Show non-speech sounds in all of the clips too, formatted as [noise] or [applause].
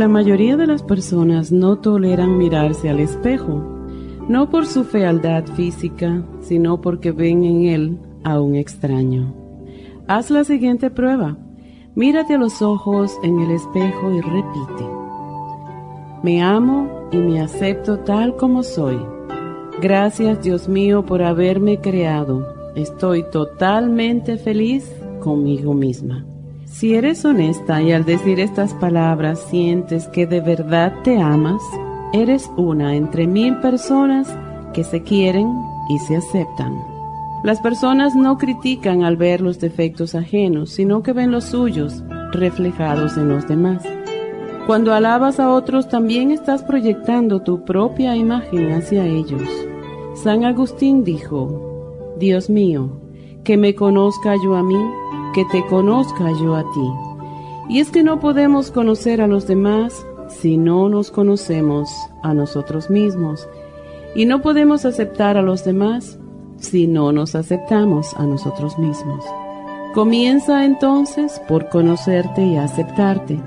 La mayoría de las personas no toleran mirarse al espejo, no por su fealdad física, sino porque ven en él a un extraño. Haz la siguiente prueba. Mírate a los ojos en el espejo y repite. Me amo y me acepto tal como soy. Gracias Dios mío por haberme creado. Estoy totalmente feliz conmigo misma. Si eres honesta y al decir estas palabras sientes que de verdad te amas, eres una entre mil personas que se quieren y se aceptan. Las personas no critican al ver los defectos ajenos, sino que ven los suyos reflejados en los demás. Cuando alabas a otros también estás proyectando tu propia imagen hacia ellos. San Agustín dijo, Dios mío, que me conozca yo a mí que te conozca yo a ti. Y es que no podemos conocer a los demás si no nos conocemos a nosotros mismos. Y no podemos aceptar a los demás si no nos aceptamos a nosotros mismos. Comienza entonces por conocerte y aceptarte.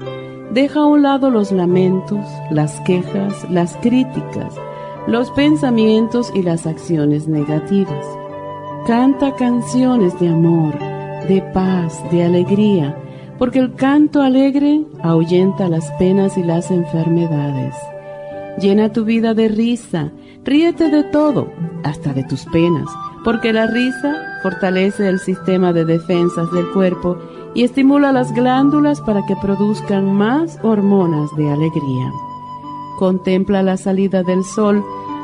Deja a un lado los lamentos, las quejas, las críticas, los pensamientos y las acciones negativas. Canta canciones de amor de paz, de alegría, porque el canto alegre ahuyenta las penas y las enfermedades. Llena tu vida de risa, ríete de todo, hasta de tus penas, porque la risa fortalece el sistema de defensas del cuerpo y estimula las glándulas para que produzcan más hormonas de alegría. Contempla la salida del sol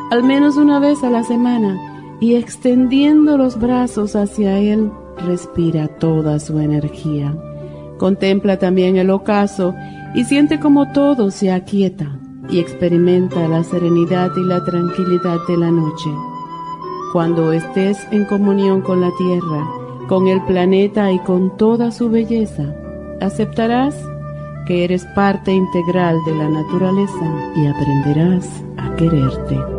al menos una vez a la semana y extendiendo los brazos hacia él, respira toda su energía. Contempla también el ocaso y siente como todo se aquieta y experimenta la serenidad y la tranquilidad de la noche. Cuando estés en comunión con la tierra, con el planeta y con toda su belleza, aceptarás que eres parte integral de la naturaleza y aprenderás a quererte.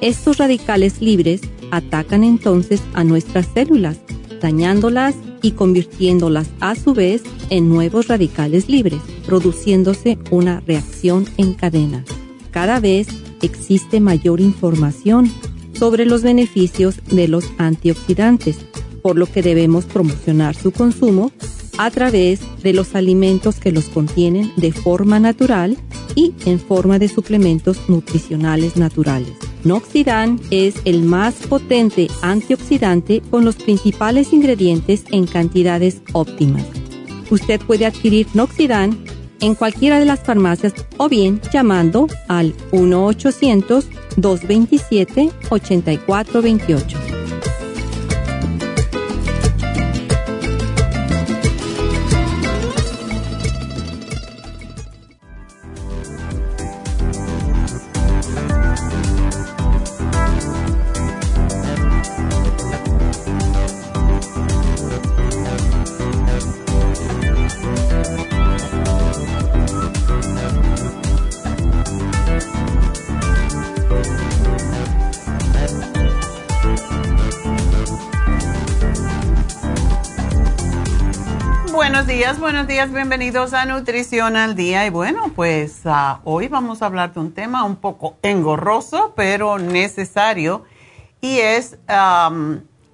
estos radicales libres atacan entonces a nuestras células, dañándolas y convirtiéndolas a su vez en nuevos radicales libres, produciéndose una reacción en cadena. Cada vez existe mayor información sobre los beneficios de los antioxidantes, por lo que debemos promocionar su consumo a través de los alimentos que los contienen de forma natural y en forma de suplementos nutricionales naturales. Noxidan es el más potente antioxidante con los principales ingredientes en cantidades óptimas. Usted puede adquirir Noxidan en cualquiera de las farmacias o bien llamando al 1-800-227-8428. Buenos días, bienvenidos a Nutrición al Día. Y bueno, pues ah, hoy vamos a hablar de un tema un poco engorroso, pero necesario, y es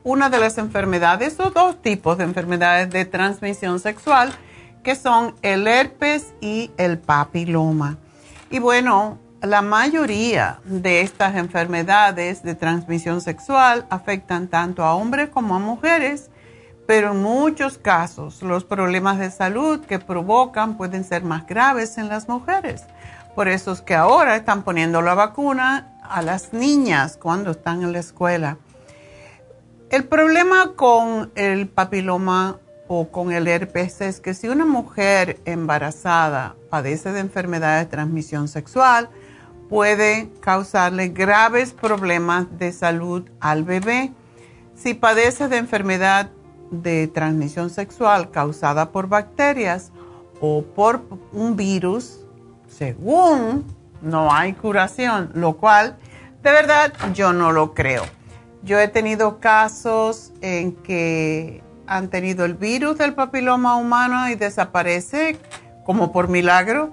una de las enfermedades, o dos tipos de enfermedades de transmisión sexual, que son el herpes y el papiloma. Y bueno, la mayoría de estas enfermedades de transmisión sexual afectan tanto a hombres como a mujeres pero en muchos casos los problemas de salud que provocan pueden ser más graves en las mujeres. Por eso es que ahora están poniendo la vacuna a las niñas cuando están en la escuela. El problema con el papiloma o con el herpes es que si una mujer embarazada padece de enfermedad de transmisión sexual, puede causarle graves problemas de salud al bebé. Si padece de enfermedad de transmisión sexual causada por bacterias o por un virus, según no hay curación, lo cual de verdad yo no lo creo. Yo he tenido casos en que han tenido el virus del papiloma humano y desaparece como por milagro.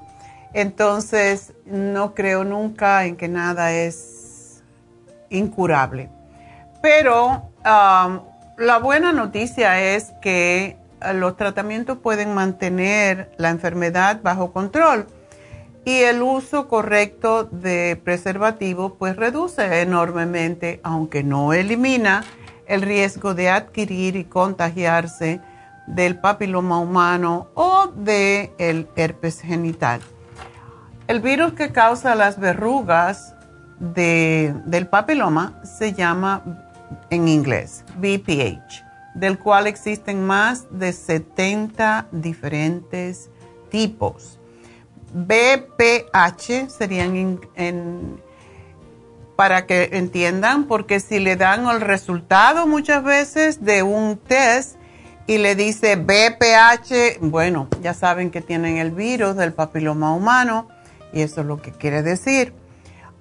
Entonces no creo nunca en que nada es incurable. Pero la buena noticia es que eh, los tratamientos pueden mantener la enfermedad bajo control y el uso correcto de preservativo pues reduce enormemente, aunque no elimina el riesgo de adquirir y contagiarse del papiloma humano o del el herpes genital. El virus que causa las verrugas del papiloma se llama en inglés, BPH, del cual existen más de 70 diferentes tipos. BPH serían para que entiendan, porque si le dan el resultado muchas veces de un test y le dice BPH, bueno, ya saben que tienen el virus del papiloma humano y eso es lo que quiere decir.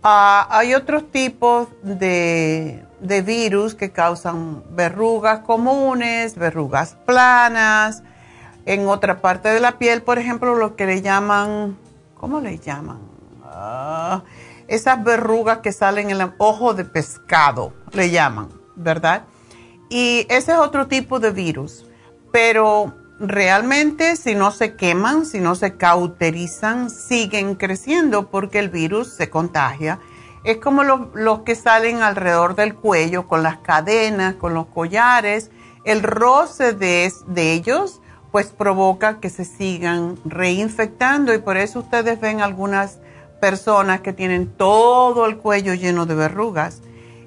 Ah, hay otros tipos de, de, virus que causan verrugas comunes, verrugas planas. En otra parte de la piel, por ejemplo, lo que le llaman, ¿cómo le llaman? Ah, esas verrugas que salen en el ojo de pescado, le llaman, ¿verdad? Y ese es otro tipo de virus. Pero realmente si no se queman, si no se cauterizan, siguen creciendo porque el virus se contagia. Es como los, que salen alrededor del cuello con las cadenas, con los collares. El roce de, de ellos pues provoca que se sigan reinfectando. Y por eso ustedes ven algunas personas que tienen todo el cuello lleno de verrugas.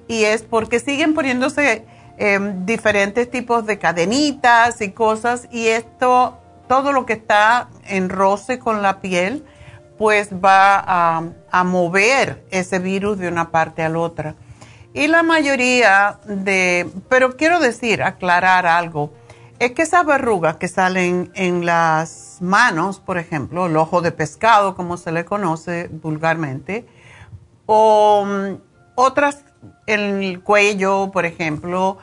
Y es porque siguen poniéndose Em, diferentes tipos de cadenitas y cosas. Y esto, todo lo que está en roce con la piel, pues va a, a mover ese virus de una parte a la otra. Y la mayoría de, pero quiero decir, aclarar algo, es que esas verrugas que salen en las manos, por ejemplo, el ojo de pescado, como se le conoce vulgarmente, o mm, otras en el cuello, por ejemplo,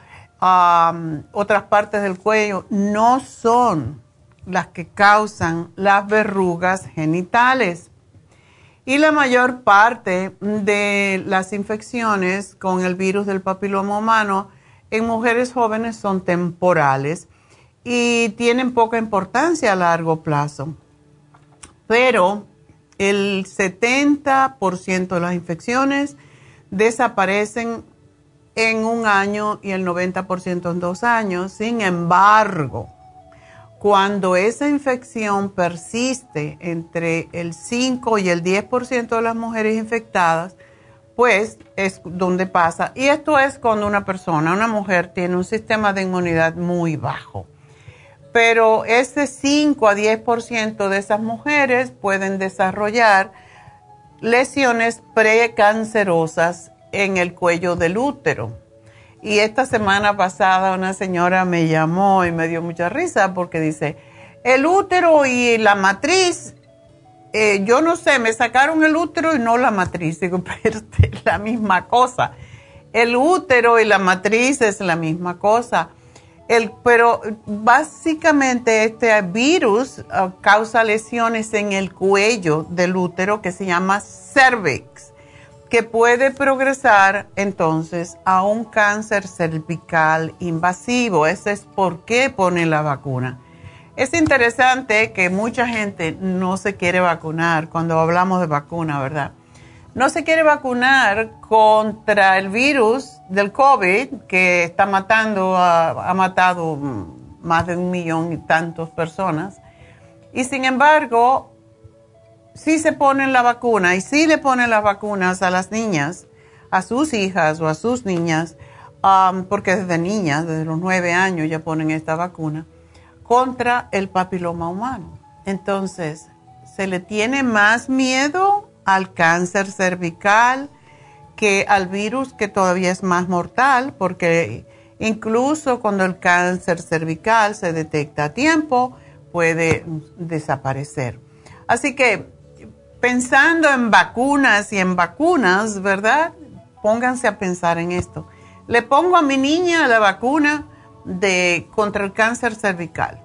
otras partes del cuello, no son las que causan las verrugas genitales. Y la mayor parte de las infecciones con el virus del papiloma humano en mujeres jóvenes son temporales y tienen poca importancia a largo plazo. Pero el 70% de las infecciones desaparecen en un año y el 90% en dos años. Sin embargo, cuando esa infección persiste entre el 5 y el 10% de las mujeres infectadas, pues es donde pasa. Y esto es cuando una persona, una mujer, tiene un sistema de inmunidad muy bajo. Pero ese 5 a 10% de esas mujeres pueden desarrollar lesiones precancerosas en el cuello del útero. Y esta semana pasada una señora me llamó y me dio mucha risa porque dice, el útero y la matriz eh, yo no sé, me sacaron el útero y no la matriz. Digo, [laughs] pero es la misma cosa. El útero y la matriz es la misma cosa. El, pero básicamente este virus uh, causa lesiones en el cuello del útero que se llama cervix, que puede progresar entonces a un cáncer cervical invasivo. Ese es por qué pone la vacuna. Es interesante que mucha gente no se quiere vacunar cuando hablamos de vacuna, ¿verdad? No se quiere vacunar contra el virus del COVID que está matando, ha matado más de un millón y tantas personas. Y sin embargo, sí se ponen la vacuna y sí le ponen las vacunas a las niñas, a sus hijas o a sus niñas, um, porque desde niñas, desde los nueve años ya ponen esta vacuna contra el papiloma humano. Entonces, se le tiene más miedo al cáncer cervical que al virus que todavía es más mortal, porque incluso cuando el cáncer cervical se detecta a tiempo, puede desaparecer. Así que pensando en vacunas y en vacunas, ¿verdad? Pónganse a pensar en esto. Le pongo a mi niña la vacuna de, contra el cáncer cervical,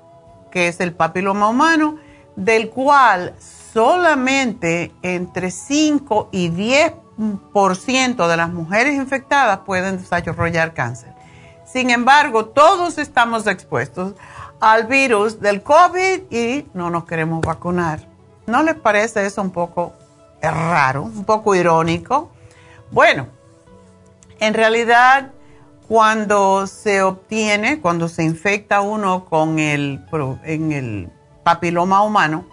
que es el papiloma humano, del cual solamente entre 5 y 10% de las mujeres infectadas pueden desarrollar cáncer. Sin embargo, todos estamos expuestos al virus del COVID y no nos queremos vacunar. ¿No les parece eso un poco raro, un poco irónico? Bueno, en realidad cuando se obtiene, cuando se infecta uno con el, en el papiloma humano,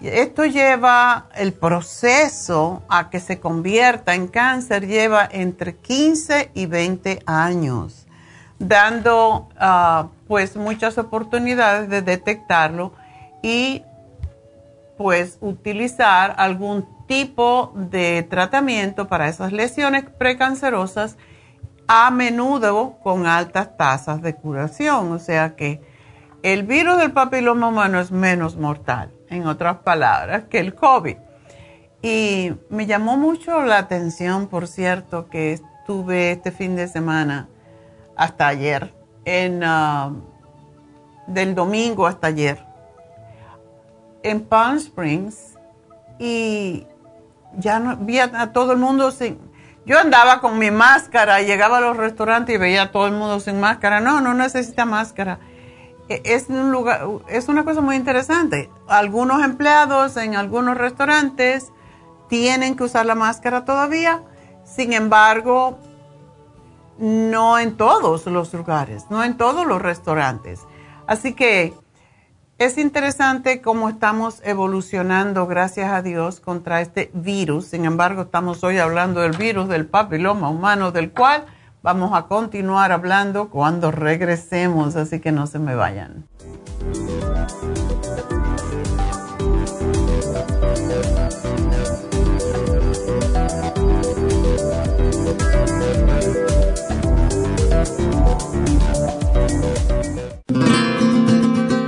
esto lleva el proceso a que se convierta en cáncer, lleva entre 15 y 20 años, dando ah, pues muchas oportunidades de detectarlo y pues utilizar algún tipo de tratamiento para esas lesiones precancerosas a menudo con altas tasas de curación. O sea que el virus del papiloma humano es menos mortal, en otras palabras, que el COVID. Y me llamó mucho la atención, por cierto, que estuve este fin de semana hasta ayer, en, ah, del domingo hasta ayer, en Palm Springs y ya no, vi a todo el mundo sin, yo andaba con mi máscara, llegaba a los restaurantes y veía a todo el mundo sin máscara. No, no necesita máscara. E, es, un lugar, es una cosa muy interesante. Algunos empleados en algunos restaurantes tienen que usar la máscara todavía. Sin embargo, no en todos los lugares, no en todos los restaurantes. Así que es interesante cómo estamos evolucionando, gracias a Dios, contra este virus. Sin embargo, estamos hoy hablando del virus del papiloma humano, del cual vamos a continuar hablando cuando regresemos, así que no se me vayan.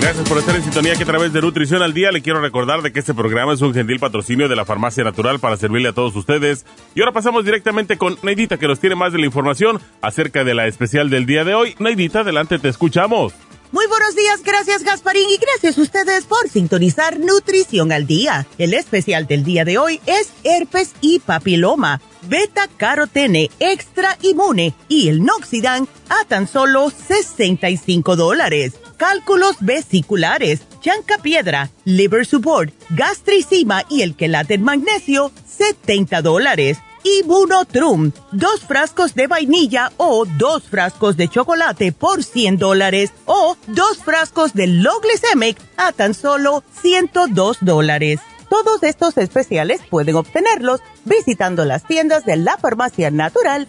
Gracias por estar en sintonía que a través de Nutrición al Día le quiero recordar de que este programa es un gentil patrocinio de la Farmacia Natural para servirle a todos ustedes. Y ahora pasamos directamente con Neidita que nos tiene más de la información acerca de la especial del día de hoy. Neidita, adelante, te escuchamos. Muy buenos días, gracias Gasparín y gracias a ustedes por sintonizar Nutrición al Día. El especial del día de hoy es herpes y papiloma, beta carotene extra inmune y el noxidan a tan solo 65 dólares cálculos vesiculares, chanca piedra, liver support, gastricima y el quelate magnesio, 70 dólares. Y Bunotrum, dos frascos de vainilla o dos frascos de chocolate por 100 dólares o dos frascos de Low a tan solo 102 dólares. Todos estos especiales pueden obtenerlos visitando las tiendas de la farmacia natural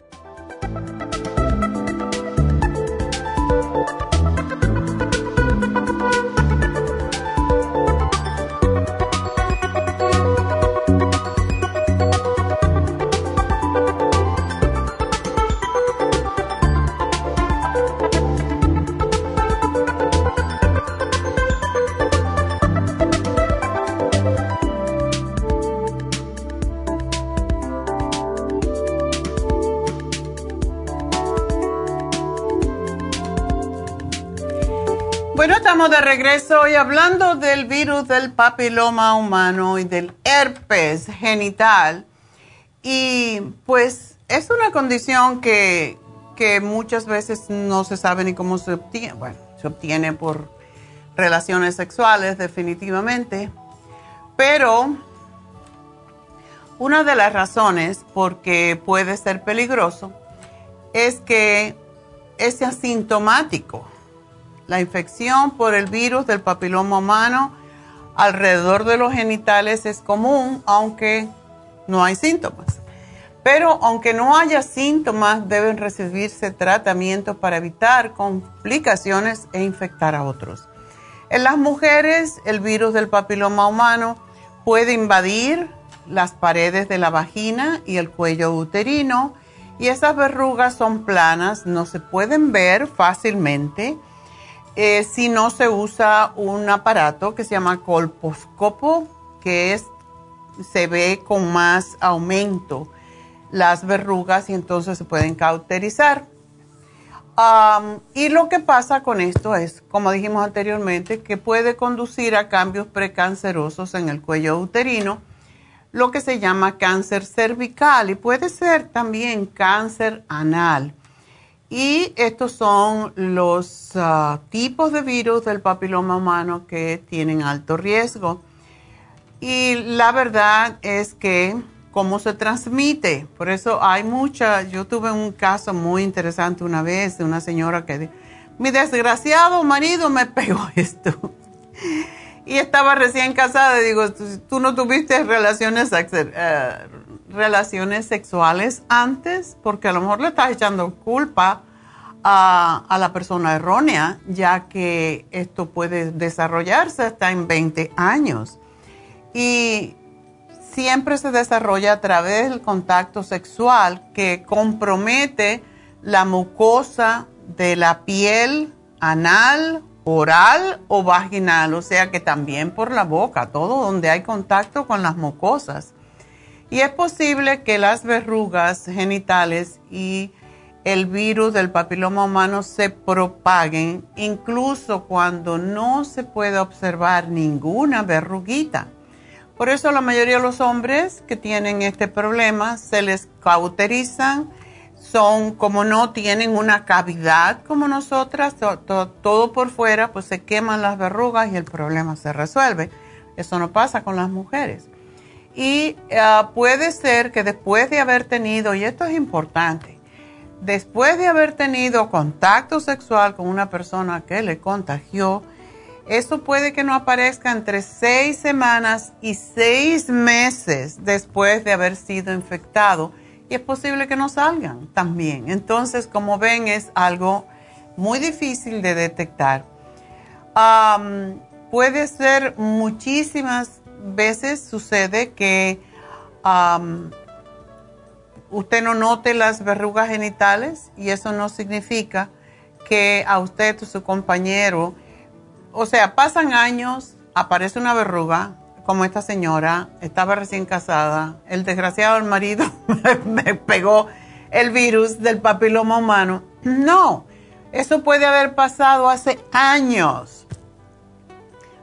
De regreso y hablando del virus del papiloma humano y del herpes genital. Y pues es una condición que, que muchas veces no se sabe ni cómo se obtiene. Bueno, se obtiene por relaciones sexuales definitivamente. Pero una de las razones por que puede ser peligroso es que es asintomático la infección por el virus del papiloma humano alrededor de los genitales es común, aunque no hay síntomas. Pero aunque no haya síntomas, deben recibirse tratamientos para evitar complicaciones e infectar a otros. En las mujeres, el virus del papiloma humano puede invadir las paredes de la vagina y el cuello uterino y esas verrugas son planas, no se pueden ver fácilmente eh, si no se usa un aparato que se llama colposcopo, que es, se ve con más aumento las verrugas y entonces se pueden cauterizar. y lo que pasa con esto es, como dijimos anteriormente, que puede conducir a cambios precancerosos en el cuello uterino, lo que se llama cáncer cervical y puede ser también cáncer anal. Y estos son los ah, tipos de virus del papiloma humano que tienen alto riesgo. Y la verdad es que cómo se transmite. Por eso hay mucha, yo tuve un caso muy interesante una vez de una señora que mi desgraciado marido me pegó [laughs] esto. y estaba recién casada digo, tú no tuviste relaciones, uh, relaciones sexuales antes, porque a lo mejor le estás echando culpa a, a, la persona errónea, ya que esto puede desarrollarse hasta en 20 años. Y siempre se desarrolla a través del contacto sexual que compromete la mucosa de la piel anal oral o vaginal, o sea que también por la boca, todo donde hay contacto con las mucosas. Y es posible que las verrugas genitales y el virus del papiloma humano se propaguen incluso cuando no se puede observar ninguna verruguita. Por eso la mayoría de los hombres que tienen este problema se les cauterizan, son como no tienen una cavidad como nosotras, todo, por fuera, pues se queman las verrugas y el problema se resuelve. Eso no pasa con las mujeres. Y ah, puede ser que después de haber tenido, y esto es importante, después de haber tenido contacto sexual con una persona que le contagió, eso puede que no aparezca entre seis semanas y seis meses después de haber sido infectado y es posible que no salgan también. Entonces, como ven, es algo muy difícil de detectar. puede ser muchísimas veces sucede que usted no note las verrugas genitales y eso no significa que a usted o su compañero, o sea, pasan años, aparece una verruga, como esta señora, estaba recién casada, el desgraciado del marido [laughs] me pegó el virus del papiloma humano. No, eso puede haber pasado hace años.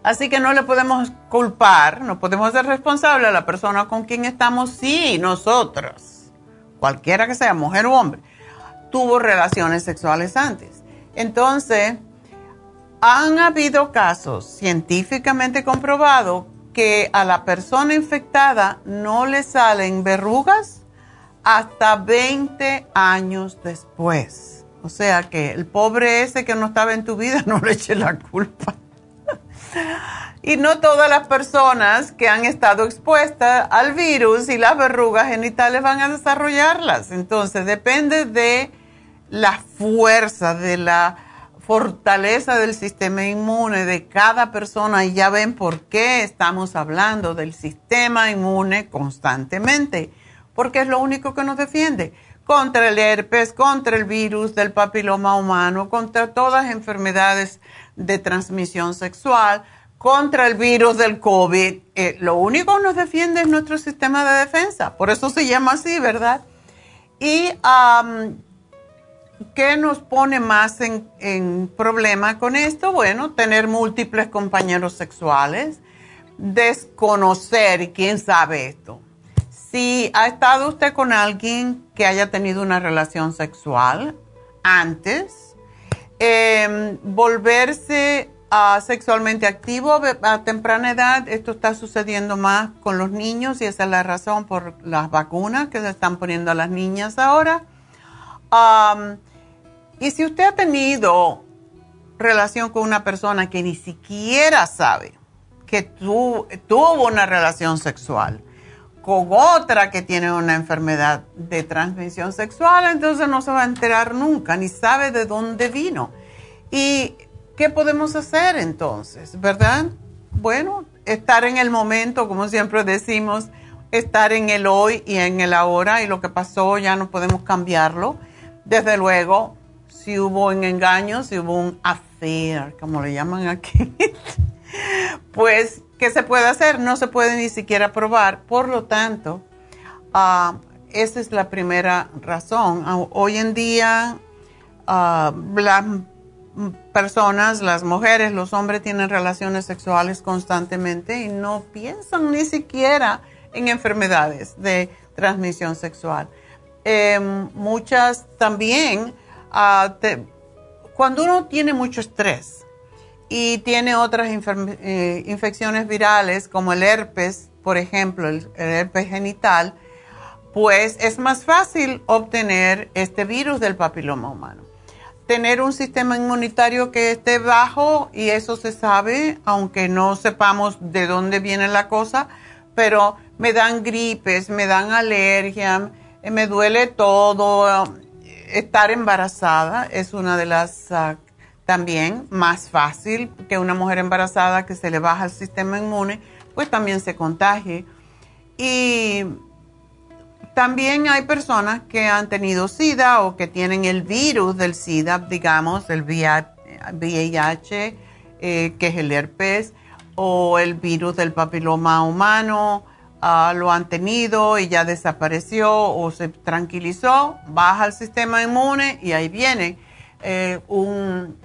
Así que no le podemos culpar, no podemos ser responsables a la persona con quien estamos sí, nosotros cualquiera que sea, mujer o hombre, tuvo relaciones sexuales antes. Entonces, han habido casos científicamente comprobados que a la persona infectada no le salen verrugas hasta 20 años después. O sea que el pobre ese que no estaba en tu vida [laughs] no le eche la culpa. Y no todas las personas que han estado expuestas al virus y las verrugas genitales van a desarrollarlas. Entonces depende de la fuerza, de la fortaleza del sistema inmune de cada persona. Y ya ven por qué estamos hablando del sistema inmune constantemente, porque es lo único que nos defiende. Contra el herpes, contra el virus del papiloma humano, contra todas las enfermedades de transmisión sexual, contra el virus del COVID. Eh, lo único que nos defiende es nuestro sistema de defensa. Por eso se llama así, ¿verdad? Y ¿qué nos pone más en, en, problema con esto? Bueno, tener múltiples compañeros sexuales, desconocer, quién sabe esto. Si ha estado usted con alguien que haya tenido una relación sexual antes, em, volverse sexualmente activo a temprana edad. Esto está sucediendo más con los niños y esa es la razón por las vacunas que se están poniendo a las niñas ahora. y si usted ha tenido relación con una persona que ni siquiera sabe que tuvo una relación sexual con otra que tiene una enfermedad de transmisión sexual, entonces no se va a enterar nunca, ni sabe de dónde vino. Y ¿Qué podemos hacer entonces? ¿Verdad? Bueno, estar en el momento, como siempre decimos, estar en el hoy y en el ahora y lo que pasó ya no podemos cambiarlo. Desde luego, si hubo un engaño, si hubo un affair, como le llaman aquí, [laughs] pues, ¿qué se puede hacer? No se puede ni siquiera probar. Por lo tanto, ah, esa es la primera razón. Hoy en día, uh, personas, las mujeres, los hombres tienen relaciones sexuales constantemente y no piensan ni siquiera en enfermedades de transmisión sexual. Em, muchas también, ah, cuando uno tiene mucho estrés y tiene otras eh, infecciones virales como el herpes, por ejemplo, el herpes genital, pues es más fácil obtener este virus del papiloma humano tener un sistema inmunitario que esté bajo y eso se sabe, aunque no sepamos de dónde viene la cosa, pero me dan gripes, me dan alergia, me duele todo. Estar embarazada es una de las ah, también más fácil que una mujer embarazada que se le baja el sistema inmune, pues también se contagie. Y también hay personas que han tenido SIDA o que tienen el virus del SIDA, digamos, el VIH, eh, que es el herpes, o el virus del papiloma humano, ah, lo han tenido y ya desapareció o se tranquilizó, baja el sistema inmune y ahí viene eh, un,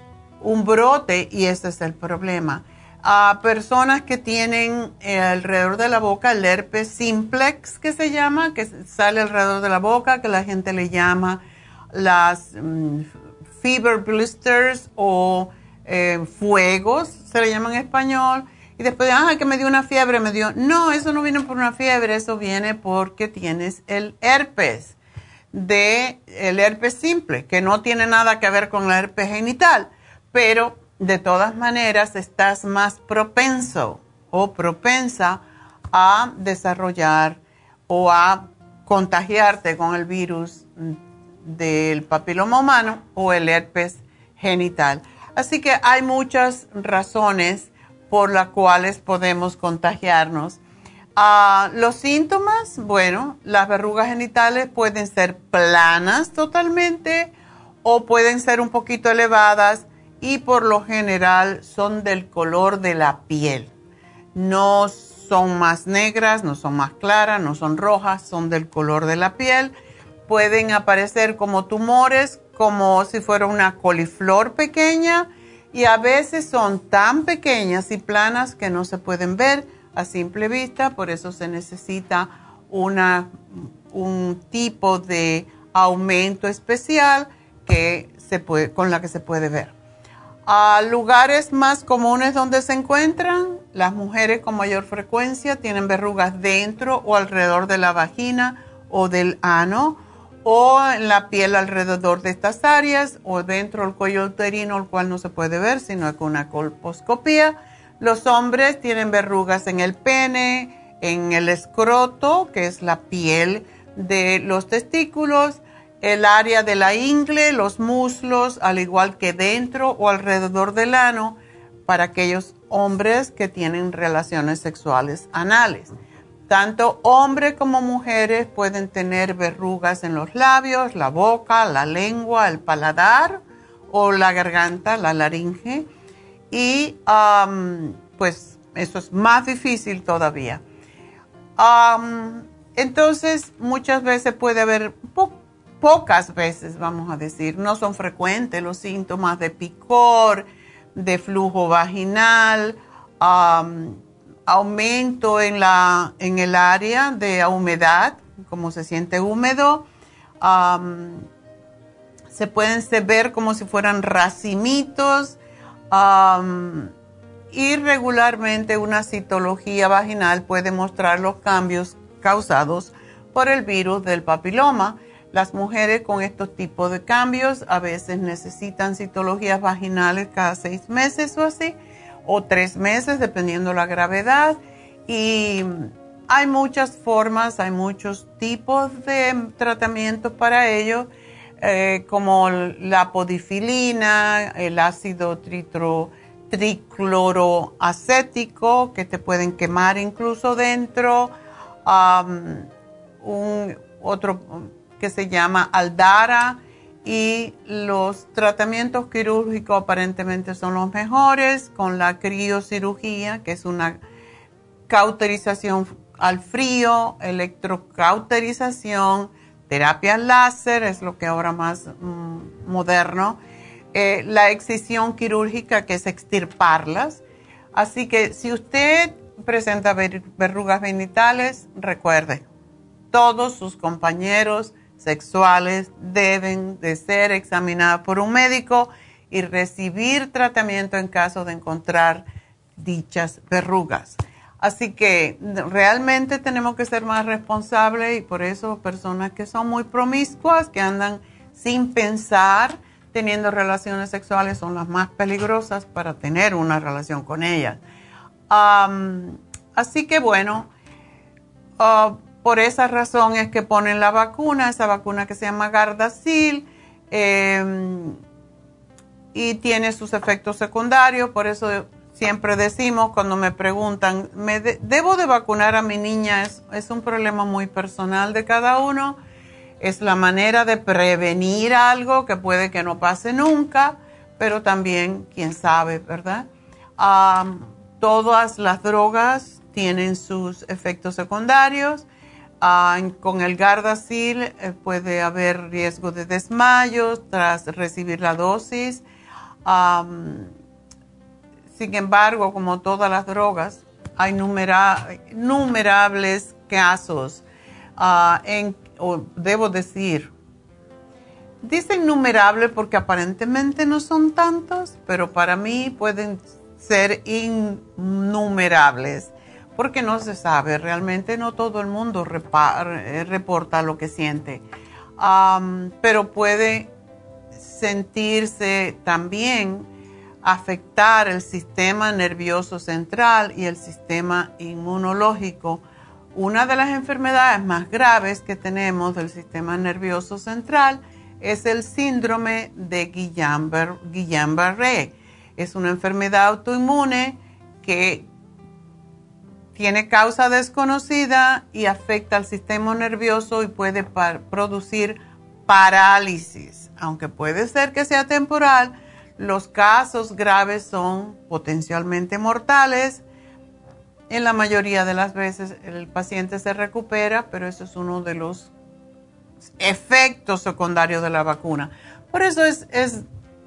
un, brote y ese es el problema. A personas que tienen eh, alrededor de la boca el herpes simplex, que se llama, que sale alrededor de la boca, que la gente le llama las mm, fever blisters o eh, fuegos, se le llama en español. Y después, ah, que me dio una fiebre, me dio. No, eso no viene por una fiebre, eso viene porque tienes el herpes, de el herpes simple, que no tiene nada que ver con el herpes genital, pero de todas maneras estás más propenso o propensa a desarrollar o a contagiarte con el virus del papiloma humano o el herpes genital. Así que hay muchas razones por las cuales podemos contagiarnos. Ah, los síntomas, bueno, las verrugas genitales pueden ser planas totalmente o pueden ser un poquito elevadas y por lo general son del color de la piel. No son más negras, no son más claras, no son rojas, son del color de la piel pueden aparecer como tumores, como si fuera una coliflor pequeña y a veces son tan pequeñas y planas que no se pueden ver a simple vista, por eso se necesita una, un tipo de aumento especial que se puede, con la que se puede ver. A lugares más comunes donde se encuentran, las mujeres con mayor frecuencia tienen verrugas dentro o alrededor de la vagina o del ano o en la piel alrededor de estas áreas o dentro del cuello uterino, el cual no se puede ver sino con una colposcopía. Los hombres tienen verrugas en el pene, en el escroto, que es la piel de los testículos, el área de la ingle, los muslos, al igual que dentro o alrededor del ano, para aquellos hombres que tienen relaciones sexuales anales. Tanto hombres como mujeres pueden tener verrugas en los labios, la boca, la lengua, el paladar o la garganta, la laringe. Y pues eso es más difícil todavía. entonces muchas veces puede haber, pocas veces vamos a decir, no son frecuentes los síntomas de picor, de flujo vaginal aumento en, la, en el área de humedad, como se siente húmedo. se pueden ver como si fueran racimitos. y regularmente una citología vaginal puede mostrar los cambios causados por el virus del papiloma. Las mujeres con estos tipos de cambios a veces necesitan citologías vaginales cada seis meses o así o tres meses, dependiendo la gravedad. Y hay muchas formas, hay muchos tipos de tratamientos para ello, eh, como la podifilina, el ácido tricloroacético, que te pueden quemar incluso dentro, un, otro que se llama Aldara, y los tratamientos quirúrgicos aparentemente son los mejores con la criocirugía, que es una cauterización al frío, electrocauterización, terapia láser, es lo que ahora más mm, moderno, eh, la excisión quirúrgica, que es extirparlas. Así que si usted presenta verrugas genitales, recuerde, todos sus compañeros, sexuales deben de ser examinadas por un médico y recibir tratamiento en caso de encontrar dichas verrugas. Así que realmente tenemos que ser más responsables y por eso personas que son muy promiscuas, que andan sin pensar, teniendo relaciones sexuales, son las más peligrosas para tener una relación con ellas. así que bueno, uh, por esa razón es que ponen la vacuna, esa vacuna que se llama Gardasil, em, y tiene sus efectos secundarios. Por eso siempre decimos cuando me preguntan, ¿me ¿debo de vacunar a mi niña? Es, es un problema muy personal de cada uno. Es la manera de prevenir algo que puede que no pase nunca, pero también, quién sabe, ¿verdad? todas las drogas tienen sus efectos secundarios. Con el Gardasil eh, puede haber riesgo de desmayos tras recibir la dosis. sin embargo, como todas las drogas, hay numerables casos. Ah, debo decir, dicen numerable porque aparentemente no son tantos, pero para mí pueden ser innumerables porque no se sabe, realmente no todo el mundo eh, reporta lo que siente, pero puede sentirse también afectar el sistema nervioso central y el sistema inmunológico. Una de las enfermedades más graves que tenemos del sistema nervioso central es el síndrome de Guillain-Barré. Es una enfermedad autoinmune que tiene causa desconocida y afecta al sistema nervioso y puede producir parálisis. Aunque puede ser que sea temporal, los casos graves son potencialmente mortales. En la mayoría de las veces el paciente se recupera, pero eso es uno de los efectos secundarios de la vacuna. Por eso es,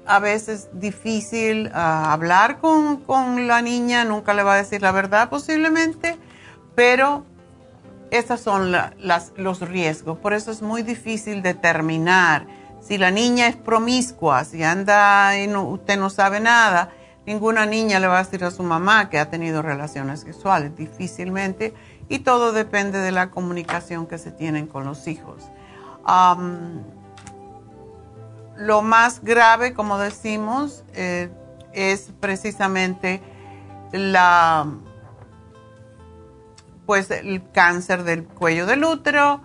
a veces difícil ah, hablar con, la niña, nunca le va a decir la verdad posiblemente, pero esos son los riesgos. Por eso es muy difícil determinar si la niña es promiscua, si anda y usted no sabe nada. Ninguna niña le va a decir a su mamá que ha tenido relaciones sexuales, difícilmente, y todo depende de la comunicación que se tienen con los hijos lo más grave, como decimos, eh, es precisamente la, pues el cáncer del cuello del útero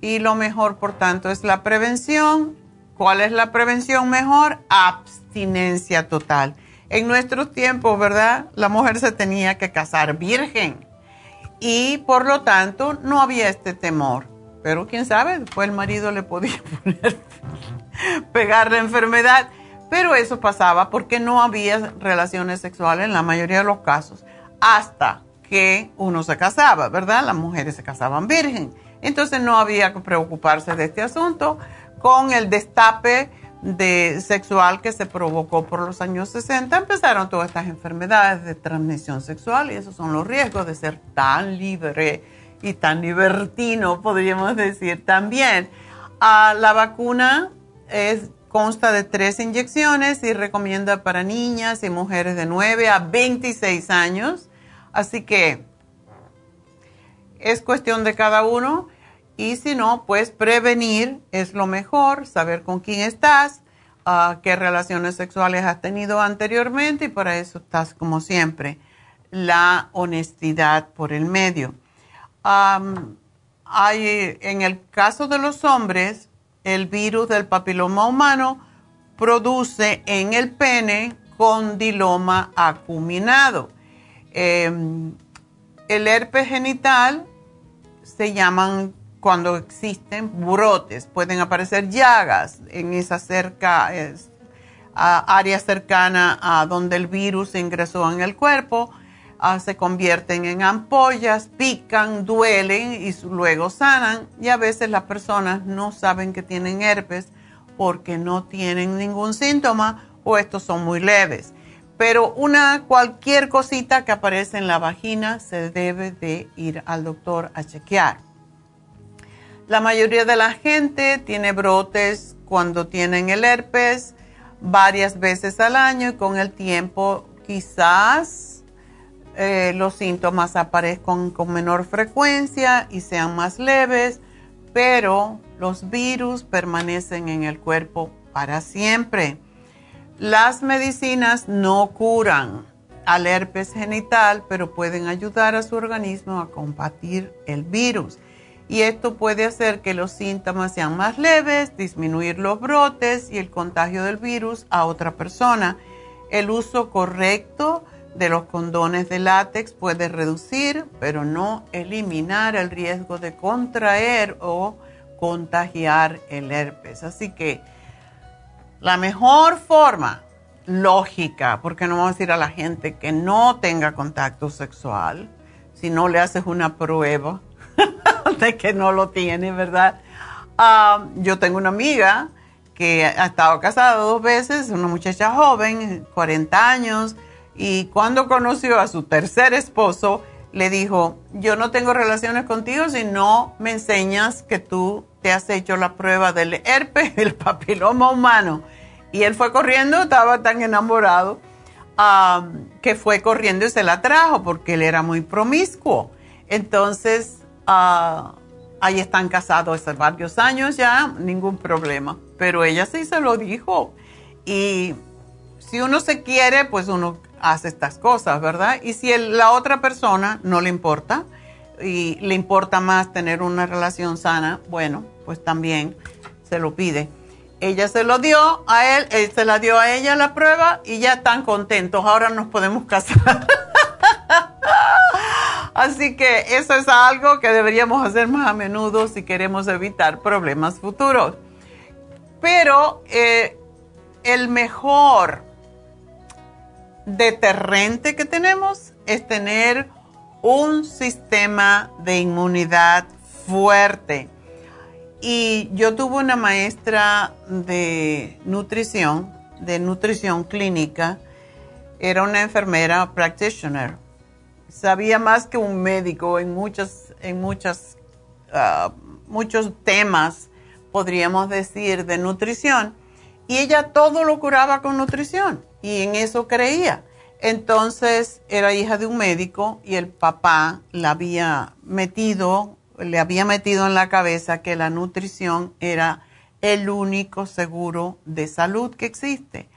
y lo mejor, por tanto, es la prevención. ¿Cuál es la prevención mejor? Abstinencia total. En nuestros tiempos, ¿verdad? La mujer se tenía que casar virgen y por lo tanto no había este temor. Pero quién sabe, después el marido le podía [laughs] poner [laughs] pegar la enfermedad. Pero eso pasaba porque no había relaciones sexuales en la mayoría de los casos hasta que uno se casaba, ¿verdad? Las mujeres se casaban virgen. Entonces no había que preocuparse de este asunto con el destape de sexual que se provocó por los años 60, empezaron todas estas enfermedades de transmisión sexual y esos son los riesgos de ser tan libre y tan libertino, podríamos decir también. a la vacuna consta de tres inyecciones y recomienda para niñas y mujeres de 9 a 26 años. Así que es cuestión de cada uno. Y si no, pues prevenir es lo mejor, saber con quién estás, ah, qué relaciones sexuales has tenido anteriormente y para eso estás como siempre. La honestidad por el medio. hay, en el caso de los hombres, el virus del papiloma humano produce en el pene condiloma acuminado. Em, el herpes genital se llaman cuando existen brotes, pueden aparecer llagas en esa cerca, área cercana a donde el virus ingresó en el cuerpo Ah, se convierten en ampollas, pican, duelen y luego sanan. Y a veces las personas no saben que tienen herpes porque no tienen ningún síntoma o estos son muy leves. Pero una cualquier cosita que aparece en la vagina se debe de ir al doctor a chequear. La mayoría de la gente tiene brotes cuando tienen el herpes varias veces al año y con el tiempo quizás eh, los síntomas aparezcan con menor frecuencia y sean más leves, pero los virus permanecen en el cuerpo para siempre. Las medicinas no curan al herpes genital, pero pueden ayudar a su organismo a combatir el virus. Y esto puede hacer que los síntomas sean más leves, disminuir los brotes y el contagio del virus a otra persona. El uso correcto de los condones de látex puede reducir, pero no eliminar el riesgo de contraer o contagiar el herpes. Así que la mejor forma lógica, porque no vamos a decir a la gente que no tenga contacto sexual si no le haces una prueba [laughs] de que no lo tiene, ¿verdad? Ah, yo tengo una amiga que ha estado casada dos veces, una muchacha joven, 40 años, y cuando conoció a su tercer esposo, le dijo, yo no tengo relaciones contigo si no me enseñas que tú te has hecho la prueba del herpes, [laughs] el papiloma humano. Y él fue corriendo, estaba tan enamorado, que fue corriendo y se la trajo porque él era muy promiscuo. Entonces, uh, ahí están casados hace varios años ya, ningún problema. Pero ella sí se lo dijo. Y si uno se quiere, pues uno hace estas cosas, ¿verdad? Y si la otra persona no le importa y le importa más tener una relación sana, bueno, pues también se lo pide. Ella se lo dio a él, él se la dio a ella la prueba y ya están contentos. Ahora nos podemos casar. [laughs] Así que eso es algo que deberíamos hacer más a menudo si queremos evitar problemas futuros. Pero eh, el mejor deterrente que tenemos es tener un sistema de inmunidad fuerte. Y yo tuve una maestra de nutrición, de nutrición clínica, era una enfermera practitioner. Sabía más que un médico en muchos, en muchas, ah, muchos temas, podríamos decir, de nutrición. Y ella todo lo curaba con nutrición y en eso creía. Entonces era hija de un médico y el papá la había metido, le había metido en la cabeza que la nutrición era el único seguro de salud que existe.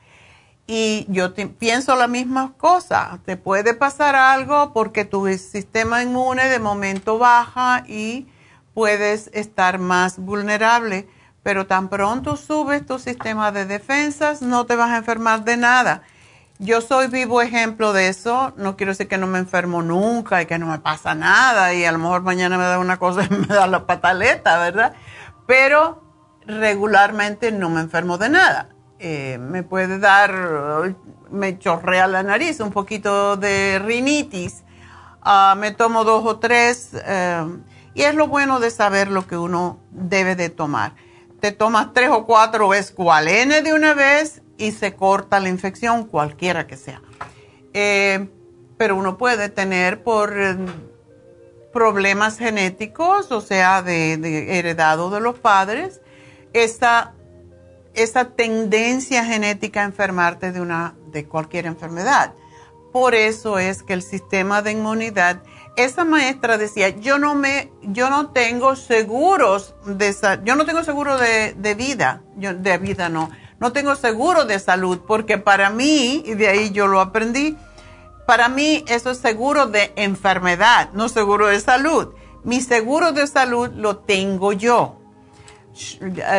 Y yo pienso la misma cosa, te puede pasar algo porque tu sistema inmune de momento baja y puedes estar más vulnerable pero tan pronto subes tu sistema de defensas, no te vas a enfermar de nada. Yo soy vivo ejemplo de eso, no quiero decir que no me enfermo nunca y que no me pasa nada y a lo mejor mañana me da una cosa y [laughs] me da la pataleta, ¿verdad? Pero regularmente no me enfermo de nada. Eh, me puede dar, me chorrea la nariz, un poquito de rinitis, ah, me tomo dos o tres eh, y es lo bueno de saber lo que uno debe de tomar te tomas tres o cuatro escualene de una vez y se corta la infección, cualquiera que sea. Eh, pero uno puede tener por eh, problemas genéticos, o sea, de, heredado de los padres, esa tendencia genética a enfermarte de, una, de cualquier enfermedad. Por eso es que el sistema de inmunidad esa maestra decía, yo no me, yo no tengo seguros de, yo no tengo seguro de, vida, yo, de vida no, no tengo seguro de salud, porque para mí, y de ahí yo lo aprendí, para mí eso es seguro de enfermedad, no seguro de salud. Mi seguro de salud lo tengo yo.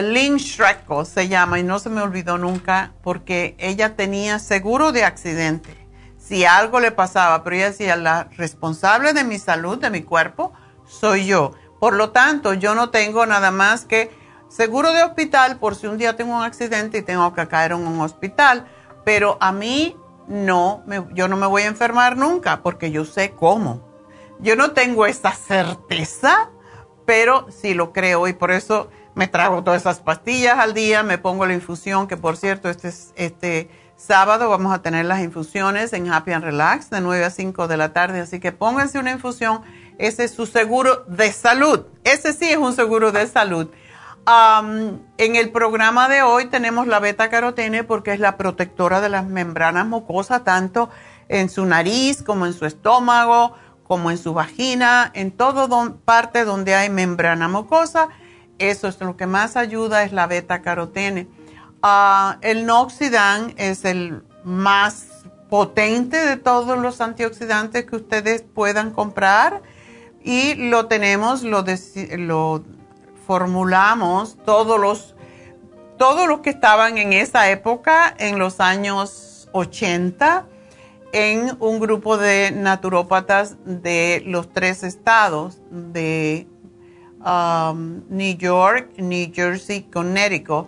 Lynn Schrecko se llama y no se me olvidó nunca porque ella tenía seguro de accidente si algo le pasaba, pero ella decía, la responsable de mi salud, de mi cuerpo, soy yo. Por lo tanto, yo no tengo nada más que seguro de hospital por si un día tengo un accidente y tengo que caer en un hospital, pero a mí no, yo no me voy a enfermar nunca porque yo sé cómo. Yo no tengo esa certeza, pero sí lo creo y por eso me trago todas esas pastillas al día, me pongo la infusión, que por cierto, este, este Sábado vamos a tener las infusiones en Happy and Relax de 9 a 5 de la tarde, así que pónganse una infusión. Ese es su seguro de salud. Ese sí es un seguro de salud. en el programa de hoy tenemos la beta carotene porque es la protectora de las membranas mucosas, tanto en su nariz como en su estómago, como en su vagina, en toda parte donde hay membrana mucosa. Eso es lo que más ayuda, es la beta carotene. Ah, el Noxidan es el más potente de todos los antioxidantes que ustedes puedan comprar. Y lo tenemos, lo, lo formulamos todos los, todos los que estaban en esa época, en los años 80, en un grupo de naturópatas de los tres estados de um, New York, New Jersey, Connecticut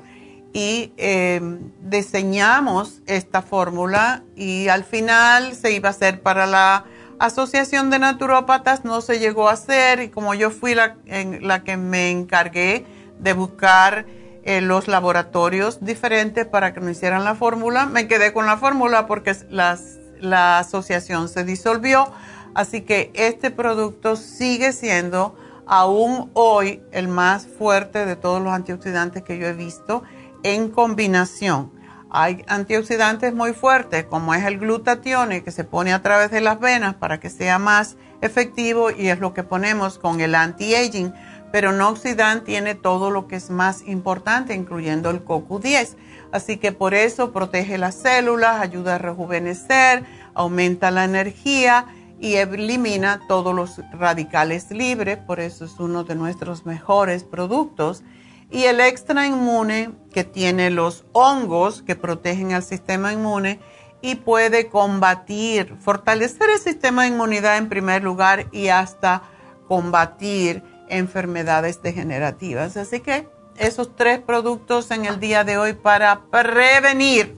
y em, diseñamos esta fórmula y al final se iba a hacer para la Asociación de Naturópatas, no se llegó a hacer y como yo fui la, la que me encargué de buscar eh, los laboratorios diferentes para que me hicieran la fórmula, me quedé con la fórmula porque la asociación se disolvió, así que este producto sigue siendo aún hoy el más fuerte de todos los antioxidantes que yo he visto en combinación. Hay antioxidantes muy fuertes, como es el glutatión, que se pone a través de las venas para que sea más efectivo y es lo que ponemos con el anti-aging. Pero Noxidan tiene todo lo que es más importante, incluyendo el CoQ10. Así que por eso protege las células, ayuda a rejuvenecer, aumenta la energía y elimina todos los radicales libres. Por eso es uno de nuestros mejores productos y el extra inmune que tiene los hongos que protegen al sistema inmune y puede combatir, fortalecer el sistema de inmunidad en primer lugar y hasta combatir enfermedades degenerativas. Así que esos tres productos en el día de hoy para prevenir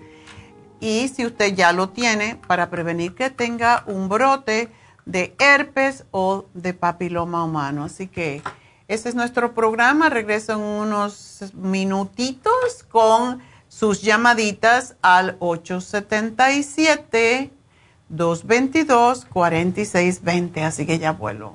y si usted ya lo tiene, para prevenir que tenga un brote de herpes o de papiloma humano. Así que este es nuestro programa. Regreso en unos minutitos con sus llamaditas al 877-222-4620. Así que ya vuelo.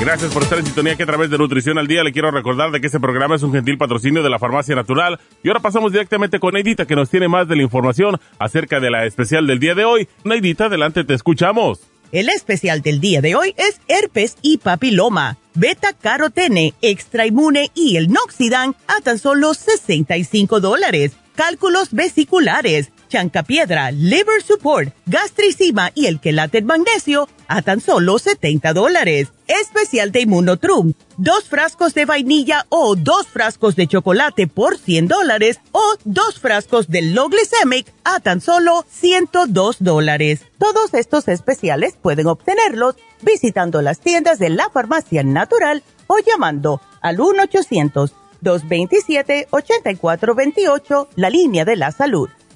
Gracias por estar en sintonía que a través de Nutrición al Día le quiero recordar de que este programa es un gentil patrocinio de la Farmacia Natural. Y ahora pasamos directamente con Neidita que nos tiene más de la información acerca de la especial del día de hoy. Neidita, adelante, te escuchamos. El especial del día de hoy es herpes y papiloma, beta carotene, extra inmune y el noxidan a tan solo 65 dólares. Cálculos vesiculares chancapiedra, liver support, gastricima y el quelate magnesio a tan solo 70 dólares. Especial de Immunotrum, dos frascos de vainilla o dos frascos de chocolate por 100 dólares o dos frascos de low glycemic a tan solo 102 dólares. Todos estos especiales pueden obtenerlos visitando las tiendas de la farmacia natural o llamando al 1-800-227-8428, la línea de la salud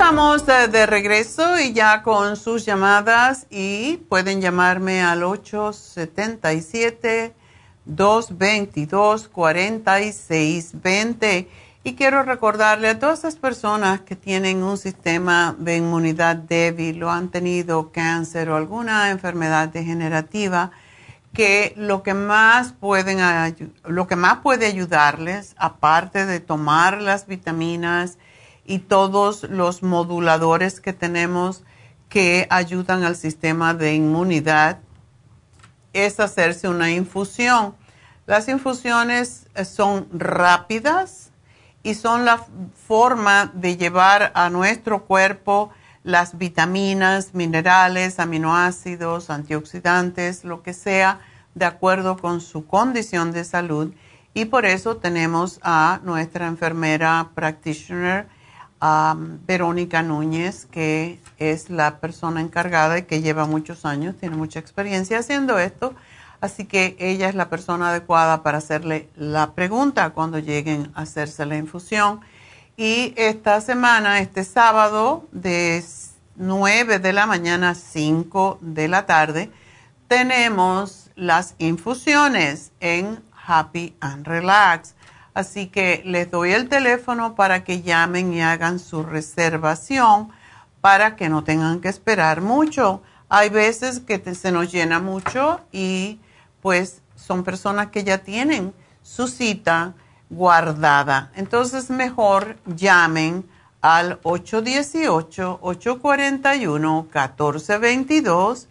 Estamos de regreso y ya con sus llamadas y pueden llamarme al 877-222-4620. Y quiero recordarle a todas esas personas que tienen un sistema de inmunidad débil o han tenido cáncer o alguna enfermedad degenerativa, que lo que más pueden lo que más puede ayudarles, aparte de tomar las vitaminas, y todos los moduladores que tenemos que ayudan al sistema de inmunidad es hacerse una infusión. Las infusiones eh, son rápidas y son la forma de llevar a nuestro cuerpo las vitaminas, minerales, aminoácidos, antioxidantes, lo que sea, de acuerdo con su condición de salud. Y por eso tenemos a nuestra enfermera practitioner a Verónica Núñez, que es la persona encargada y que lleva muchos años, tiene mucha experiencia haciendo esto, así que ella es la persona adecuada para hacerle la pregunta cuando lleguen a hacerse la infusión. Y esta semana, este sábado, de 9 de la mañana a 5 de la tarde, tenemos las infusiones en Happy and Relax. Así que les doy el teléfono para que llamen y hagan su reservación para que no tengan que esperar mucho. Hay veces que se nos llena mucho y pues son personas que ya tienen su cita guardada. Entonces mejor llamen al 818-841-1422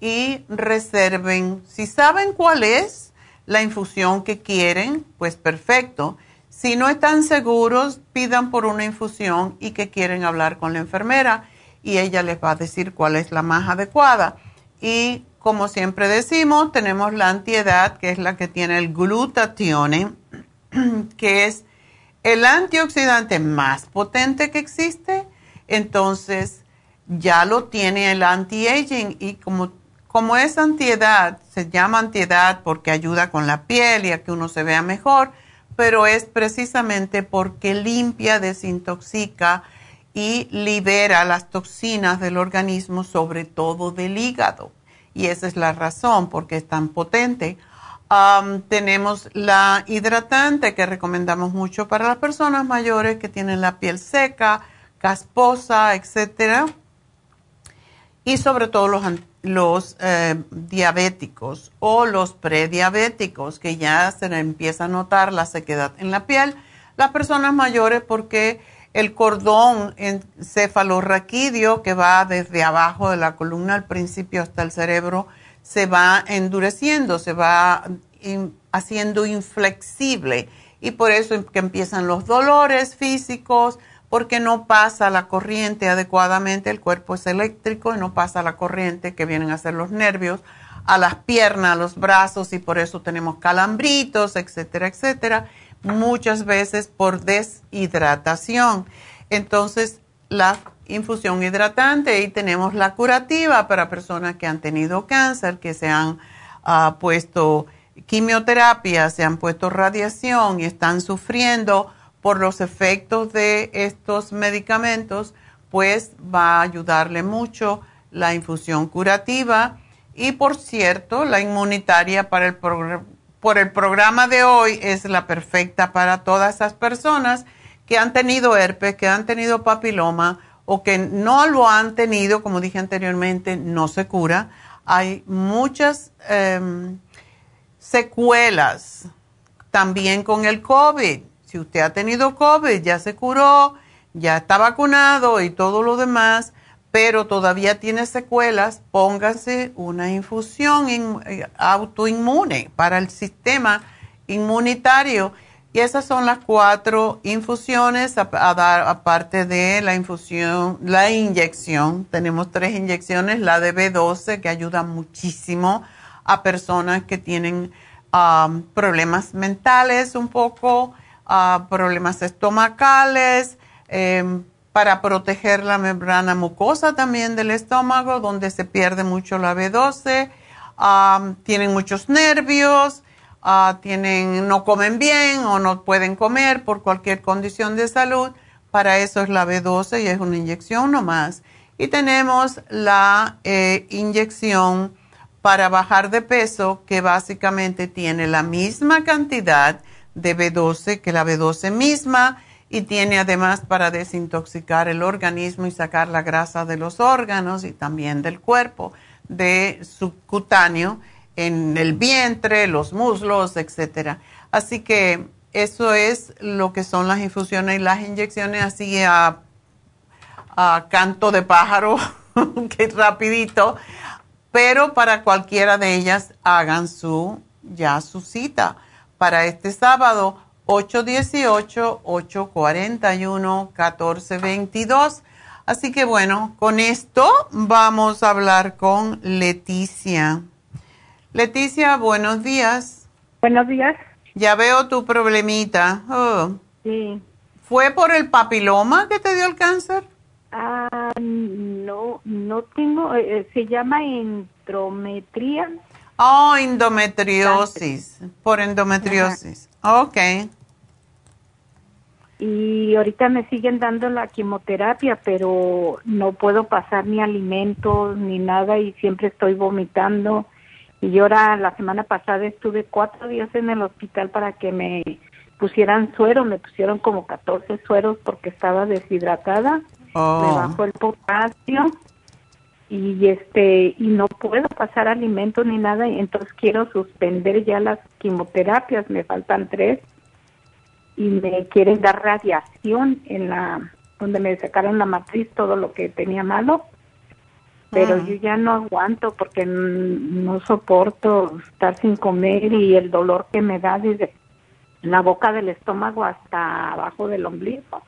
y reserven. Si saben cuál es, la infusión que quieren, pues perfecto. Si no están seguros, pidan por una infusión y que quieren hablar con la enfermera y ella les va a decir cuál es la más adecuada. Y como siempre decimos, tenemos la antiedad, que es la que tiene el glutatione, [clears throat] que es el antioxidante más potente que existe. Entonces, ya lo tiene el anti-aging y como como es antiedad, se llama antiedad porque ayuda con la piel y a que uno se vea mejor, pero es precisamente porque limpia, desintoxica y libera las toxinas del organismo, sobre todo del hígado. Y esa es la razón porque es tan potente. tenemos la hidratante que recomendamos mucho para las personas mayores que tienen la piel seca, casposa, etcétera. Y sobre todo los los eh, diabéticos o los prediabéticos, que ya se empieza a notar la sequedad en la piel, las personas mayores porque el cordón encefalorraquídeo que va desde abajo de la columna al principio hasta el cerebro se va endureciendo, se va haciendo inflexible. Y por eso que empiezan los dolores físicos, porque no pasa la corriente adecuadamente, el cuerpo es eléctrico y no pasa la corriente que vienen a ser los nervios a las piernas, a los brazos y por eso tenemos calambritos, etcétera, etcétera, muchas veces por deshidratación. Entonces, la infusión hidratante y tenemos la curativa para personas que han tenido cáncer, que se han ah, puesto quimioterapia, se han puesto radiación y están sufriendo por los efectos de estos medicamentos, pues va a ayudarle mucho la infusión curativa y por cierto, la inmunitaria para el por el programa de hoy es la perfecta para todas esas personas que han tenido herpes, que han tenido papiloma o que no lo han tenido, como dije anteriormente, no se cura. Hay muchas em, secuelas también con el COVID si usted ha tenido COVID, ya se curó, ya está vacunado y todo lo demás, pero todavía tiene secuelas, póngase una infusión eh, autoinmune para el sistema inmunitario. Y esas son las cuatro infusiones, a, dar, aparte de la infusión, la inyección. Tenemos tres inyecciones, la de B12 que ayuda muchísimo a personas que tienen um, problemas mentales un poco problemas estomacales, em, para proteger la membrana mucosa también del estómago, donde se pierde mucho la B12, tienen muchos nervios, tienen, no comen bien o no pueden comer por cualquier condición de salud, para eso es la B12 y es una inyección nomás. Y tenemos la eh, inyección para bajar de peso que básicamente tiene la misma cantidad de B12 que la B12 misma y tiene además para desintoxicar el organismo y sacar la grasa de los órganos y también del cuerpo, de subcutáneo en el vientre, los muslos, etcétera. Así que eso es lo que son las infusiones y las inyecciones así a, a canto de pájaro, [laughs] que rapidito, pero para cualquiera de ellas hagan su ya su cita para este sábado 818-841-1422. Así que bueno, con esto vamos a hablar con Leticia. Leticia, buenos días. Buenos días. Ya veo tu problemita. Oh. Sí. ¿Fue por el papiloma que te dio el cáncer? Ah, no, no tengo, eh, eh, se llama endometría. Oh, endometriosis, por endometriosis. Ok. Y ahorita me siguen dando la quimioterapia, pero no puedo pasar ni alimentos ni nada y siempre estoy vomitando. Y ahora la semana pasada estuve cuatro días en el hospital para que me pusieran suero, me pusieron como 14 sueros porque estaba deshidratada, Oh. me bajó el potasio y este y no puedo pasar alimentos ni nada, y entonces quiero suspender ya las quimioterapias, me faltan tres y me quieren dar radiación en la donde me sacaron la matriz todo lo que tenía malo pero Ah. yo ya no aguanto porque no soporto estar sin comer y el dolor que me da desde la boca del estómago hasta abajo del ombligo.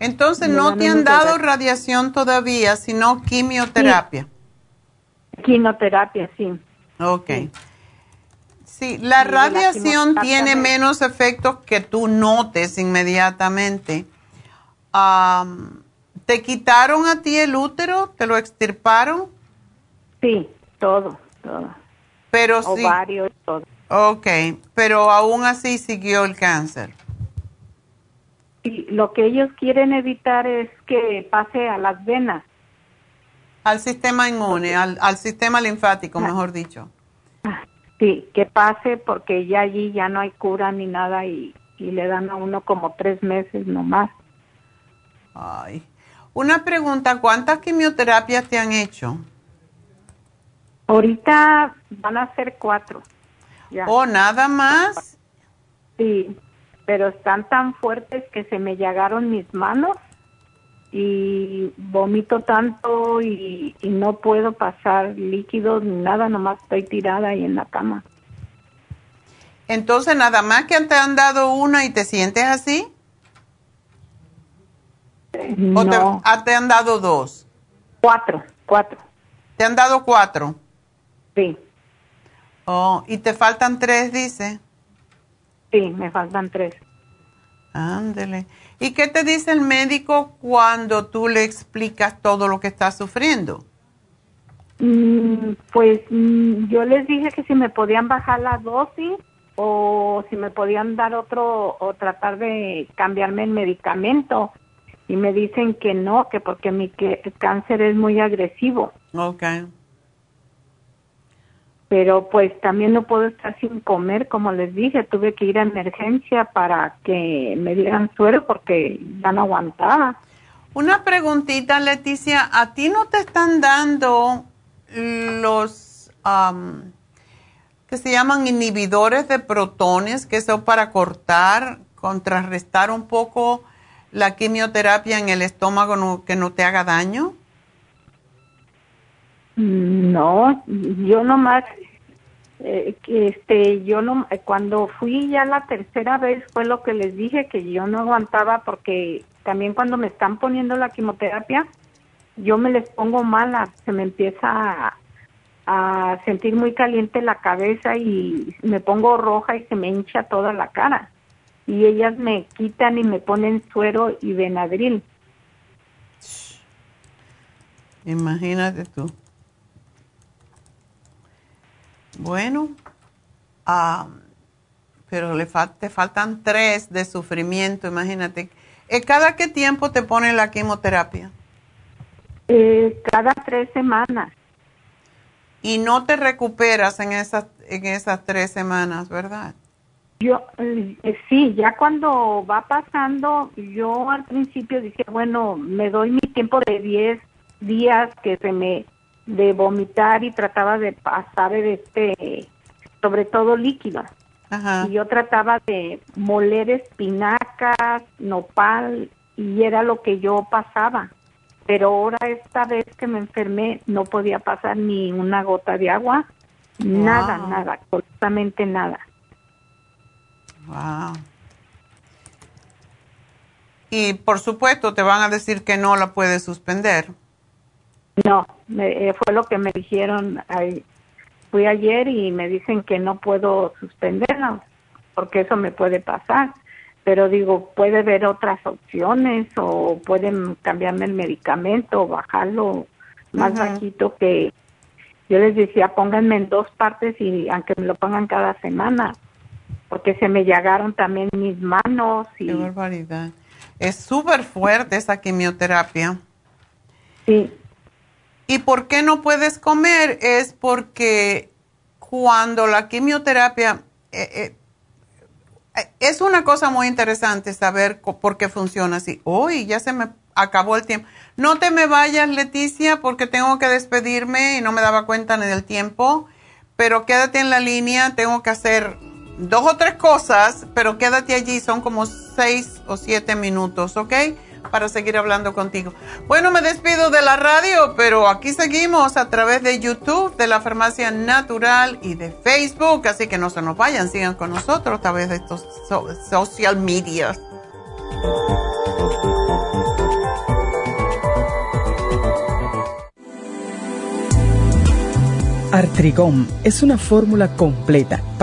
Entonces Me no te han dado radiación todavía, sino quimioterapia. Quimioterapia, sí. Ok. Sí, la Sí, radiación tiene me- menos efectos que tú notes inmediatamente. Am, ¿Te quitaron a ti el útero? ¿Te lo extirparon? Sí, todo, todo. Pero sí. Ovario, todo. Ok, pero aún así siguió el cáncer. Y lo que ellos quieren evitar es que pase a las venas. Al sistema inmune, al, al sistema linfático, Ah. mejor dicho. Sí, que pase porque ya allí ya no hay cura ni nada y, y le dan a uno como tres meses nomás. Ay. Una pregunta, ¿cuántas quimioterapias te han hecho? Ahorita van a ser cuatro. Ya. ¿O nada más? Sí, pero están tan fuertes que se me llagaron mis manos y vomito tanto y, y no puedo pasar líquidos ni nada, nomás estoy tirada ahí en la cama. Entonces, nada más que te han dado una y te sientes así. ¿O te, No, ah, te han dado dos? cuatro, cuatro, Te han dado cuatro. sí, Oh, y te faltan tres, dice. Sí, me faltan tres. Ándele. ¿Y qué te dice el médico cuando tú le explicas todo lo que estás sufriendo? Mm, pues mm, yo les dije que si me podían bajar la dosis o si me podían dar otro o tratar de cambiarme el medicamento y me dicen que no, que porque mi que- cáncer es muy agresivo, Ok. Pero pues también no puedo estar sin comer, como les dije, tuve que ir a emergencia para que me dieran suero porque ya no aguantaba. Una preguntita, Leticia. ¿A ti no te están dando los am, que se llaman inhibidores de protones, que son para cortar, contrarrestar un poco la quimioterapia en el estómago que no te haga daño? No, yo nomás, eh, este, yo no, eh, cuando fui ya la tercera vez fue lo que les dije que yo no aguantaba porque también cuando me están poniendo la quimioterapia, yo me les pongo mala, se me empieza a, a sentir muy caliente la cabeza y me pongo roja y se me hincha toda la cara. Y ellas me quitan y me ponen suero y Benadryl. Imagínate tú. Bueno, ah, pero le fal- te faltan tres de sufrimiento, imagínate. Eh, ¿Cada qué tiempo te ponen la quimioterapia? Eh, cada tres semanas. Y no te recuperas en esas, en esas tres semanas, ¿verdad? Yo, eh, sí, ya cuando va pasando, yo al principio dije, bueno, me doy mi tiempo de 10 días que se me de vomitar y trataba de pasar de este, sobre todo líquido. Y yo trataba de moler espinacas, nopal, y era lo que yo pasaba. Pero ahora esta vez que me enfermé no podía pasar ni una gota de agua, nada, nada, absolutamente nada. Wow. Y por supuesto te van a decir que no la puedes suspender. No, me, eh, fue lo que me dijeron. fui ayer y me dicen que no puedo suspenderla porque eso me puede pasar. Pero digo, puede haber otras opciones o pueden cambiarme el medicamento o bajarlo más bajito que yo les decía, pónganme en dos partes y aunque me lo pongan cada semana, porque se me llegaron también mis manos. Y... Qué barbaridad. Es súper fuerte esa quimioterapia. Sí. ¿Y por qué no puedes comer? Es porque cuando la quimioterapia... Eh, eh, es una cosa muy interesante saber por qué funciona así. Uy, ya se me acabó el tiempo. No te me vayas, Leticia, porque tengo que despedirme y no me daba cuenta ni del tiempo. Pero quédate en la línea, tengo que hacer dos o tres cosas, pero quédate allí, son como seis o siete minutos, ¿ok? Para seguir hablando contigo. Bueno, me despido de la radio, pero aquí seguimos a través de YouTube, de la Farmacia Natural y de Facebook, así que no se nos vayan, sigan con nosotros a través de estos social medias. Artrigón es una fórmula completa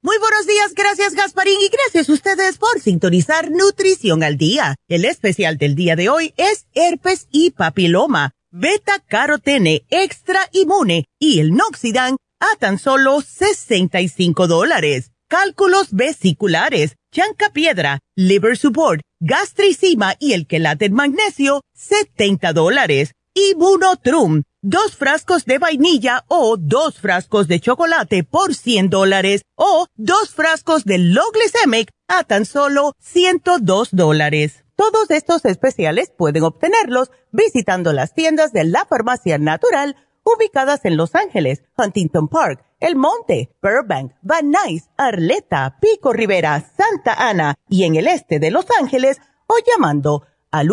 Muy buenos días, gracias Gasparín y gracias a ustedes por sintonizar Nutrición al Día. El especial del día de hoy es herpes y papiloma, beta carotene extra inmune y el noxidan a tan solo 65 dólares cálculos vesiculares, chanca piedra, liver support, gastricima y el quelate magnesio, 70 dólares. Y Bunotrum, dos frascos de vainilla o dos frascos de chocolate por 100 dólares o dos frascos de Loglicemic a tan solo 102 dólares. Todos estos especiales pueden obtenerlos visitando las tiendas de la farmacia natural ubicadas en Los Ángeles, Huntington Park, el Monte, Burbank, Van Nuys, Arleta, Pico Rivera, Santa Ana y en el este de Los Ángeles o llamando al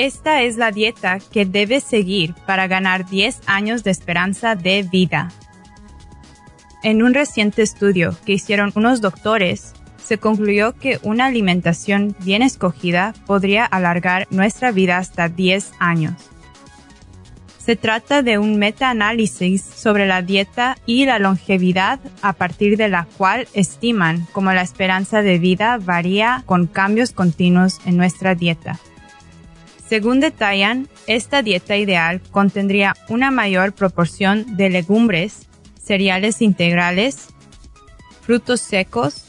Esta es la dieta que debes seguir para ganar 10 años de esperanza de vida. En un reciente estudio que hicieron unos doctores, se concluyó que una alimentación bien escogida podría alargar nuestra vida hasta 10 años. Se trata de un metaanálisis sobre la dieta y la longevidad a partir de la cual estiman cómo la esperanza de vida varía con cambios continuos en nuestra dieta. Según detallan, esta dieta ideal contendría una mayor proporción de legumbres, cereales integrales, frutos secos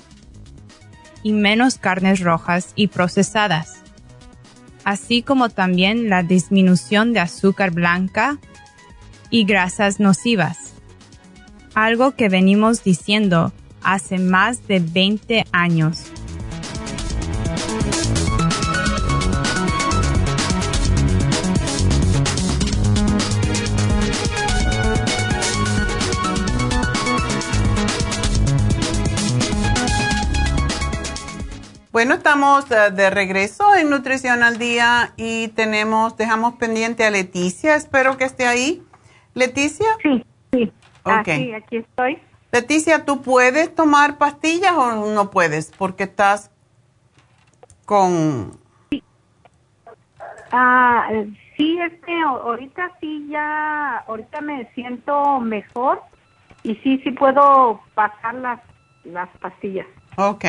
y menos carnes rojas y procesadas así como también la disminución de azúcar blanca y grasas nocivas, algo que venimos diciendo hace más de 20 años. Bueno, estamos eh, de regreso en Nutrición al Día y tenemos, dejamos pendiente a Leticia. Espero que esté ahí. ¿Leticia? Sí, sí. Ok. sí, aquí estoy. Leticia, ¿tú puedes tomar pastillas o no puedes? Porque estás con... Ah, sí, este, ahorita sí ya, ahorita me siento mejor y sí, sí puedo pasar las, las pastillas. Ok.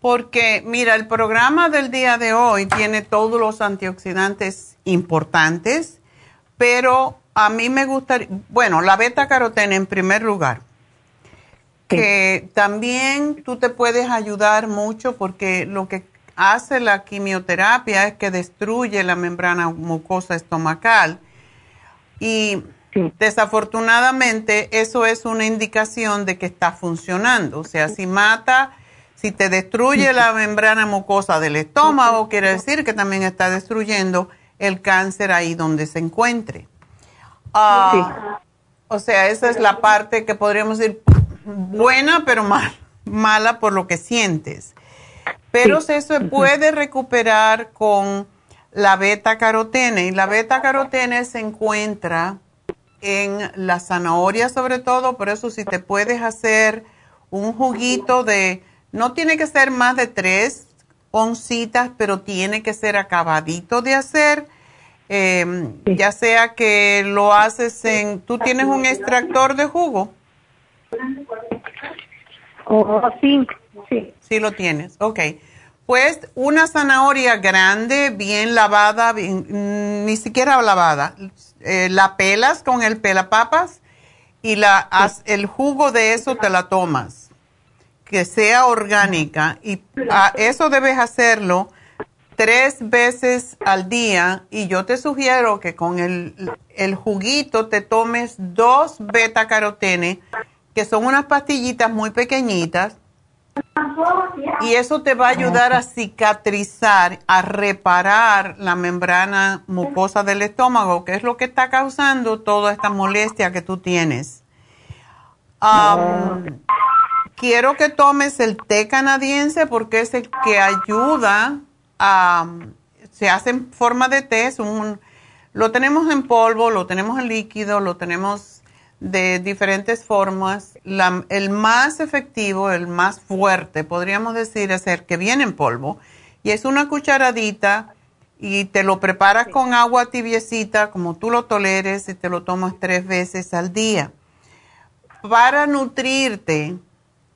Porque, mira, el programa del día de hoy tiene todos los antioxidantes importantes, pero a mí me gustaría, bueno, la beta carotene en primer lugar, que también tú te puedes ayudar mucho porque lo que hace la quimioterapia es que destruye la membrana mucosa estomacal y desafortunadamente eso es una indicación de que está funcionando, o sea, si mata si te destruye la membrana mucosa del estómago, quiere decir que también está destruyendo el cáncer ahí donde se encuentre. Ah, o sea, esa es la parte que podríamos decir buena, pero mal, mala por lo que sientes. Pero eso se puede recuperar con la beta carotene. Y la beta carotene se encuentra en la zanahoria sobre todo, por eso si te puedes hacer un juguito de no tiene que ser más de tres oncitas, pero tiene que ser acabadito de hacer. Em, ya sea que lo haces en... ¿Tú tienes un extractor de jugo? Oh, sí, sí. Sí lo tienes, ok. Pues una zanahoria grande, bien lavada, mm, ni siquiera lavada. Eh, la pelas con el pelapapas y la, el jugo de eso te la tomas que sea orgánica y eso debes hacerlo tres veces al día. Y yo te sugiero que con el, el juguito te tomes dos beta carotene que son unas pastillitas muy pequeñitas. Y eso te va a ayudar a cicatrizar, a reparar la membrana mucosa del estómago, que es lo que está causando toda esta molestia que tú tienes quiero que tomes el té canadiense porque es el que ayuda a, se hace en forma de té, un, lo tenemos en polvo, lo tenemos en líquido, lo tenemos de diferentes formas. el más efectivo, el más fuerte, podríamos decir, es el que viene en polvo. Y es una cucharadita y te lo preparas con agua tibiecita, como tú lo toleres, y te lo tomas tres veces al día. Para nutrirte,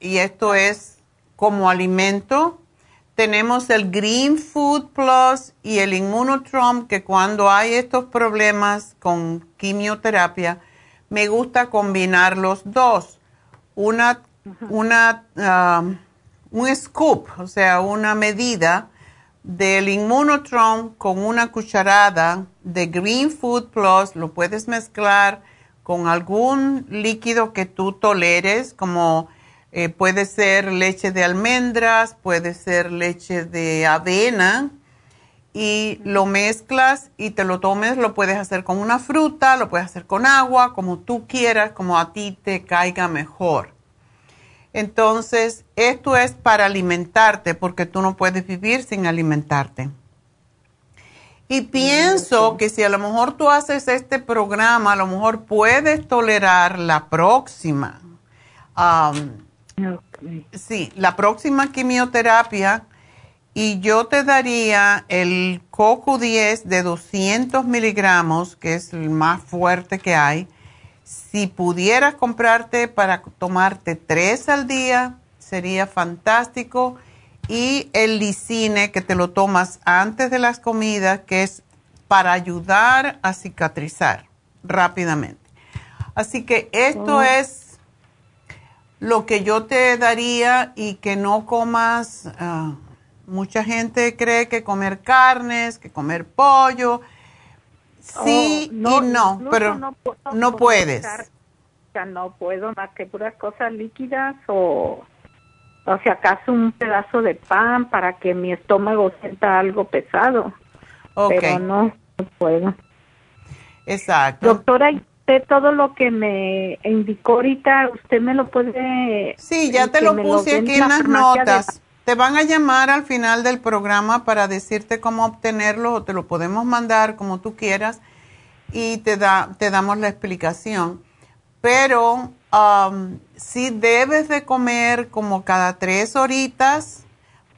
y esto es como alimento. Tenemos el Green Food Plus y el Immunotrom, que cuando hay estos problemas con quimioterapia, me gusta combinar los dos. Una, una, um, un scoop, o sea, una medida del Immunotrom con una cucharada de Green Food Plus, lo puedes mezclar con algún líquido que tú toleres, como eh, puede ser leche de almendras, puede ser leche de avena y lo mezclas y te lo tomes, lo puedes hacer con una fruta, lo puedes hacer con agua, como tú quieras, como a ti te caiga mejor. Entonces, esto es para alimentarte porque tú no puedes vivir sin alimentarte. Y pienso que si a lo mejor tú haces este programa, a lo mejor puedes tolerar la próxima. Sí, la próxima quimioterapia y yo te daría el coco 10 de 200 miligramos, que es el más fuerte que hay. Si pudieras comprarte para tomarte tres al día, sería fantástico. Y el licine, que te lo tomas antes de las comidas, que es para ayudar a cicatrizar rápidamente. Así que esto Oh. es lo que yo te daría y que no comas. ah, mucha gente cree que comer carnes, que comer pollo. Sí Oh, no, y no, pero no puedo no puedes. Ya no puedo más que puras cosas líquidas o, o si acaso un pedazo de pan para que mi estómago sienta algo pesado. Pero no, no puedo. Exacto. Doctora, ¿y usted todo lo que me indicó ahorita, usted me lo puede... Sí, ya eh, te lo puse aquí en las de- notas. Te van a llamar al final del programa para decirte cómo obtenerlo o te lo podemos mandar como tú quieras y te, da, te damos la explicación. Pero um, sí debes de comer como cada tres horitas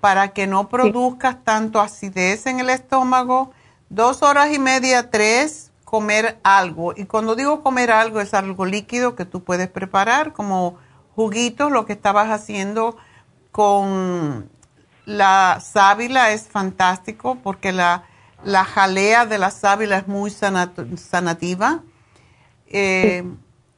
para que no produzcas tanto acidez en el estómago. Dos horas y media, tres, comer algo. Y cuando digo comer algo, es algo líquido que tú puedes preparar, como juguitos, lo que estabas haciendo con la sábila es fantástico porque la, la jalea de la sábila es muy sanat- sanativa. Eh,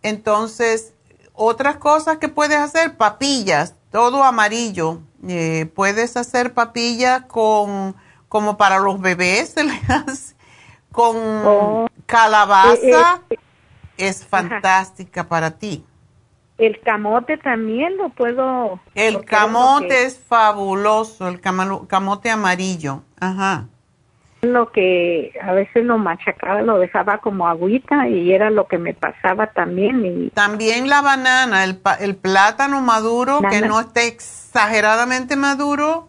Entonces, otras cosas que puedes hacer, papillas, todo amarillo. Eh, puedes hacer papillas con, como para los bebés, [laughs] se le hace, con Oh. calabaza, Eh, es fantástica para ti. El camote también lo puedo... El lo camote que- es fabuloso, el camalo- camote amarillo. Ajá. lo que a veces lo machacaba, lo dejaba como agüita y era lo que me pasaba también. Y También la banana, el, el plátano maduro, que no esté exageradamente maduro,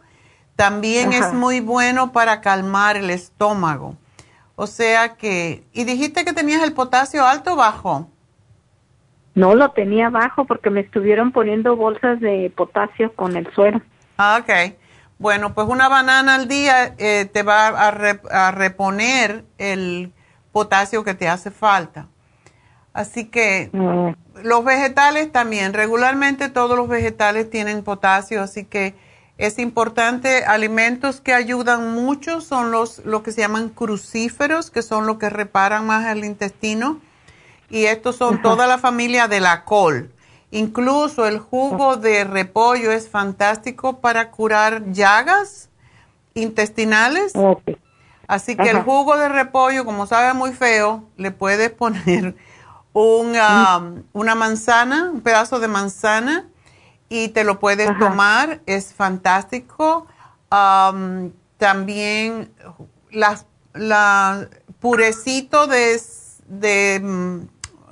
también Ajá. es muy bueno para calmar el estómago. O sea que, ¿y dijiste que tenías el potasio alto o bajo? no lo tenía bajo porque me estuvieron poniendo bolsas de potasio con el suero. Ah, ok. Bueno, pues una banana al día eh, te va a, a reponer el potasio que te hace falta. Así que Mm, los vegetales también, regularmente todos los vegetales tienen potasio, así que es importante, alimentos que ayudan mucho son los lo que se llaman crucíferos, que son los que reparan más el intestino, y estos son toda la familia de la col. Incluso el jugo de repollo es fantástico para curar llagas intestinales. Así que el jugo de repollo, como sabe muy feo, le puedes [laughs] poner un, um, una manzana, un pedazo de manzana, y te lo puedes Ajá. tomar. Es fantástico. Um, también la, la purecito de, de mm,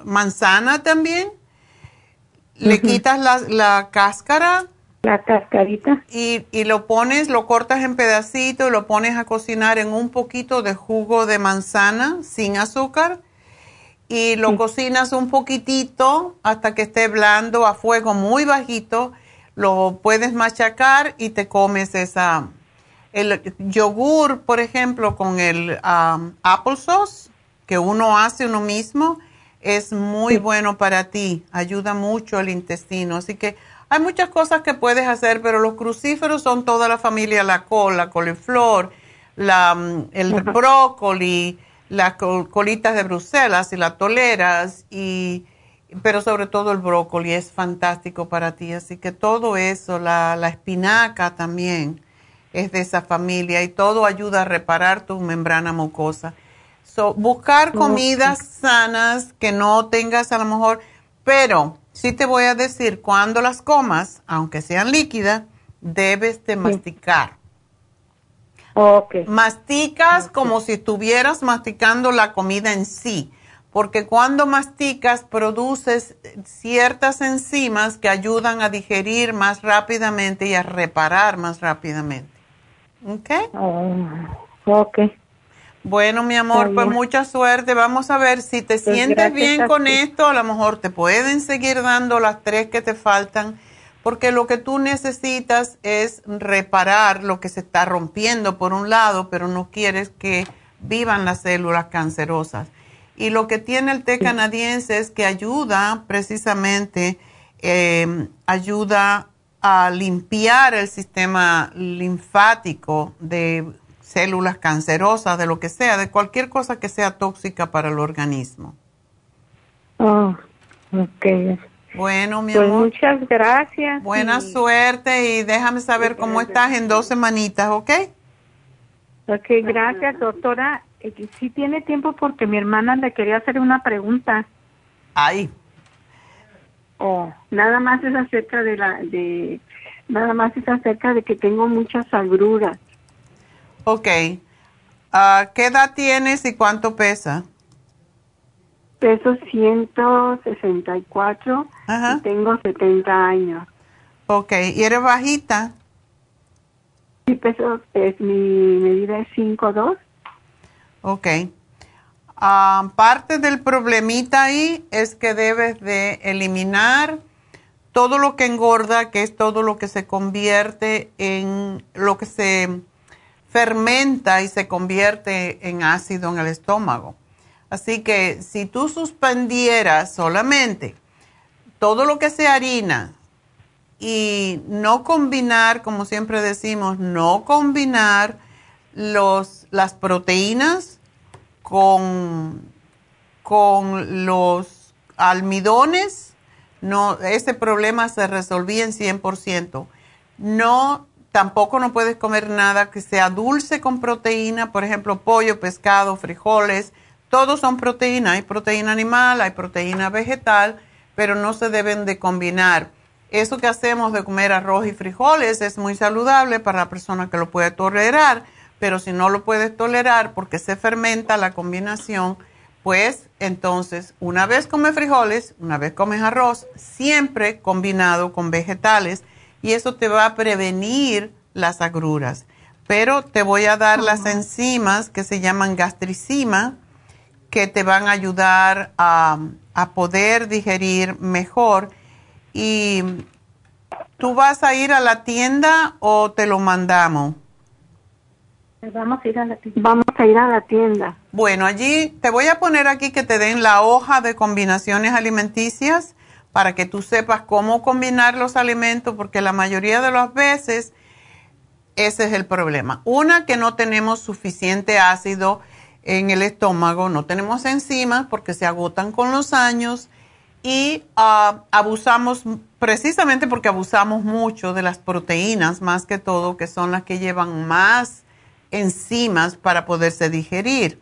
manzana también. Le quitas la, la cáscara La cascarita. y, y lo pones, lo cortas en pedacitos y lo pones a cocinar en un poquito de jugo de manzana sin azúcar y lo cocinas un poquitito hasta que esté blando a fuego muy bajito. Lo puedes machacar y te comes esa. El yogur, por ejemplo, con el um, applesauce que uno hace uno mismo, es muy bueno para ti. Ayuda mucho al intestino. Así que hay muchas cosas que puedes hacer, pero los crucíferos son toda la familia, la col, la coliflor, la, mm, el brócoli, las col- colitas de Bruselas y las toleras, y, pero sobre todo el brócoli es fantástico para ti. Así que todo eso, la, la espinaca también es de esa familia y todo ayuda a reparar tu membrana mucosa. So, buscar comidas sanas que no tengas a lo mejor, pero sí te voy a decir, cuando las comas, aunque sean líquidas, debes de masticar. Ok. Masticas como si estuvieras masticando la comida en sí, porque cuando masticas produces ciertas enzimas que ayudan a digerir más rápidamente y a reparar más rápidamente. ¿Ok? Oh, ok. Bueno, mi amor, pues mucha suerte. Vamos a ver si te Pues sientes bien con esto. A lo mejor te pueden seguir dando las tres que te faltan. Porque lo que tú necesitas es reparar lo que se está rompiendo por un lado, pero no quieres que vivan las células cancerosas. Y lo que tiene el té canadiense es que ayuda precisamente, eh, ayuda a limpiar el sistema linfático de células cancerosas, de lo que sea, de cualquier cosa que sea tóxica para el organismo. Oh, ok. Bueno, mi pues amor. muchas gracias. Buena suerte y déjame saber cómo estás en dos semanitas, ¿ok? Ok, gracias, doctora. Eh, Sí tiene tiempo porque mi hermana le quería hacer una pregunta. Ahí. Oh, nada más es acerca de la de nada más es acerca de que tengo muchas agruras. Ok. Ah, ¿Qué edad tienes y cuánto pesa? Peso 164 Ajá. y tengo 70 años. Ok. ¿Y eres bajita? Mi peso es mi medida es 5'2. Ok. Ah, parte del problemita ahí es que debes de eliminar todo lo que engorda, que es todo lo que se convierte en lo que se fermenta y se convierte en ácido en el estómago. Así que si tú suspendieras solamente todo lo que sea harina y no combinar, como siempre decimos, no combinar los, las proteínas con, con los almidones, no, ese problema se resolvía en 100%. No, tampoco no puedes comer nada que sea dulce con proteína, por ejemplo, pollo, pescado, frijoles, todos son proteína. Hay proteína animal, hay proteína vegetal, pero no se deben de combinar. Eso que hacemos de comer arroz y frijoles es muy saludable para la persona que lo puede tolerar, pero si no lo puedes tolerar porque se fermenta la combinación, pues entonces una vez comes frijoles, una vez comes arroz, siempre combinado con vegetales y eso te va a prevenir las agruras. Pero te voy a dar las enzimas que se llaman gastricima, que te van a ayudar a, a poder digerir mejor. ¿Y tú vas a ir a la tienda o te lo mandamos? Vamos a ir a la tienda. Vamos a ir a la tienda. Bueno, allí te voy a poner aquí que te den la hoja de combinaciones alimenticias para que tú sepas cómo combinar los alimentos, porque la mayoría de las veces ese es el problema. Una, que no tenemos suficiente ácido en el estómago, no tenemos enzimas porque se agotan con los años y ah, abusamos precisamente porque abusamos mucho de las proteínas, más que todo, que son las que llevan más enzimas para poderse digerir.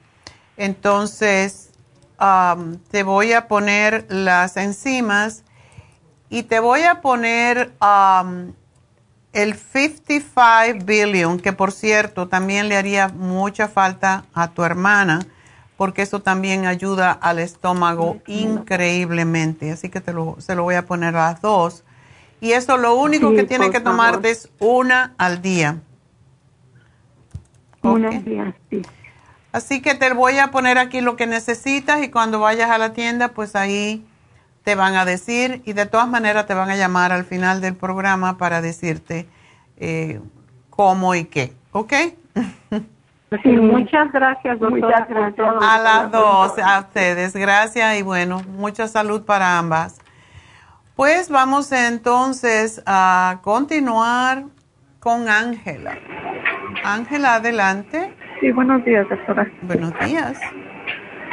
Entonces, te voy a poner las enzimas y te voy a poner um, el 55 billion, que por cierto también le haría mucha falta a tu hermana, porque eso también ayuda al estómago increíblemente. Así que te lo, se lo voy a poner a las dos. Y eso lo único Sí, que tiene que tomar favor. es una al día. Una Ok. día, sí. Así que te voy a poner aquí lo que necesitas y cuando vayas a la tienda, pues ahí te van a decir y de todas maneras te van a llamar al final del programa para decirte eh, cómo y qué, ¿ok? [laughs] Sí, muchas gracias, doctora. por todo. A las dos, a ustedes, gracias y bueno, mucha salud para ambas. Pues vamos entonces a continuar con Ángela. Ángela, adelante. Sí, buenos días, doctora. Buenos días.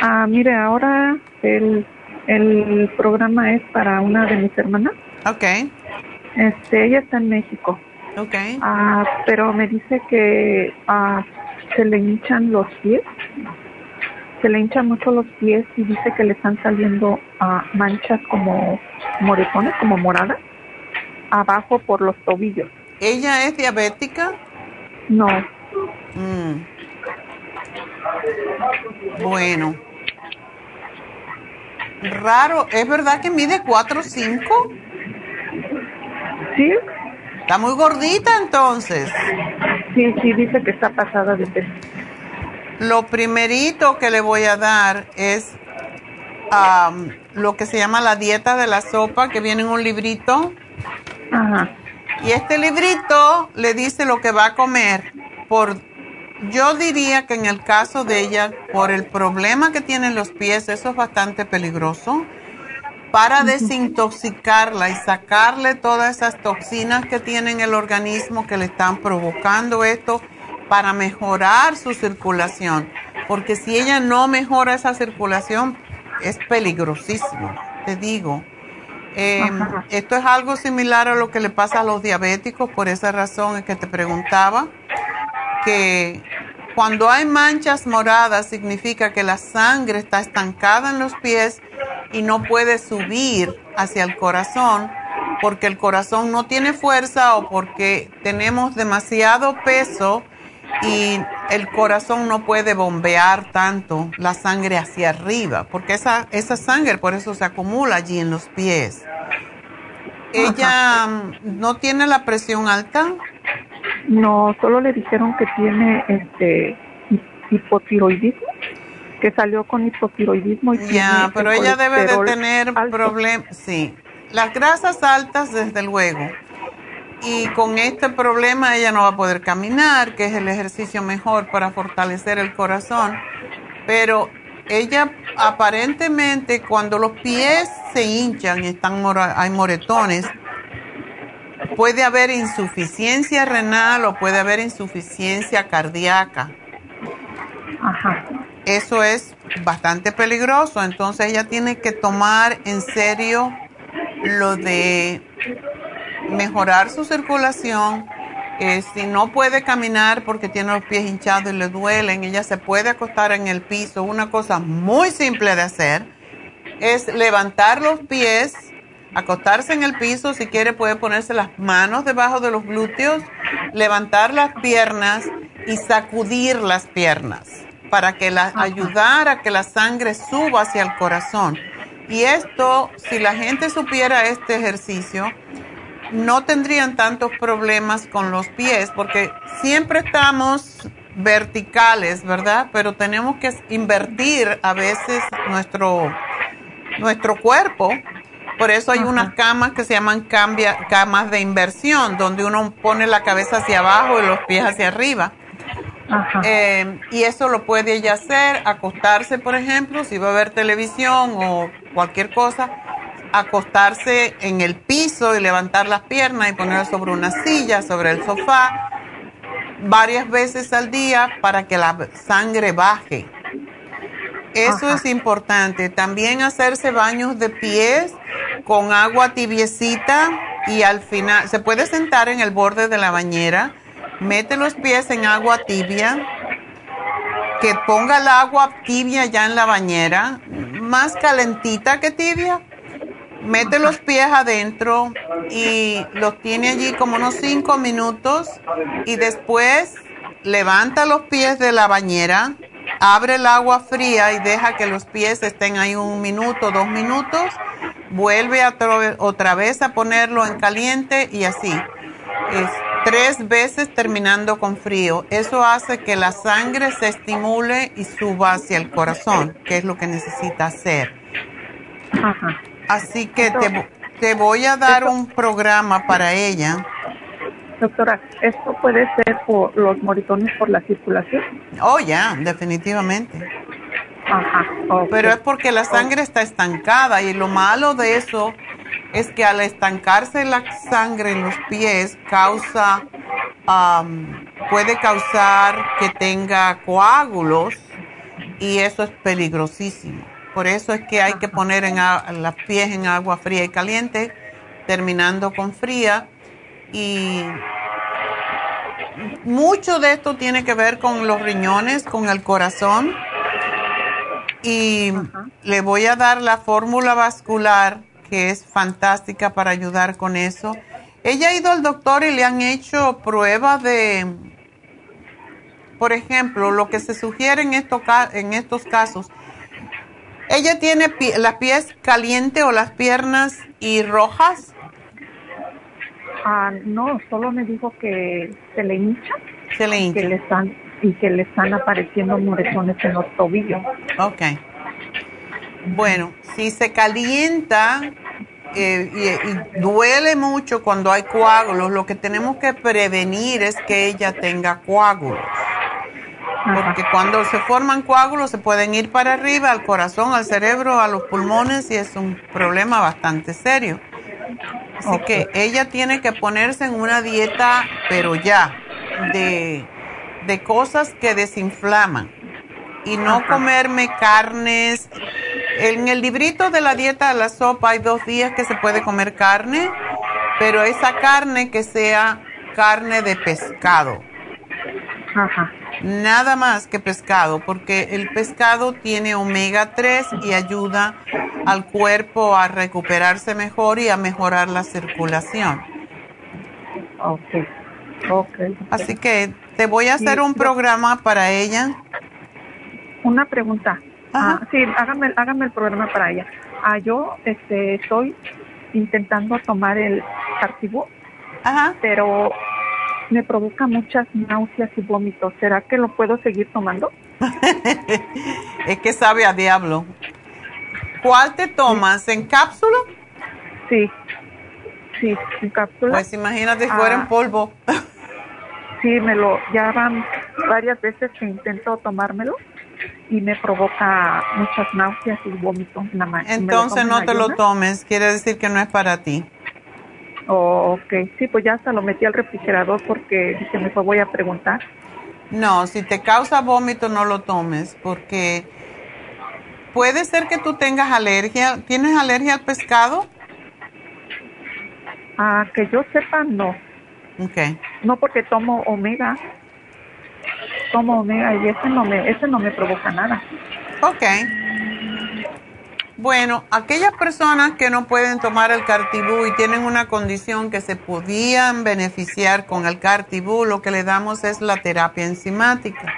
Ah, mire, ahora el, el programa es para una de mis hermanas. Ok, Este, ella está en México. ok. Ah, pero me dice que ah, se le hinchan los pies. Se le hinchan mucho los pies y dice que le están saliendo ah, manchas como moretones, como moradas, abajo por los tobillos. ¿Ella es diabética? No, Mm. Bueno. Raro, ¿es verdad que mide 4 o 5? Sí. Está muy gordita entonces. sí, sí, dice que está pasada de peso. Lo primerito que le voy a dar es am, lo que se llama la dieta de la sopa, que viene en un librito. Ajá. Y este librito le dice lo que va a comer. Por, yo diría que en el caso de ella, por el problema que tienen los pies, eso es bastante peligroso. Para desintoxicarla y sacarle todas esas toxinas que tiene en el organismo que le están provocando esto, para mejorar su circulación. Porque si ella no mejora esa circulación, es peligrosísimo, te digo. Eh, esto es algo similar a lo que le pasa a los diabéticos, por esa razón es que te preguntaba, que cuando hay manchas moradas significa que la sangre está estancada en los pies y no puede subir hacia el corazón porque el corazón no tiene fuerza o porque tenemos demasiado peso y el corazón no puede bombear tanto la sangre hacia arriba, porque esa, esa sangre por eso se acumula allí en los pies. ¿Ella mm, no tiene la presión alta? No, solo le dijeron que tiene este hipotiroidismo, que salió con hipotiroidismo. Y ya, pero ella debe de tener problemas, sí. Las grasas altas, desde luego y con este problema ella no va a poder caminar, que es el ejercicio mejor para fortalecer el corazón. Pero ella aparentemente cuando los pies se hinchan y están hay moretones, puede haber insuficiencia renal o puede haber insuficiencia cardíaca. Ajá. Eso es bastante peligroso, entonces ella tiene que tomar en serio lo de mejorar su circulación. Eh, si no puede caminar porque tiene los pies hinchados y le duelen, ella se puede acostar en el piso. Una cosa muy simple de hacer es levantar los pies, acostarse en el piso. Si quiere puede ponerse las manos debajo de los glúteos, levantar las piernas y sacudir las piernas para que la, ayudar a que la sangre suba hacia el corazón. Y esto, si la gente supiera este ejercicio, no tendrían tantos problemas con los pies porque siempre estamos verticales, ¿verdad? Pero tenemos que invertir a veces nuestro, nuestro cuerpo. Por eso hay unas camas que se llaman cambia, camas de inversión, donde uno pone la cabeza hacia abajo y los pies hacia arriba. Eh, y eso lo puede ella hacer, acostarse, por ejemplo, si va a ver televisión o cualquier cosa, acostarse en el piso y levantar las piernas y poner sobre una silla, sobre el sofá, varias veces al día para que la sangre baje. Eso es importante. También hacerse baños de pies con agua tibiecita y al final se puede sentar en el borde de la bañera, mete los pies en agua tibia, que ponga el agua tibia ya en la bañera, más calentita que tibia, mete los pies adentro y los tiene allí como unos cinco minutos y después levanta los pies de la bañera, abre el agua fría y deja que los pies estén ahí un minuto, dos minutos, vuelve a otra vez a ponerlo en caliente y así. Es tres veces terminando con frío. Eso hace que la sangre se estimule y suba hacia el corazón, que es lo que necesita hacer. Ajá. Así que te, te voy a dar un programa para ella. Doctora, ¿esto puede ser por los moritones por la circulación? Oh, ya, definitivamente. Ajá. Pero es porque la sangre está estancada y lo malo de eso es que al estancarse la sangre en los pies causa, puede causar que tenga coágulos y eso es peligrosísimo. Por eso es que hay que poner en las pies en agua fría y caliente, terminando con fría. Y mucho de esto tiene que ver con los riñones, con el corazón. Y le voy a dar la fórmula vascular, que es fantástica para ayudar con eso. Ella ha ido al doctor y le han hecho pruebas de, por ejemplo, lo que se sugiere en, en estos casos ¿Ella tiene las pies calientes o las piernas y rojas? Ah, no, solo me dijo que se le hincha. Se le hincha. Que le están, y que le están apareciendo moretones en los tobillos. Ok. Bueno, si se calienta, eh, y, duele mucho cuando hay coágulos. Lo que tenemos que prevenir es que ella tenga coágulos. Porque cuando se forman coágulos se pueden ir para arriba, al corazón, al cerebro, a los pulmones y es un problema bastante serio. Así que ella tiene que ponerse en una dieta, pero ya, de, de cosas que desinflaman y no comerme carnes. En el librito de la dieta de la sopa hay dos días que se puede comer carne, pero esa carne que sea carne de pescado. Ajá. Nada más que pescado, porque el pescado tiene omega 3 y ayuda al cuerpo a recuperarse mejor y a mejorar la circulación. Ok, ok. Así que te voy a hacer un programa para ella una pregunta. Ah, sí, hágame, hágame el programa para ella. Ah, yo este, estoy intentando tomar el Cartibú, pero me provoca muchas náuseas y vómitos. ¿Será que lo puedo seguir tomando? [laughs] es que sabe a diablo. ¿Cuál te tomas? ¿En cápsula? Sí, sí, en cápsula. Pues imagínate si fuera en ah. polvo. sí, me lo, ya van varias veces que intento tomármelo y me provoca muchas náuseas y vómitos. Entonces no te lo tomes, quiere decir que no es para ti. Oh, ok, sí, pues ya hasta lo metí al refrigerador porque dije, mejor voy a preguntar. No, si te causa vómito no lo tomes porque puede ser que tú tengas alergia. ¿Tienes alergia al pescado? Ah, que yo sepa, no. Ok. No porque tomo omega tomo omega y ese no me, ese no me provoca nada. Ok. Bueno, aquellas personas que no pueden tomar el cartibú y tienen una condición que se podían beneficiar con el cartibú, lo que le damos es la terapia enzimática,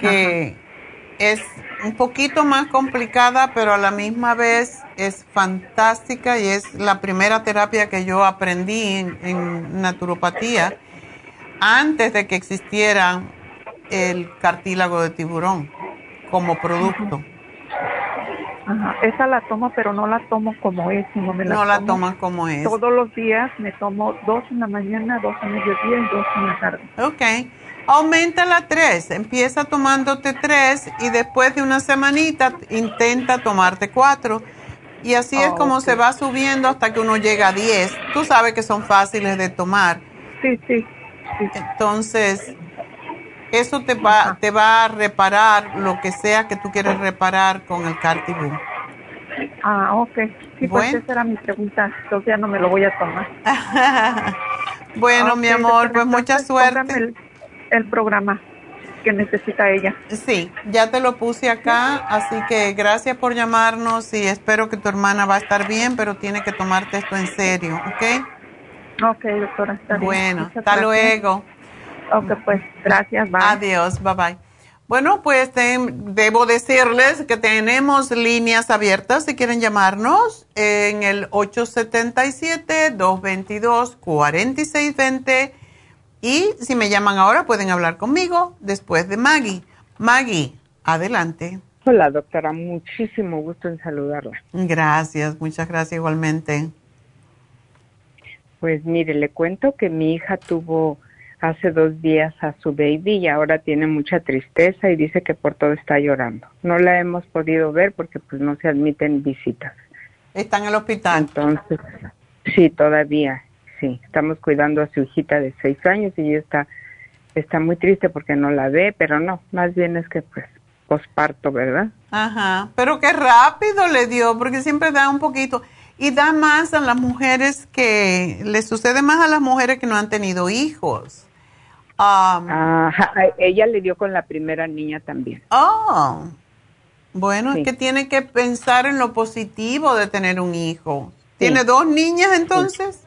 que es un poquito más complicada, pero a la misma vez es fantástica y es la primera terapia que yo aprendí en, en naturopatía antes de que existiera el cartílago de tiburón como producto. Ajá. Esa la tomo, pero no la tomo como es, no me la No la tomas como es. Todos los días me tomo dos en la mañana, dos a mediodía y dos en la tarde. Ok. Aumenta la tres. Empieza tomándote tres y después de una semanita intenta tomarte cuatro. Y así es como se va subiendo hasta que uno llega a diez. Tú sabes que son fáciles de tomar. Sí, sí. Entonces, eso te va, te va a reparar lo que sea que tú quieres reparar con el Cartibú. Ah, ok. Sí, pues esa era mi pregunta. Entonces ya no me lo voy a tomar. [laughs] bueno, mi amor, pues mucha suerte. El, el programa que necesita ella. Sí, ya te lo puse acá, así que gracias por llamarnos y espero que tu hermana va a estar bien, pero tiene que tomarte esto en serio, ¿ok? Ok, doctora, está bien. Bueno, hasta luego. Ok, pues gracias, bye. Adiós, bye bye. Bueno, pues debo decirles que tenemos líneas abiertas si quieren llamarnos en el 877-222-4620 y si me llaman ahora pueden hablar conmigo después de Maggie. Maggie, adelante. Hola, doctora, muchísimo gusto en saludarla. Gracias, muchas gracias igualmente. Pues mire, le cuento que mi hija tuvo hace dos días a su baby y ahora tiene mucha tristeza y dice que por todo está llorando. No la hemos podido ver porque pues no se admiten visitas. ¿Está en el hospital? Entonces, sí, todavía, sí. Estamos cuidando a su hijita de seis años y ella está, está muy triste porque no la ve, pero no, más bien es que pues posparto, ¿verdad? Ajá, pero qué rápido le dio, porque siempre da un poquito y da más a las mujeres que, le sucede más a las mujeres que no han tenido hijos. Um, ella le dio con la primera niña también. Oh, bueno, es que tiene que pensar en lo positivo de tener un hijo. ¿Tiene dos niñas entonces?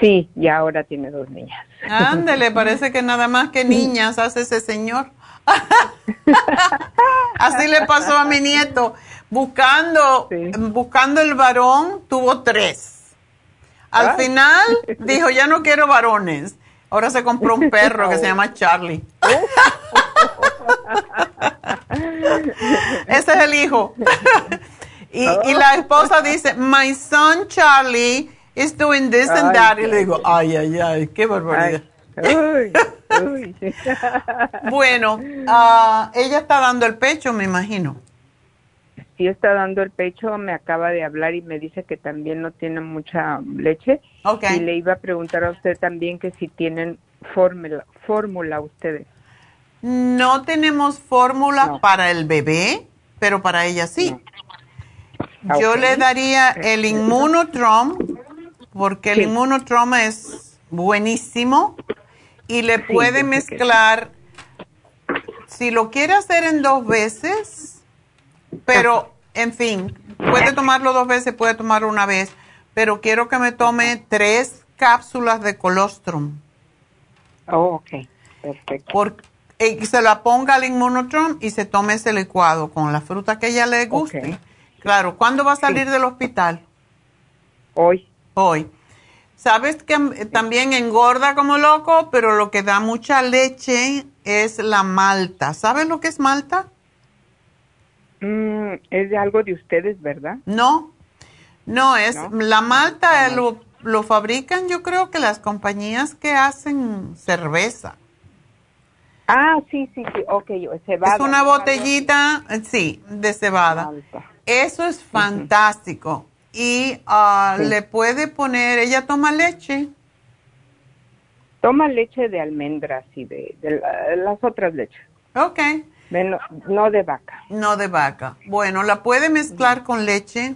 Sí. y ahora tiene dos niñas. Ándele, [laughs] parece que nada más que niñas hace ese señor. [laughs] Así le pasó a mi nieto. Buscando, buscando el varón, tuvo tres. Al final [laughs] dijo, ya no quiero varones. Ahora se compró un [laughs] perro que se llama Charlie. [laughs] Ese es el hijo. Y, y la esposa dice, my son Charlie is doing this and that. Y le digo, ay, ay, ay, qué barbaridad. Uy, uy. [laughs] Bueno, ah, ella está dando el pecho, me imagino. Sí está dando el pecho, me acaba de hablar y me dice que también no tiene mucha leche. Y le iba a preguntar a usted también que si tienen fórmula, fórmula ustedes. No tenemos fórmula para el bebé, pero para ella sí. Yo Ok. le daría el Immunotrom, porque el Sí. Immunotrom es buenísimo y le Sí, puede yo que mezclar, si lo quiere hacer en dos veces, pero en fin, puede tomarlo dos veces, puede tomarlo una vez, pero quiero que me tome tres cápsulas de colostrum. Oh, ok, perfecto. Por, eh, se la ponga al Immunotron y se tome ese licuado con la fruta que ella le guste. Claro, ¿cuándo va a salir del hospital? Hoy. Hoy. Sabes que también engorda como loco, pero lo que da mucha leche es la malta. ¿Sabes lo que es malta? Mm, es de algo de ustedes, ¿verdad? No, no es. ¿No? La malta eh, lo, lo fabrican, yo creo que las compañías que hacen cerveza. Ah, sí, sí, sí, ok, yo, cebada. es una botellita, sí, de cebada. Malta. Eso es fantástico. Y Sí. le puede poner, ella toma leche. Toma leche de almendras y de, de la- las otras leches. Ok. De no, no de vaca. No de vaca. Bueno, la puede mezclar con leche.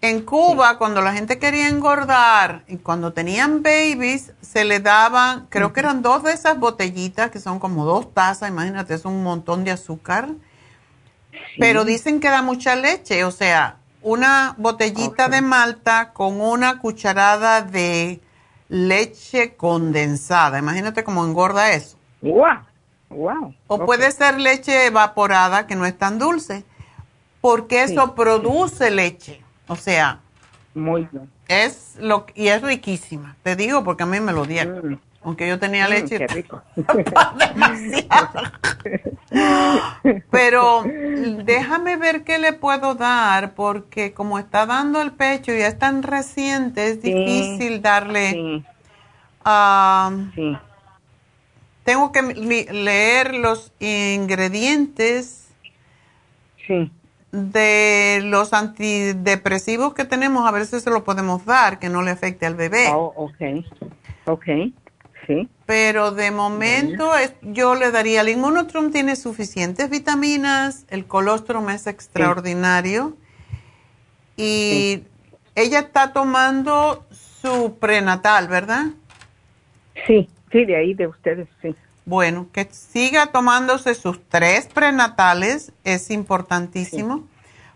En Cuba, cuando la gente quería engordar y cuando tenían babies, se le daban, creo que eran dos de esas botellitas que son como dos tazas, imagínate, es un montón de azúcar. Pero dicen que da mucha leche, o sea, una botellita de malta con una cucharada de leche condensada. Imagínate cómo engorda eso. ¡Wow! ¡Wow! O puede ser leche evaporada que no es tan dulce, porque Sí, eso produce leche. O sea, Muy bien. es lo y es riquísima. Te digo porque a mí me lo dieron. Mm. Aunque yo tenía Mm, leche qué [laughs] rico. [laughs] demasiado. Pero déjame ver qué le puedo dar porque como está dando el pecho y es tan reciente, es Sí, difícil darle sí. Tengo que leer los ingredientes Sí. de los antidepresivos que tenemos, a ver si se lo podemos dar, que no le afecte al bebé. Oh, ok. Ok. Sí. Pero de momento es- yo le daría, el Immunotrum tiene suficientes vitaminas, el colostrum es extraordinario y ella está tomando su prenatal, ¿verdad? Sí, sí, de ahí de ustedes, sí. Bueno, que siga tomándose sus tres prenatales es importantísimo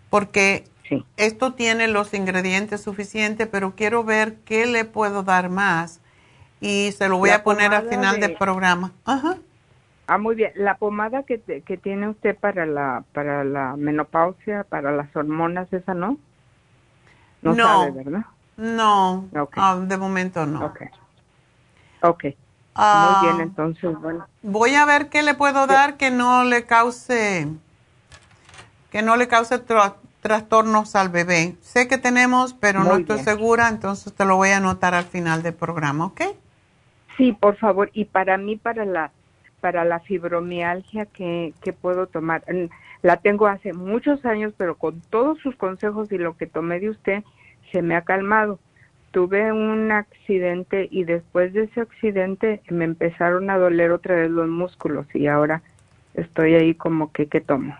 porque Sí. esto tiene los ingredientes suficientes, pero quiero ver qué le puedo dar más y se lo voy La a poner al final de- del programa. Ajá. Ah, muy bien. La pomada que, te- que tiene usted para la para la menopausia, para las hormonas, esa no? No, No. sabe, ¿verdad? No, ah, de momento no. Ok. Ok. Ah, muy bien, entonces, bueno. Voy a ver qué le puedo dar que no le cause que no le cause tra- trastornos al bebé. Sé que tenemos, pero no estoy bien. segura, entonces te lo voy a anotar al final del programa, ¿ok? Sí, por favor. Y para mí, para la para la fibromialgia que, que puedo tomar, Mm, la tengo hace muchos años, pero con todos sus consejos y lo que tomé de usted, se me ha calmado. Tuve un accidente y después de ese accidente me empezaron a doler otra vez los músculos y ahora estoy ahí como que, ¿qué tomo?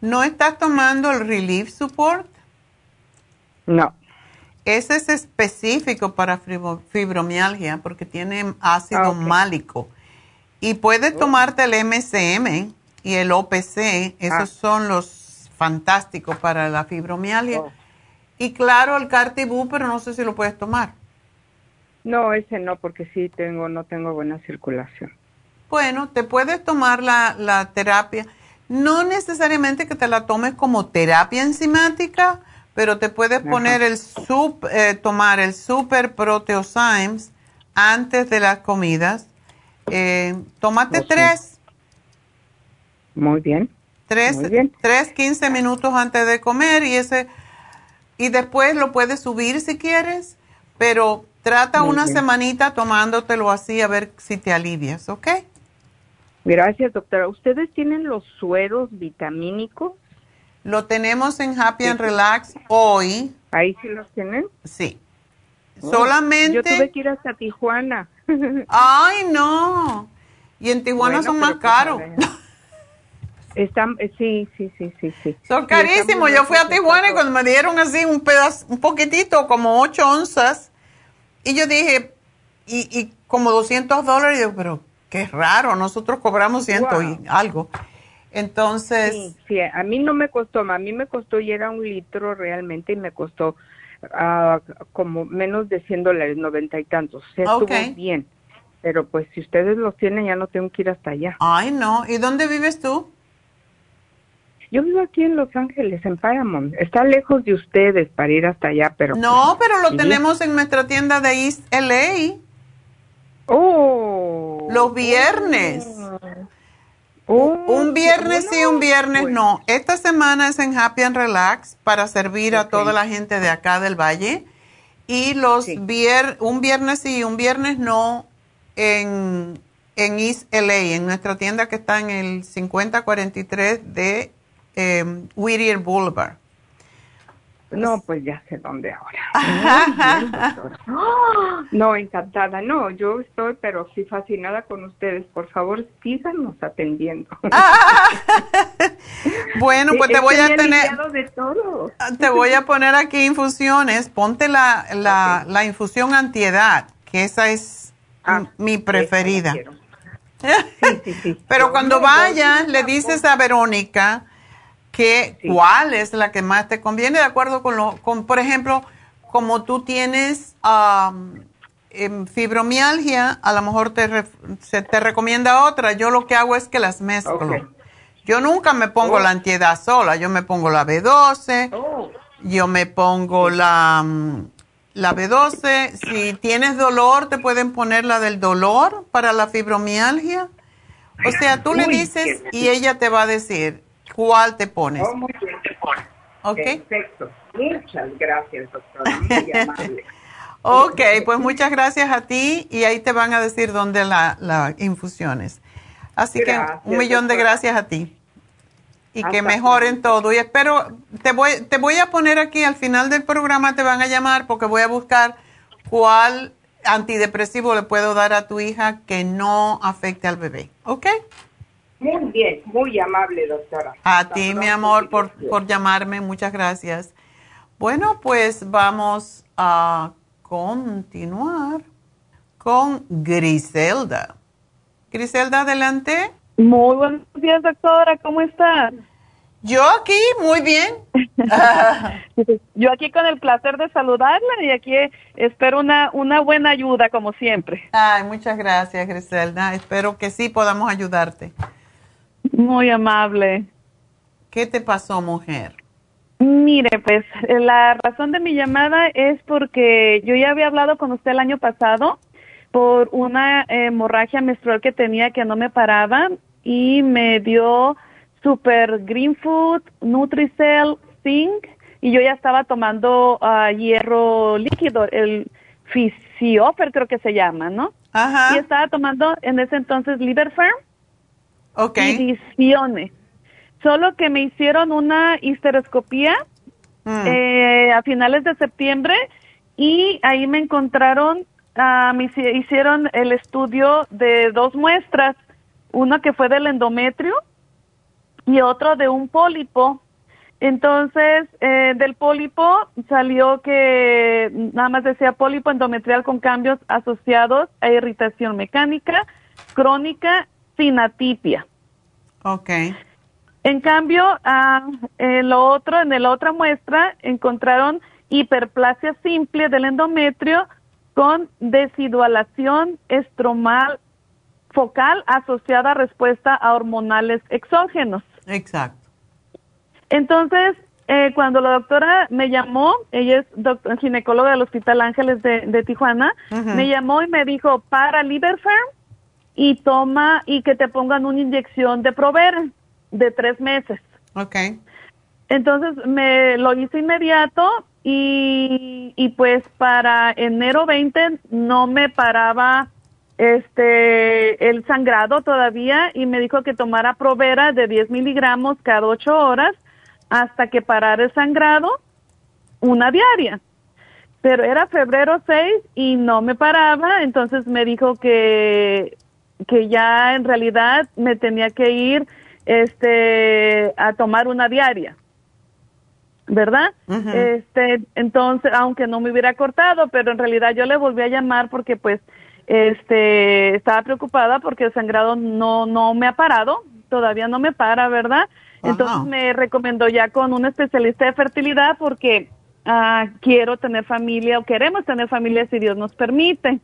¿No estás tomando el Relief Support? No. Ese es específico para fibro- fibromialgia porque tiene ácido Ah, málico. Y puedes tomarte el MCM y el OPC, esos Ah. son los fantásticos para la fibromialgia. Oh. Y claro, el Cartibú, pero no sé si lo puedes tomar. No, ese no, porque sí tengo, no tengo buena circulación. Bueno, te puedes tomar la, la terapia. No necesariamente que te la tomes como terapia enzimática, pero te puedes Ajá. poner el sup, eh, tomar el super proteosymes antes de las comidas. Eh, tómate tres, Muy bien. Tres, tres, 15 minutos antes de comer y ese y después lo puedes subir si quieres, pero trata una semanita tomándotelo así a ver si te alivias, ¿ok? Gracias, doctora. ¿Ustedes tienen los sueros vitamínicos? Lo tenemos en Happy and Relax hoy. ¿Ahí sí los tienen? Sí. Oh, Solamente. Yo tuve que ir hasta Tijuana. [laughs] Ay, no. Y en Tijuana son más pues, caros. Están, eh, sí, sí, sí, sí, sí. Son carísimos. Yo fui a Tijuana y cuando me dieron así un pedazo, un poquitito, como 8 onzas, y yo dije, y, y como 200 dólares, y yo, pero qué raro, nosotros cobramos ciento y algo. Entonces. Sí, a mí no me costó, a mí me costó y era un litro realmente y me costó uh, como menos de 100 dólares, noventa y tantos. O sea, estuvo bien. Pero pues si ustedes los tienen ya no tengo que ir hasta allá. Ay, no. ¿Y dónde vives tú? Yo vivo aquí en Los Ángeles, en Paramount. Está lejos de ustedes para ir hasta allá, pero... No, pues, pero lo tenemos en nuestra tienda de East LA. Oh. Los viernes. Oh, un viernes sí, un viernes no. Esta semana es en Happy and Relax para servir a toda la gente de acá del valle. Y los un viernes sí, un viernes no en, en East LA, en nuestra tienda que está en el 5043 de eh, Whittier Boulevard. No, pues ya sé dónde ahora. [laughs] no, encantada. No, yo estoy, pero sí fascinada con ustedes. Por favor, síganos atendiendo. [laughs] [laughs] bueno, pues te voy a tener. Te voy a poner aquí infusiones. Ponte la, la, la infusión antiedad, que esa es ah, mi preferida. Sí, sí, sí. Pero cuando vayas, le dices a Verónica que, cuál es la que más te conviene de acuerdo con lo, con, por ejemplo, como tú tienes em, fibromialgia, a lo mejor te, se te recomienda otra. Yo lo que hago es que las mezclo. Yo nunca me pongo oh. la antiedad sola, yo me pongo la B12, yo me pongo la, la B12. Si tienes dolor, te pueden poner la del dolor para la fibromialgia. O sea, tú le dices y ella te va a decir, ¿Cuál te pones? Oh, muy bien. ¿Ok? Perfecto. Muchas gracias, doctora. Muy [laughs] amable. ok, pues muchas gracias a ti y ahí te van a decir dónde las la infusiones. Así que un millón de gracias a ti. Y que mejoren todo. Y espero, te voy, te voy a poner aquí al final del programa, te van a llamar porque voy a buscar cuál antidepresivo le puedo dar a tu hija que no afecte al bebé. ¿Ok? Muy bien, muy amable, doctora. A ti, mi amor, por, por llamarme. Muchas gracias. Bueno, pues vamos a continuar con Griselda. Griselda, adelante. Muy buenos días, doctora. ¿Cómo está? Yo aquí, muy bien. [laughs] Yo aquí con el placer de saludarla y aquí espero una, una buena ayuda, como siempre. Ay, muchas gracias, Griselda. Espero que sí podamos ayudarte. Muy amable. ¿Qué te pasó, mujer? Mire, pues la razón de mi llamada es porque yo ya había hablado con usted el año pasado por una hemorragia menstrual que tenía que no me paraba y me dio Super Green Food, Nutricell, Zinc y yo ya estaba tomando uh, hierro líquido, el Fisiofer creo que se llama, ¿no? Ajá. Y estaba tomando en ese entonces Liverfarm Okay. Solo que me hicieron una histeroscopía mm. eh, a finales de septiembre y ahí me encontraron, uh, me hicieron el estudio de dos muestras, una que fue del endometrio y otro de un pólipo. Entonces, eh, del pólipo salió que nada más decía pólipo endometrial con cambios asociados a irritación mecánica, crónica sin atipia. Ok. En cambio, en lo otro, en la otra muestra, encontraron hiperplasia simple del endometrio con desidualación estromal focal asociada a respuesta a hormonales exógenos. Exacto. Entonces, eh, cuando la doctora me llamó, ella es doctor, ginecóloga del Hospital Ángeles de, Tijuana, me llamó y me dijo, para Liberfarm y toma y que te pongan una inyección de Provera. de tres meses. Ok. Entonces me lo hice inmediato y, y pues para enero 20 no me paraba este el sangrado todavía y me dijo que tomara provera de 10 miligramos cada ocho horas hasta que parara el sangrado una diaria. Pero era febrero 6 y no me paraba, entonces me dijo que, que ya en realidad me tenía que ir este a tomar una diaria. ¿Verdad? Este, entonces, aunque no me hubiera cortado, pero en realidad yo le volví a llamar porque pues este estaba preocupada porque el sangrado no no me ha parado, todavía no me para, ¿verdad? Entonces me recomendó ya con un especialista de fertilidad porque ah, quiero tener familia o queremos tener familia si Dios nos permite.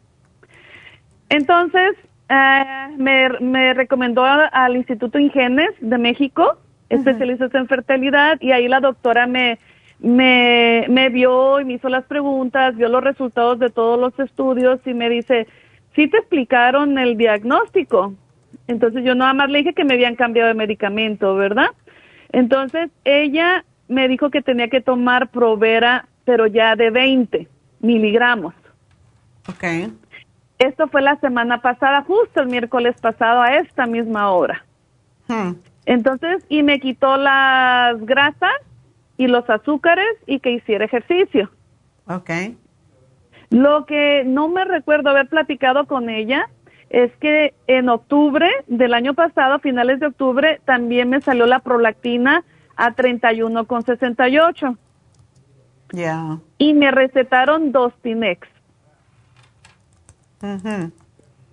Entonces ah, me, me recomendó al Instituto Ingenes de México, especialistas en fertilidad, y ahí la doctora me, me, me vio y me hizo las preguntas, vio los resultados de todos los estudios y me dice, ¿sí te explicaron el diagnóstico? Entonces yo nada más le dije que me habían cambiado de medicamento, ¿verdad? Entonces ella me dijo que tenía que tomar Provera, pero ya de 20 miligramos. Ok. Esto fue la semana pasada, justo el miércoles pasado a esta misma hora. Hmm. Entonces, y me quitó las grasas y los azúcares y que hiciera ejercicio. Ok. Lo que no me recuerdo haber platicado con ella es que en octubre del año pasado, a finales de octubre, también me salió la prolactina a 31,68 Ya. y me recetaron dos Tinex, Ujú.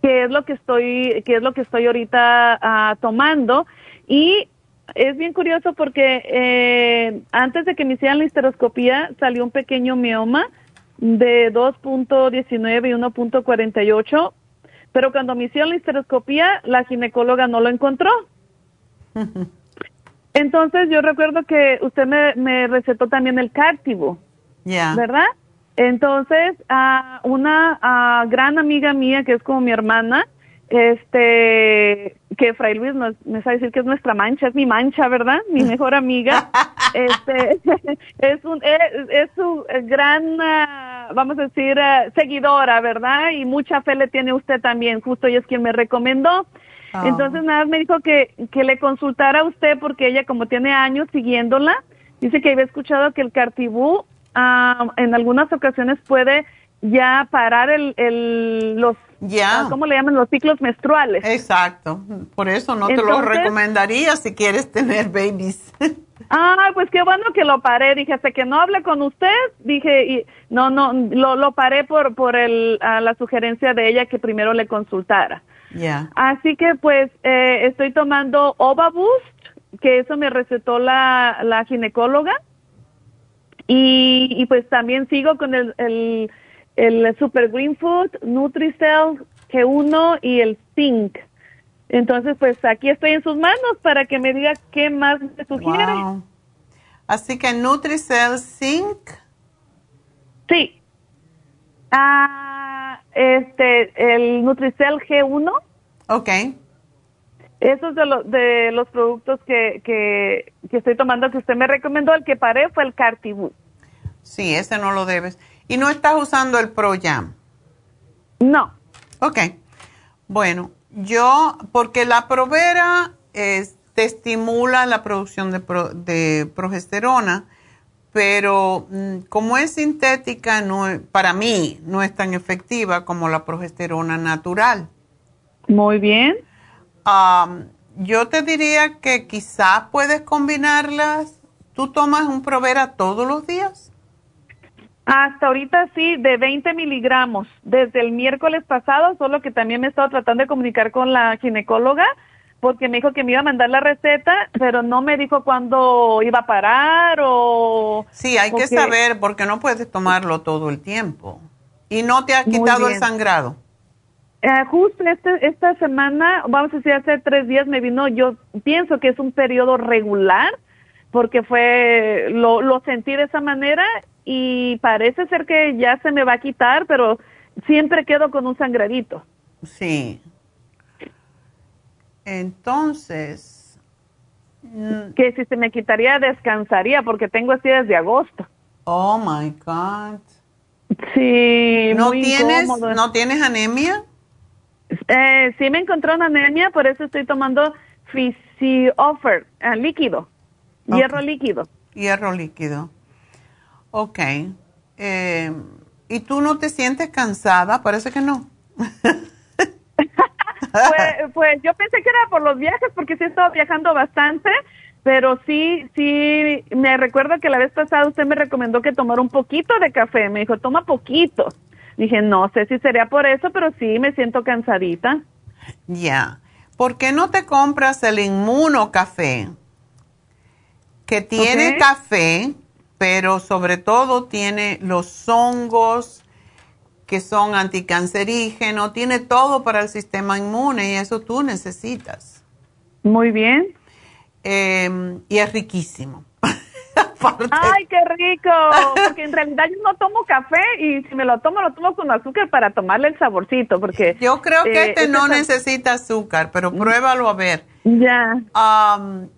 que es lo que estoy, que es lo que estoy ahorita ah, tomando y es bien curioso porque eh, antes de que me hicieran la histeroscopía salió un pequeño mioma de 2.19 y 1.48, pero cuando me hicieron la histeroscopía la ginecóloga no lo encontró. [laughs] Entonces yo recuerdo que usted me, me recetó también el Cartivo, Ya. ¿verdad? Entonces, a una ah, gran amiga mía que es como mi hermana, este, que Fray Luis nos, me sabe decir que es nuestra mancha, es mi mancha, ¿verdad? Mi [laughs] mejor amiga, este, [laughs] es un, es, es su gran, ah, vamos a decir, ah, seguidora, ¿verdad? Y mucha fe le tiene usted también, justo ella es quien me recomendó. Ah. Entonces nada, más me dijo que, que le consultara a usted porque ella como tiene años siguiéndola, dice que había escuchado que el cartibú ah, en algunas ocasiones puede ya parar el, el los, Ya. ah, ¿cómo le llaman? Los ciclos menstruales. Exacto. Por eso no te lo recomendaría si quieres tener babies. [laughs] Ah, pues qué bueno que lo paré. Dije, hasta que no hable con usted, dije, y no, no, lo, lo paré por, por el, a la sugerencia de ella que primero le consultara. Ya. Así que pues eh, estoy tomando Ova Boost, que eso me recetó la, la ginecóloga. Y, y pues también sigo con el, el, el Super Green Food, Nutricell G1 y el Zinc. Entonces pues aquí estoy en sus manos para que me diga qué más me sugiere. Wow. Así que Nutricell Zinc. Sí. Ah, este, el Nutricell G1. Ok. Esos de, los de los productos que, que, que estoy tomando que usted me recomendó, el que paré fue el Cartibú. Sí, ese no lo debes. ¿Y no estás usando el ProYam? No. Ok. Bueno, yo, porque la Provera es- te estimula la producción de, pro- de progesterona, pero mm, como es sintética, no, es- para mí no es tan efectiva como la progesterona natural. Muy bien. Am, yo te diría que quizás puedes combinarlas. ¿Tú tomas un Provera todos los días? Hasta ahorita sí, de 20 miligramos. Desde el miércoles pasado, solo que también me he estado tratando de comunicar con la ginecóloga porque me dijo que me iba a mandar la receta, pero no me dijo cuándo iba a parar o... Sí, hay que o saber porque no puedes tomarlo todo el tiempo. Y no te ha quitado el sangrado. Eh, justo este, esta semana, vamos a decir, hace tres días me vino, yo pienso que es un periodo regular, porque fue, lo, lo sentí de esa manera y parece ser que ya se me va a quitar, pero siempre quedo con un sangradito. Sí. Entonces, mm. que si se me quitaría descansaría porque tengo así desde agosto. Oh my God. Sí, ¿No tienes, ¿No tienes anemia? Eh, sí me encontró una anemia, por eso estoy tomando Offer, uh, líquido, hierro líquido. Hierro líquido. Ok. Eh, ¿Y tú no te sientes cansada? Parece que no. [laughs] pues, pues, yo pensé que era por los viajes, porque sí he estado viajando bastante, pero sí, sí, me recuerdo que la vez pasada usted me recomendó que tomara un poquito de café. Me dijo, toma poquito. Dije, no sé si sería por eso, pero sí me siento cansadita. Ya. ¿Por qué no te compras el inmuno café? Que tiene café, pero sobre todo tiene los hongos que son anticancerígenos, tiene todo para el sistema inmune y eso tú necesitas. Muy bien. Em, y es riquísimo. Ay, qué rico, [laughs] porque en realidad yo no tomo café y si me lo tomo, lo tomo con azúcar para tomarle el saborcito, porque... Yo creo que eh, este no necesita azúcar, pero pruébalo a ver. Ya.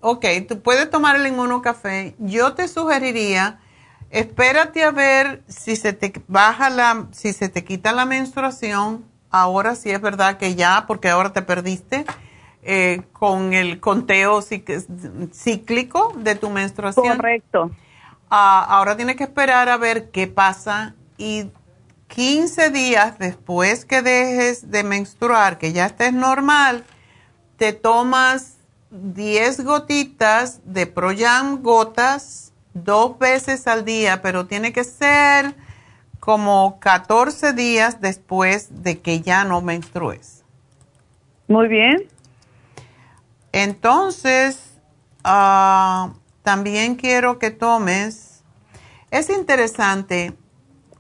ok, tú puedes tomar el inmuno café. Yo te sugeriría, espérate a ver si se te baja la, si se te quita la menstruación. Ahora sí es verdad que ya, porque ahora te perdiste. Eh, con el conteo cíclico de tu menstruación. Correcto. Ah, ahora tienes que esperar a ver qué pasa y 15 días después que dejes de menstruar, que ya estés normal, te tomas 10 gotitas de Proyam gotas dos veces al día, pero tiene que ser como 14 días después de que ya no menstrues. Muy bien. Entonces, ah, también quiero que tomes, es interesante,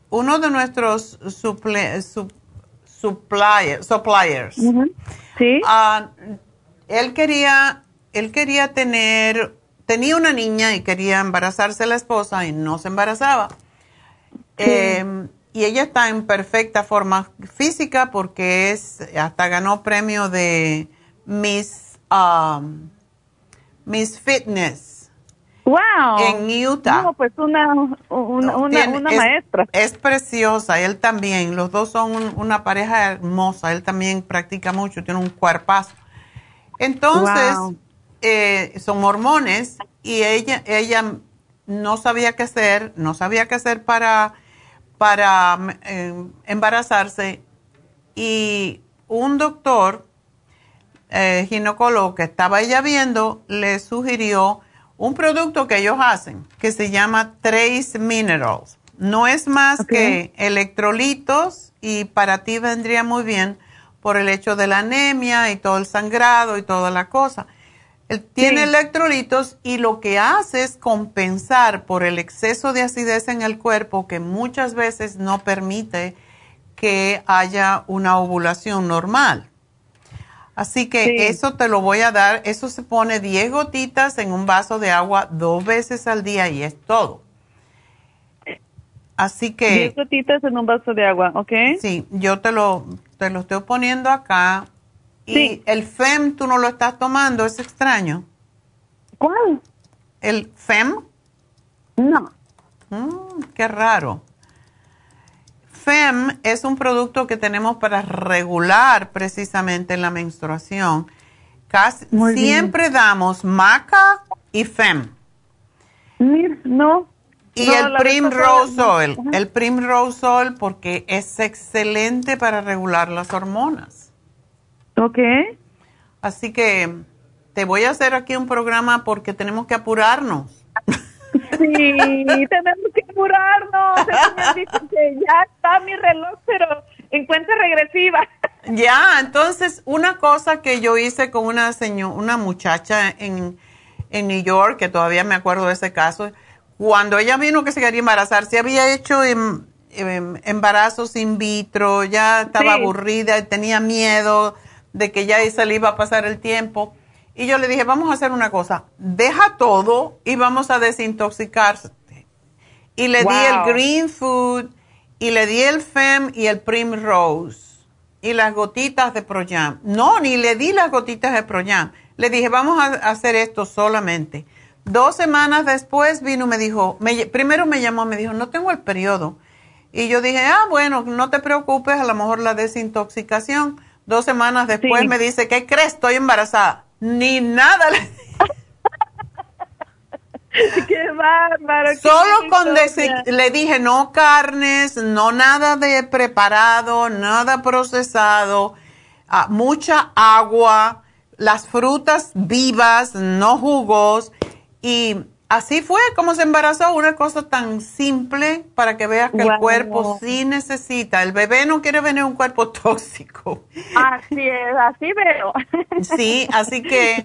uno de nuestros suppliers, ¿Sí? Ah, él quería, él quería tener, tenía una niña y quería embarazarse la esposa y no se embarazaba. Em, y ella está en perfecta forma física porque es, hasta ganó premio de Miss um, Miss Fitness. Wow. En Utah. No, pues una, una, una, maestra. Es preciosa, él también. Los dos son una pareja hermosa. Él también practica mucho, tiene un cuerpazo. Entonces, eh, son mormones y ella, ella no sabía qué hacer, no sabía qué hacer para, para eh, embarazarse. Y un doctor eh, ginecólogo que estaba ella viendo le sugirió un producto que ellos hacen que se llama Trace Minerals. No es más que electrolitos y para ti vendría muy bien por el hecho de la anemia y todo el sangrado y toda la cosa. Tiene electrolitos y lo que hace es compensar por el exceso de acidez en el cuerpo que muchas veces no permite que haya una ovulación normal. Así que eso te lo voy a dar. Eso se pone 10 gotitas en un vaso de agua dos veces al día y es todo. Así que... 10 gotitas en un vaso de agua, ¿ok? Sí, yo te lo, te lo estoy poniendo acá. Y el FEM tú no lo estás tomando, es extraño. ¿Cuál? ¿El FEM? No. Mm, qué raro. FEM es un producto que tenemos para regular precisamente la menstruación. Casi, siempre damos maca y FEM. No. Y el Primrose Oil. El Primrose Oil porque es excelente para regular las hormonas. Ok. Así que te voy a hacer aquí un programa porque tenemos que apurarnos. [laughs] Sí, tenemos que apurarnos. que ya está mi reloj, pero en cuenta regresiva. Ya, entonces, una cosa que yo hice con una señora, una muchacha en, en New York, que todavía me acuerdo de ese caso, cuando ella vino que se quería embarazar, se había hecho em, em, embarazos in vitro, ya estaba aburrida, tenía miedo de que ya se le iba a pasar el tiempo y yo le dije, vamos a hacer una cosa, deja todo y vamos a desintoxicarte. Y le di el Green Food, y le di el FEM y el Primrose, y las gotitas de Proyam. No, ni le di las gotitas de Proyam. Le dije, vamos a hacer esto solamente. Dos semanas después vino y me dijo, primero me llamó, me dijo, no tengo el periodo. Y yo dije, ah, bueno, no te preocupes, a lo mejor la desintoxicación. Dos semanas después me dice, ¿qué crees? Estoy embarazada. Ni nada. [laughs] qué bárbaro. Solo con le dije, no carnes, no nada de preparado, nada procesado, ah, mucha agua, las frutas vivas, no jugos. Y así fue como se embarazó, una cosa tan simple para que veas que el cuerpo sí necesita. El bebé no quiere venir un cuerpo [laughs] tóxico. Así es, así veo. Sí, así que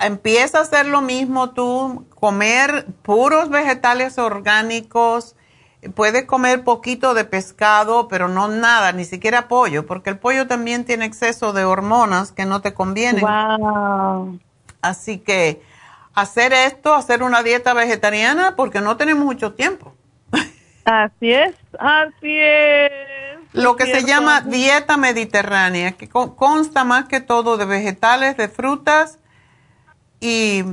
empieza a hacer lo mismo tú, comer puros vegetales orgánicos. Puedes comer poquito de pescado, pero no nada, ni siquiera pollo, porque el pollo también tiene exceso de hormonas que no te convienen. Wow. Así que hacer esto, hacer una dieta vegetariana, porque no tenemos mucho tiempo. Así es, así es. Lo que se llama dieta mediterránea, que consta más que todo de vegetales, de frutas, y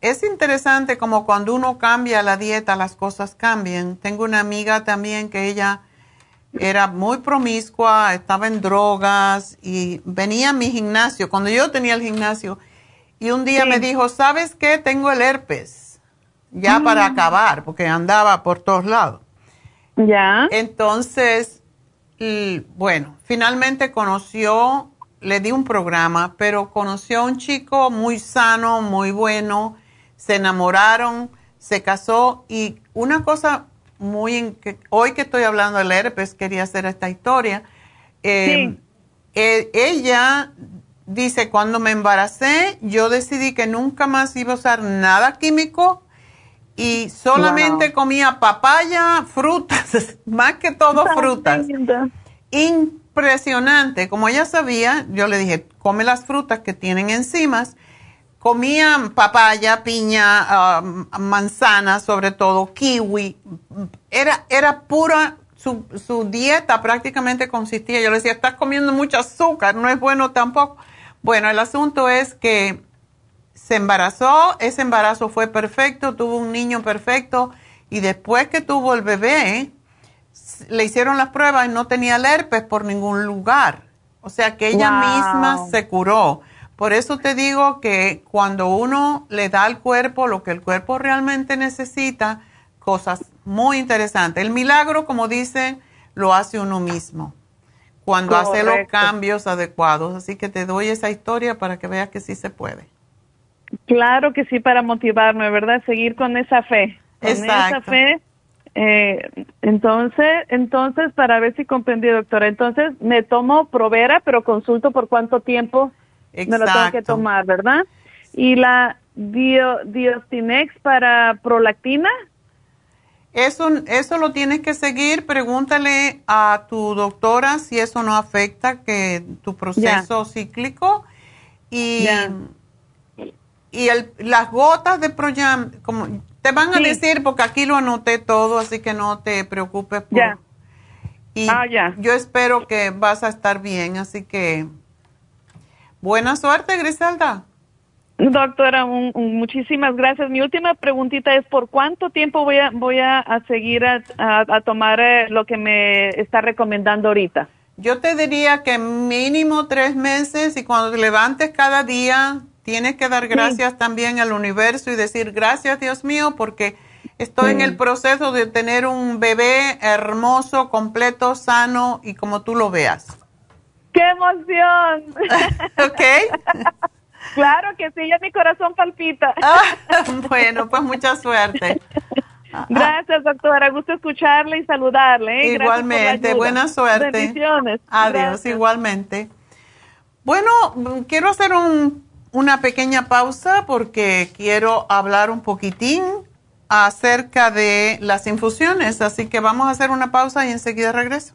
es interesante como cuando uno cambia la dieta, las cosas cambian. Tengo una amiga también que ella era muy promiscua, estaba en drogas y venía a mi gimnasio, cuando yo tenía el gimnasio, y un día me dijo, ¿sabes qué? Tengo el herpes, ya mm. para acabar, porque andaba por todos lados. Ya. Entonces, bueno, finalmente conoció, le di un programa, pero conoció a un chico muy sano, muy bueno, se enamoraron, se casó y una cosa muy, hoy que estoy hablando del herpes, quería hacer esta historia. Eh, eh, ella dice, cuando me embaracé, yo decidí que nunca más iba a usar nada químico y solamente comía papaya, frutas, [laughs] más que todo frutas. Impresionante. Como ella sabía, yo le dije, come las frutas que tienen enzimas. Comía papaya, piña, um, manzana, sobre todo kiwi. Era, era pura su, su, dieta prácticamente consistía, yo le decía, estás comiendo mucho azúcar, no es bueno tampoco. Bueno, el asunto es que se embarazó, ese embarazo fue perfecto, tuvo un niño perfecto y después que tuvo el bebé, le hicieron las pruebas y no tenía el herpes por ningún lugar. O sea que ella misma se curó. Por eso te digo que cuando uno le da al cuerpo lo que el cuerpo realmente necesita, cosas muy interesantes. El milagro, como dicen, lo hace uno mismo cuando hace los cambios adecuados. Así que te doy esa historia para que veas que sí se puede. Claro que sí, para motivarme, ¿verdad? Seguir con esa fe. Con esa fe. Eh, entonces, entonces, para ver si comprendí, doctora, entonces me tomo Provera, pero consulto por cuánto tiempo me lo tengo que tomar, ¿verdad? Y la dio, Diostinex para prolactina. Eso, eso lo tienes que seguir. Pregúntale a tu doctora si eso no afecta que tu proceso cíclico. Y, y el, las gotas de Proyam, como te van a decir, porque aquí lo anoté todo, así que no te preocupes. Por, Y ah, yo espero que vas a estar bien, así que buena suerte, Griselda. Doctora, muchísimas gracias. Mi última preguntita es, ¿por cuánto tiempo voy a, voy a, seguir a, tomar eh, lo que me está recomendando ahorita? Yo te diría que mínimo tres meses y cuando te levantes cada día tienes que dar gracias también al universo y decir gracias Dios mío porque estoy en el proceso de tener un bebé hermoso, completo, sano y como tú lo veas. ¡Qué emoción! [laughs] ok. [laughs] Claro que sí, ya mi corazón palpita. [laughs] Ah, bueno, pues mucha suerte. Gracias, doctora. Gusto escucharle y saludarle. ¿eh? Igualmente, buena suerte. Bendiciones. Adiós, igualmente. Bueno, quiero hacer un, una pequeña pausa porque quiero hablar un poquitín acerca de las infusiones. Así que vamos a hacer una pausa y enseguida regreso.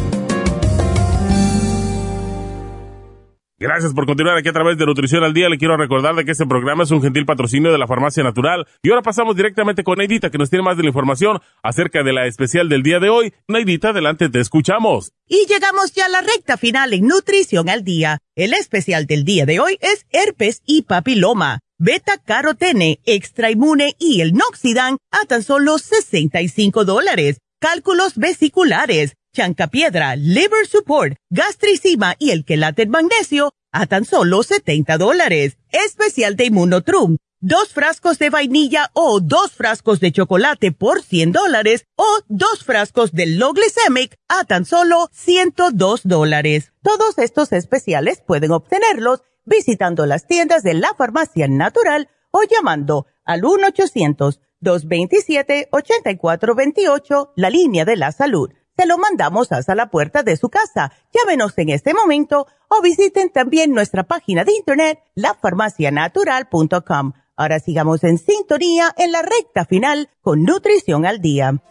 Gracias por continuar aquí a través de Nutrición al Día. Le quiero recordar de que este programa es un gentil patrocinio de la Farmacia Natural. Y ahora pasamos directamente con Neidita, que nos tiene más de la información acerca de la especial del día de hoy. Neidita, adelante, te escuchamos. Y llegamos ya a la recta final en Nutrición al Día. El especial del día de hoy es herpes y papiloma, beta carotene, extra inmune y el noxidan a tan solo 65 dólares. Cálculos vesiculares chancapiedra, liver support, gastricima y el quelate magnesio a tan solo 70 dólares. Especial de Immunotrum. Dos frascos de vainilla o dos frascos de chocolate por 100 dólares o dos frascos de low glycemic a tan solo 102 dólares. Todos estos especiales pueden obtenerlos visitando las tiendas de la farmacia natural o llamando al 1-800-227-8428, la línea de la salud se lo mandamos hasta la puerta de su casa. Llámenos en este momento o visiten también nuestra página de internet, lafarmacianatural.com. Ahora sigamos en sintonía en la recta final con Nutrición al Día.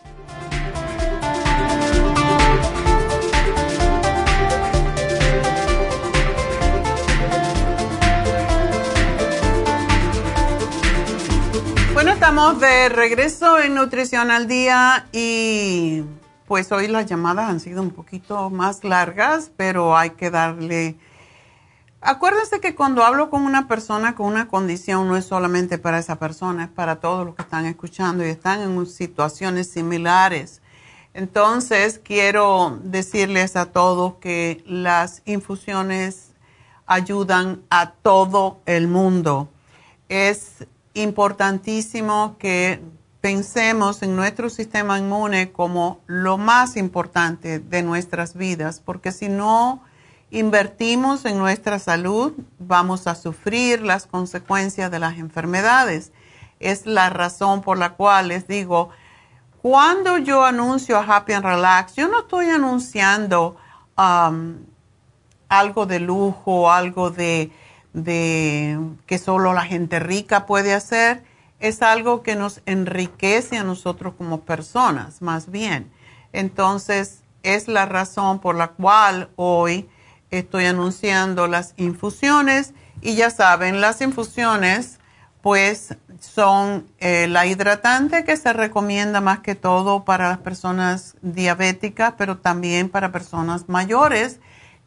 Bueno, estamos de regreso en Nutrición al Día y pues hoy las llamadas han sido un poquito más largas, pero hay que darle... Acuérdense que cuando hablo con una persona con una condición no es solamente para esa persona, es para todos los que están escuchando y están en situaciones similares. Entonces, quiero decirles a todos que las infusiones ayudan a todo el mundo. Es importantísimo que pensemos en nuestro sistema inmune como lo más importante de nuestras vidas, porque si no invertimos en nuestra salud, vamos a sufrir las consecuencias de las enfermedades. Es la razón por la cual les digo, cuando yo anuncio a Happy and Relax, yo no estoy anunciando um, algo de lujo, algo de, de que solo la gente rica puede hacer es algo que nos enriquece a nosotros como personas, más bien. Entonces, es la razón por la cual hoy estoy anunciando las infusiones y ya saben, las infusiones pues son eh, la hidratante que se recomienda más que todo para las personas diabéticas, pero también para personas mayores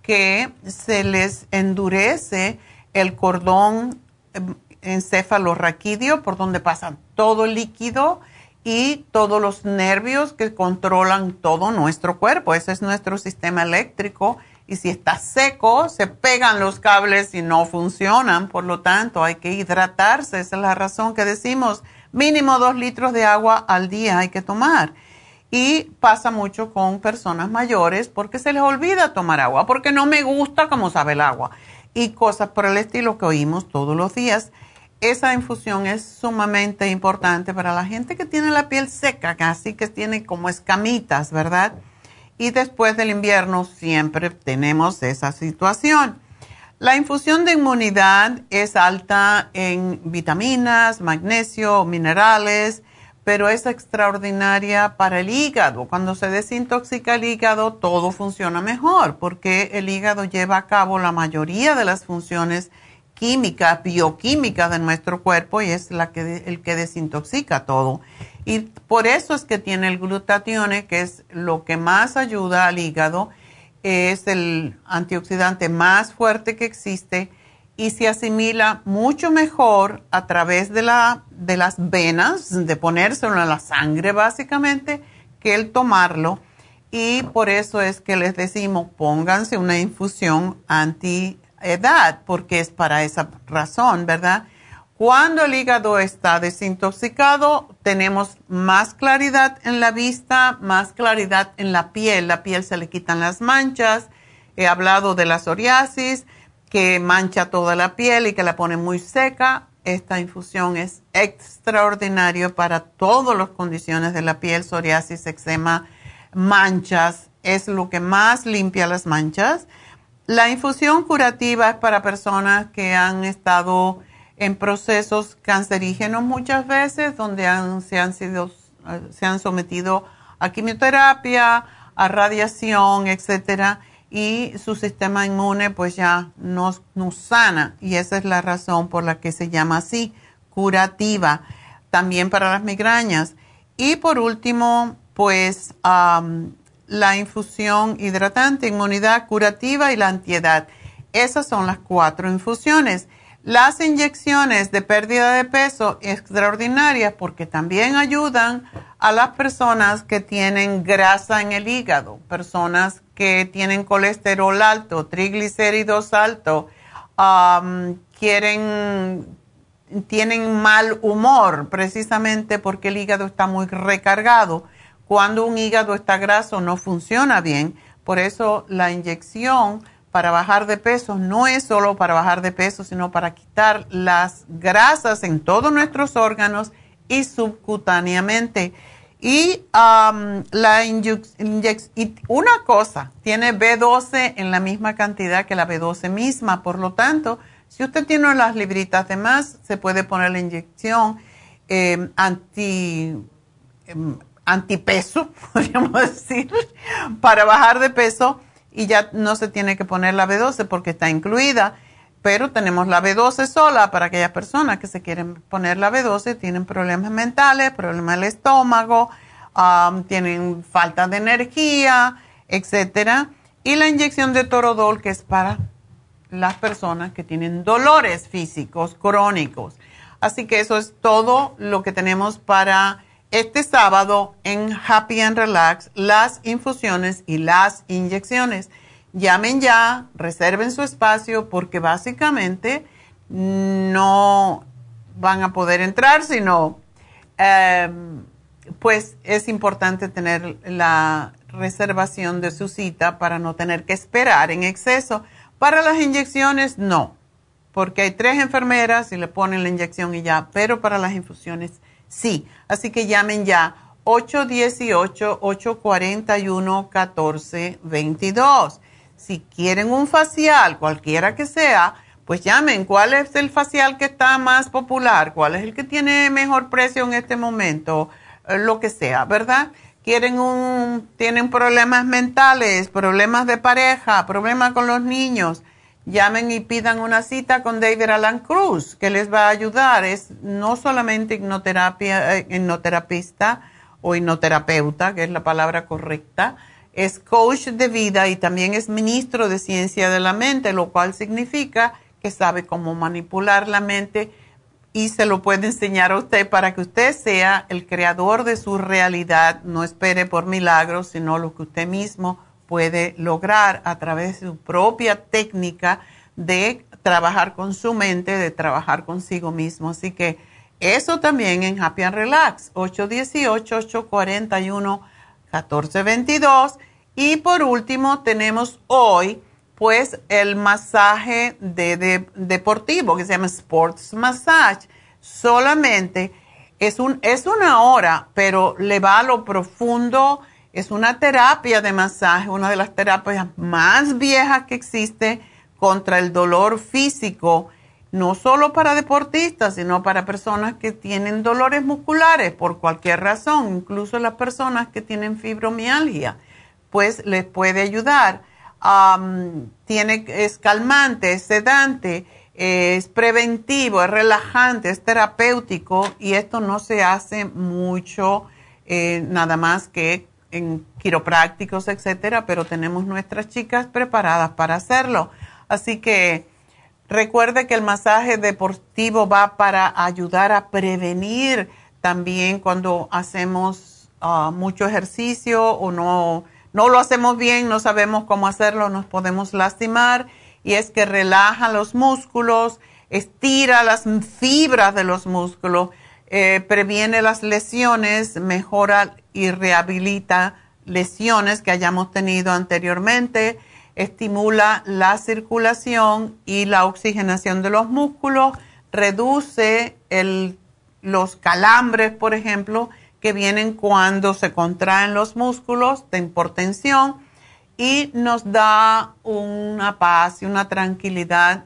que se les endurece el cordón em, encefalorraquídeo, por donde pasa todo el líquido y todos los nervios que controlan todo nuestro cuerpo. Ese es nuestro sistema eléctrico. Y si está seco, se pegan los cables y no funcionan. Por lo tanto, hay que hidratarse. Esa es la razón que decimos mínimo dos litros de agua al día hay que tomar. Y pasa mucho con personas mayores porque se les olvida tomar agua, porque no me gusta cómo sabe el agua. Y cosas por el estilo que oímos todos los días esa infusión es sumamente importante para la gente que tiene la piel seca, casi que tiene como escamitas, ¿verdad? Y después del invierno siempre tenemos esa situación. La infusión de inmunidad es alta en vitaminas, magnesio, minerales, pero es extraordinaria para el hígado. Cuando se desintoxica el hígado, todo funciona mejor porque el hígado lleva a cabo la mayoría de las funciones química, bioquímica de nuestro cuerpo y es la que, el que desintoxica todo. Y por eso es que tiene el glutatión, que es lo que más ayuda al hígado es el antioxidante más fuerte que existe y se asimila mucho mejor a través de, la, de las venas, de ponérselo en la sangre básicamente, que el tomarlo. Y por eso es que les decimos, pónganse una infusión anti-edad, porque es para esa razón, ¿verdad? Cuando el hígado está desintoxicado, tenemos más claridad en la vista, más claridad en la piel. La piel se le quitan las manchas. He hablado de la psoriasis que mancha toda la piel y que la pone muy seca. Esta infusión es extraordinaria para todas las condiciones de la piel, psoriasis, eczema, manchas. Es lo que más limpia las manchas. La infusión curativa es para personas que han estado en procesos cancerígenos muchas veces, donde se, han sido, se han sometido a quimioterapia, a radiación, etcétera y su sistema inmune pues ya no, sana y esa es la razón por la que se llama así, curativa, también para las migrañas. Y por último, pues la infusión hidratante, inmunidad curativa y la antiedad. Esas son las cuatro infusiones. Las inyecciones de pérdida de peso extraordinarias porque también ayudan a las personas que tienen grasa en el hígado, personas que tienen colesterol alto, triglicéridos altos, quieren, tienen mal humor precisamente porque el hígado está muy recargado. Cuando un hígado está graso no funciona bien, por eso la inyección para bajar de peso no es solo para bajar de peso, sino para quitar las grasas en todos nuestros órganos y subcutáneamente. Y la inyección, una cosa, tiene B12 en la misma cantidad que la B12 misma, por lo tanto, si usted tiene las libritas de más, se puede poner la inyección em, anti, em, antipeso, [laughs] podríamos decir, para bajar de peso y ya no se tiene que poner la B12 porque está incluida, pero tenemos la B12 sola para aquellas personas que se quieren poner la B12, tienen problemas mentales, problemas del estómago, tienen falta de energía, etcétera, y la inyección de torodol que es para las personas que tienen dolores físicos crónicos. Así que eso es todo lo que tenemos para este sábado en Happy and Relax las infusiones y las inyecciones. Llamen ya, reserven su espacio porque básicamente no van a poder entrar, sino em, pues es importante tener la reservación de su cita para no tener que esperar en exceso. Para las inyecciones no, porque hay tres enfermeras y le ponen la inyección y ya, pero para las infusiones Sí, así que llamen ya 818-841-1422. Si quieren un facial, cualquiera que sea, pues llamen. ¿Cuál es el facial que está más popular? ¿Cuál es el que tiene mejor precio en este momento? Eh, lo que sea, ¿verdad? Quieren un, tienen problemas mentales, problemas de pareja, problemas con los niños llamen y pidan una cita con David Alan Cruz, que les va a ayudar. Es no solamente hipnoterapia, eh, hipnoterapista o hipnoterapeuta, que es la palabra correcta, es coach de vida y también es ministro de ciencia de la mente, lo cual significa que sabe cómo manipular la mente y se lo puede enseñar a usted para que usted sea el creador de su realidad. No espere por milagros, sino lo que usted mismo puede lograr a través de su propia técnica de trabajar con su mente, de trabajar consigo mismo. Así que eso también en Happy and Relax, 818-841-1422. Y por último, tenemos hoy pues el masaje de, deportivo que se llama Sports Massage. Solamente es, un, es una hora, pero le va a lo profundo es una terapia de masaje, una de las terapias más viejas que existe contra el dolor físico, no solo para deportistas, sino para personas que tienen dolores musculares por cualquier razón, incluso las personas que tienen fibromialgia, pues les puede ayudar. tiene, es calmante, es sedante, es preventivo, es relajante, es terapéutico y esto no se hace mucho, eh, nada más que en quiroprácticos, etcétera, pero tenemos nuestras chicas preparadas para hacerlo. Así que recuerde que el masaje deportivo va para ayudar a prevenir también cuando hacemos ah, mucho ejercicio o no, no lo hacemos bien, no sabemos cómo hacerlo, nos podemos lastimar y es que relaja los músculos, estira las fibras de los músculos, eh, previene las lesiones, mejora y rehabilita lesiones que hayamos tenido anteriormente, estimula la circulación y la oxigenación de los músculos, reduce los calambres, por ejemplo, que vienen cuando se contraen los músculos de hipertensión y nos da una paz y una tranquilidad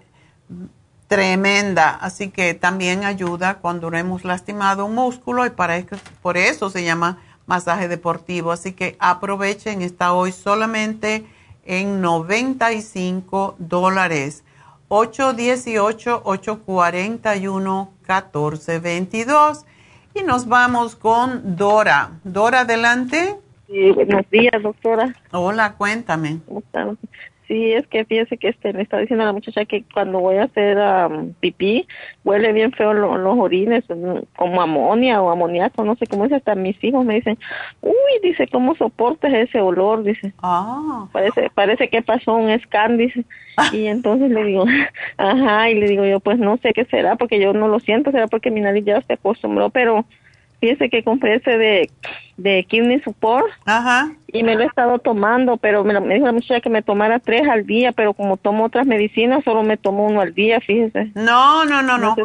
tremenda. Así que también ayuda cuando hemos lastimado un músculo y para eso, por eso se llama masaje deportivo. Así que aprovechen, está hoy solamente en 95 dólares. 818-841-1422. Y nos vamos con Dora. Dora, adelante. Sí, buenos días, doctora. Hola, cuéntame. Sí, es que fíjese que este, me está diciendo la muchacha que cuando voy a hacer pipí, huele bien feo los orines, mm, como amonia o amoníaco, no sé cómo es. Hasta mis hijos me dicen, uy, dice, ¿cómo soportas ese olor? Dice, ah. parece, parece que pasó un scan, dice. [laughs] Y entonces le digo, [laughs] ajá, y le digo yo, pues no sé qué será, porque yo no lo siento, será porque mi nariz ya se acostumbró, pero fíjese que compré ese de, de Kidney Support Ajá. y me lo he estado tomando, pero me, me, dijo la muchacha que me tomara tres al día, pero como tomo otras medicinas, solo me tomo uno al día, fíjese. No, no, no, no.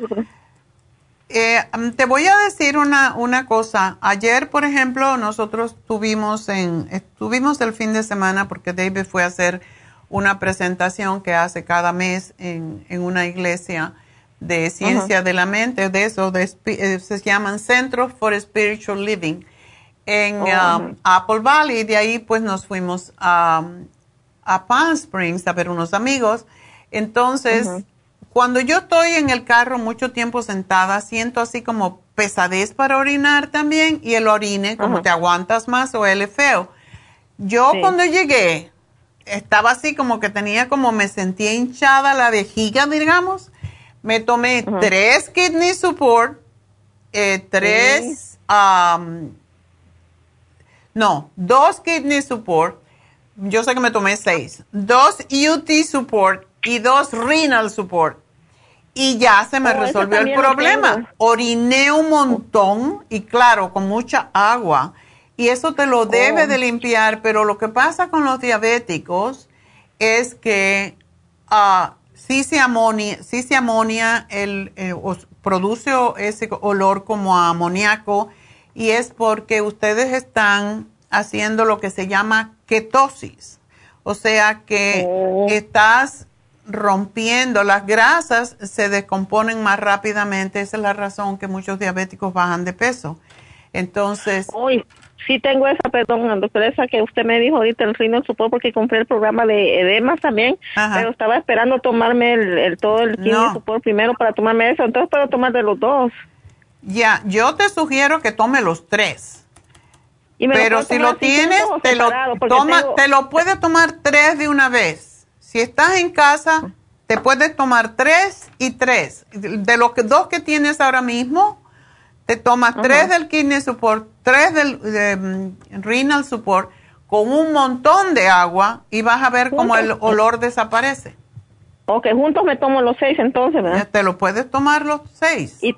Eh, mm, te voy a decir una, una cosa. Ayer, por ejemplo, nosotros tuvimos en, estuvimos el fin de semana porque David fue a hacer una presentación que hace cada mes en, en una iglesia de ciencia de la mente, de eso, de, eh, se llaman Centros for Spiritual Living en oh, um, Apple Valley. De ahí pues nos fuimos a, a Palm Springs a ver unos amigos. Entonces, cuando yo estoy en el carro mucho tiempo sentada, siento así como pesadez para orinar también y el orine, como te aguantas más o él es feo. Yo cuando llegué, estaba así como que tenía como me sentía hinchada la vejiga, digamos me tomé tres kidney support, eh, tres, no, dos kidney support, yo sé que me tomé seis, dos UT support y dos renal support. Y ya se me oh, resolvió el problema. Oriné un montón y claro, con mucha agua. Y eso te lo debe oh. de limpiar, pero lo que pasa con los diabéticos es que uh, sí se amonia, sí se amonia el, eh, produce ese olor como amoníaco y es porque ustedes están haciendo lo que se llama ketosis. O sea que oh. estás rompiendo, las grasas se descomponen más rápidamente, esa es la razón que muchos diabéticos bajan de peso. Entonces, Sí tengo esa, perdón, doctora, esa que usted me dijo ahorita, el Rino Support, porque compré el programa de edemas también, pero estaba esperando tomarme el, todo el Kidney Support primero para tomarme eso, entonces puedo tomar de los dos. Ya, yo te sugiero que tome los tres. pero si lo tienes, te lo, toma, te lo puedes tomar tres de una vez. Si estás en casa, te puedes tomar tres y tres. De los que, dos que tienes ahora mismo, te tomas tres del kidney support, tres del mm, renal support con un montón de agua y vas a ver cómo el olor desaparece. Ok, juntos me tomo los seis entonces, ¿verdad? Te lo puedes tomar los seis. Y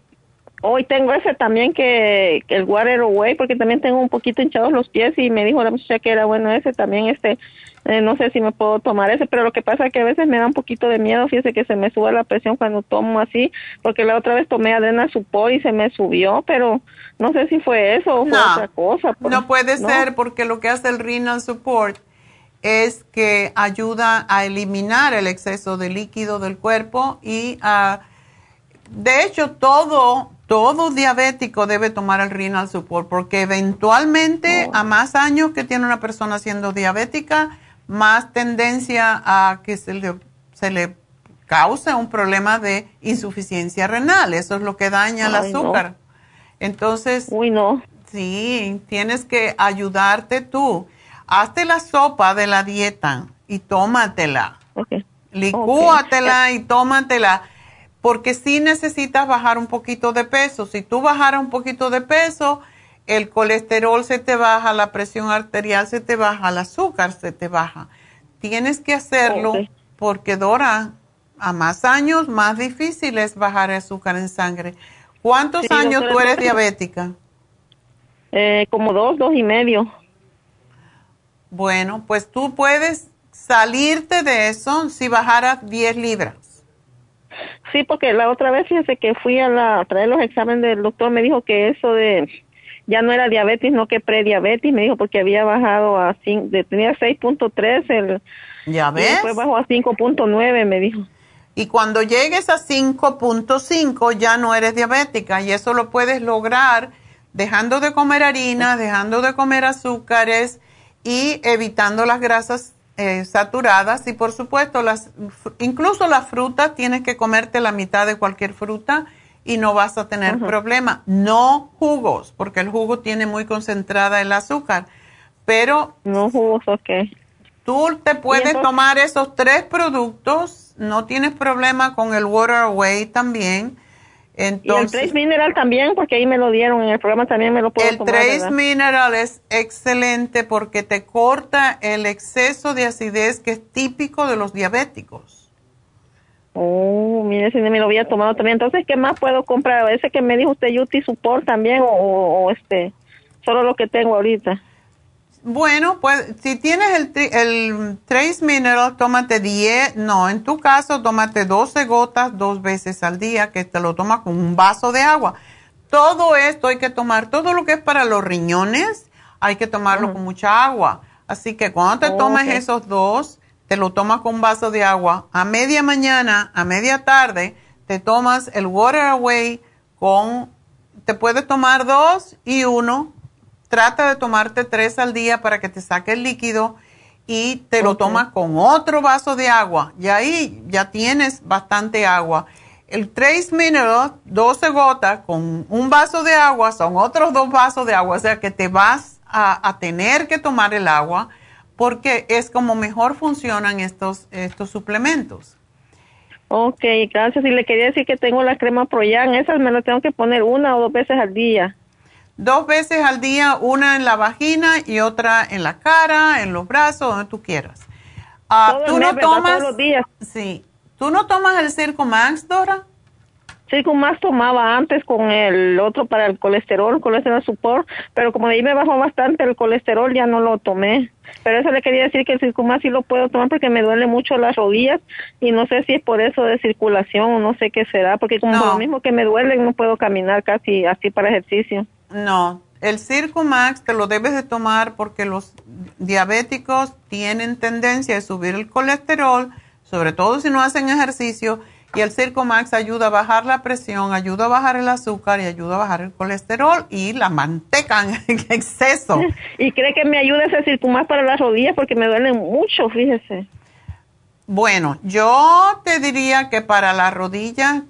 hoy tengo ese también que, que, el water away porque también tengo un poquito hinchados los pies y me dijo la muchacha que era bueno ese también este eh, no sé si me puedo tomar ese, pero lo que pasa es que a veces me da un poquito de miedo, fíjese que se me sube la presión cuando tomo así, porque la otra vez tomé adena supor y se me subió, pero no sé si fue eso o fue otra cosa. Pues, no puede ser porque lo que hace el renal support es que ayuda a eliminar el exceso de líquido del cuerpo y a, de hecho todo todo diabético debe tomar el renal support porque eventualmente oh. a más años que tiene una persona siendo diabética más tendencia a que se le, se le cause un problema de insuficiencia renal. Eso es lo que daña el azúcar. Entonces, Uy, no. Sí, tienes que ayudarte tú. Hazte la sopa de la dieta y tómatela. Okay. Licúatela y tómatela. Porque sí necesitas bajar un poquito de peso. Si tú bajaras un poquito de peso, el colesterol se te baja, la presión arterial se te baja, el azúcar se te baja. Tienes que hacerlo porque Dora, a más años, más difícil es bajar el azúcar en sangre. ¿Cuántos años tú eres diabética? Eh, como dos, dos y medio. Bueno, pues tú puedes salirte de eso si bajaras 10 libras. Sí, porque la otra vez, fíjese que fui a, la, traer los exámenes del doctor, me dijo que eso de ya no era diabetes, no que prediabetes, me dijo porque había bajado a, tenía 6.3 el... Ya ves. después bajó a 5.9, me dijo. Y cuando llegues a 5.5 ya no eres diabética y eso lo puedes lograr dejando de comer harina, dejando de comer azúcares y evitando las grasas eh, saturadas y por supuesto las incluso las frutas tienes que comerte la mitad de cualquier fruta y no vas a tener problema. No jugos, porque el jugo tiene muy concentrada el azúcar. Pero no jugos, ok. Tú te puedes tomar esos tres productos, no tienes problema con el Water Away también. Entonces, y el Trace Mineral también, porque ahí me lo dieron, en el programa también me lo puedo el tomar. El Trace Mineral es excelente porque te corta el exceso de acidez que es típico de los diabéticos. Oh, mire, si me lo había tomado también. Entonces, ¿qué más puedo comprar? ¿Ese que me dijo usted, Yuti Support también o, o este, solo lo que tengo ahorita? Bueno, pues si tienes el, el Trace Mineral, tómate 10, no, en tu caso tómate 12 gotas dos veces al día, que te lo tomas con un vaso de agua. Todo esto hay que tomar, todo lo que es para los riñones, hay que tomarlo con mucha agua. Así que cuando te tomes esos dos, te lo tomas con un vaso de agua. A media mañana, a media tarde, te tomas el Water Away con, te puedes tomar dos y uno trata de tomarte tres al día para que te saque el líquido y te lo tomas con otro vaso de agua. Y ahí ya tienes bastante agua. El Trace Mineral, 12 gotas con un vaso de agua, son otros dos vasos de agua. O sea que te vas a, a tener que tomar el agua porque es como mejor funcionan estos, estos suplementos. Ok, gracias. Y le quería decir que tengo la crema Proyan. Esas me las tengo que poner una o dos veces al día dos veces al día, una en la vagina y otra en la cara, en los brazos, donde tú quieras. Ah, ¿Tú no tomas? los días. Sí. ¿Tú no tomas el Circo Max, Dora? Circo Max tomaba antes con el otro para el colesterol, colesterol support, pero como de ahí me bajó bastante el colesterol, ya no lo tomé. Pero eso le quería decir que el Circo Max sí lo puedo tomar porque me duele mucho las rodillas y no sé si es por eso de circulación o no sé qué será, porque como lo mismo que me duele no puedo caminar casi así para ejercicio. No, el Max te lo debes de tomar porque los diabéticos tienen tendencia a subir el colesterol, sobre todo si no hacen ejercicio, y el Max ayuda a bajar la presión, ayuda a bajar el azúcar y ayuda a bajar el colesterol y la manteca en exceso. [laughs] ¿Y cree que me ayuda ese Max para las rodillas? Porque me duelen mucho, fíjese. Bueno, yo te diría que para la rodilla,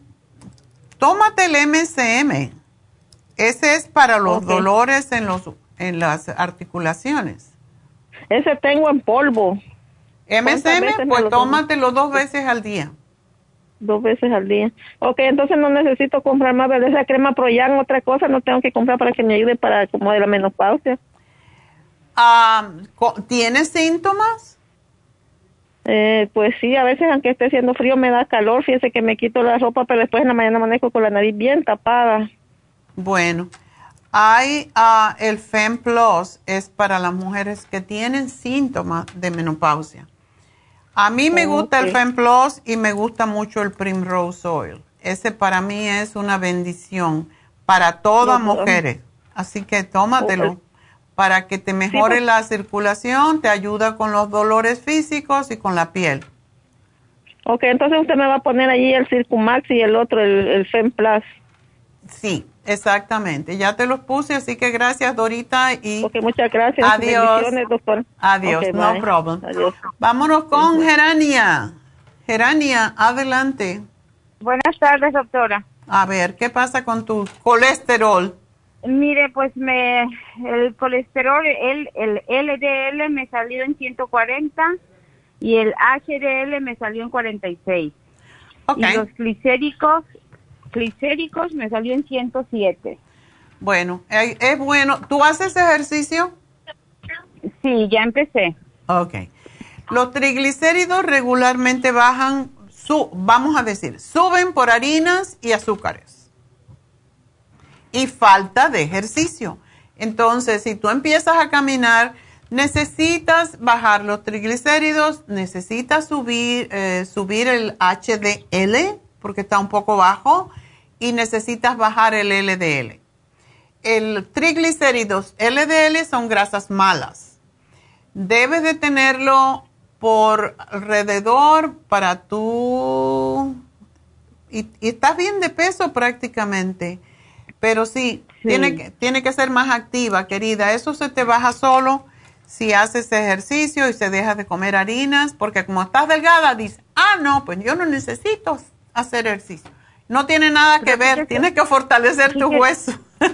tómate el MCM ese es para los dolores en, los, en las articulaciones. Ese tengo en polvo. MSM, pues tómatelo dos veces al día. Dos veces al día. Ok, entonces no necesito comprar más de esa crema Proyan, otra cosa no tengo que comprar para que me ayude para como de la menopausia. Ah, ¿Tienes síntomas? Eh, pues sí, a veces aunque esté haciendo frío me da calor, fíjese que me quito la ropa, pero después en la mañana manejo con la nariz bien tapada. Bueno, hay uh, el FEM Plus, es para las mujeres que tienen síntomas de menopausia. A mí me gusta el FEM Plus y me gusta mucho el Primrose Oil. Ese para mí es una bendición para todas mujeres. Así que tómatelo para que te mejore la circulación, te ayuda con los dolores físicos y con la piel. Ok, entonces usted me va a poner allí el Circumax y el otro, el, el FEM Plus. Sí, Exactamente, ya te los puse, así que gracias Dorita y muchas gracias. Adiós. Doctor. Adiós, no problem. Adiós. Vámonos con Gerania. Gerania, adelante. Buenas tardes, doctora. A ver, ¿qué pasa con tu colesterol? Mire, pues me el colesterol, el, el LDL me salió en 140 y el HDL me salió en 46. Okay. Y los glicéricos, glicéricos me salió en 107. Bueno, eh, es bueno. ¿Tú haces ejercicio? Sí, ya empecé. Ok. Los triglicéridos regularmente bajan, su, vamos a decir, suben por harinas y azúcares. Y falta de ejercicio. Entonces, si tú empiezas a caminar, necesitas bajar los triglicéridos, necesitas subir, eh, subir el HDL, porque está un poco bajo, y necesitas bajar el LDL. El triglicéridos LDL son grasas malas. Debes de tenerlo por alrededor para tú... Y, y estás bien de peso prácticamente. Pero sí, Sí. Tiene, que, tiene que ser más activa, querida. Eso se te baja solo si haces ejercicio y se deja de comer harinas, porque como estás delgada, dices, ah, no, pues yo no necesito hacer ejercicio. No tiene nada que ver, tienes que fortalecer tu hueso. [laughs]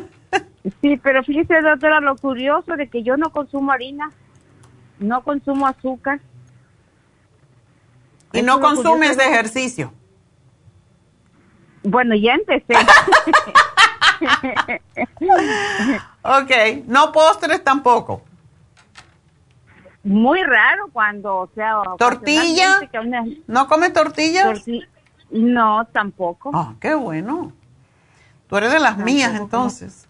Sí, pero fíjese, doctora, lo curioso de que yo no consumo harina, no consumo azúcar. Y Eso no consumes curioso. ejercicio. Bueno, ya empecé. [laughs] ok, no postres tampoco. Muy raro cuando, o sea... ¿Tortilla? una- ¿No comes tortillas? Torti- no, tampoco. Ah, qué bueno. Tú eres de las mías entonces.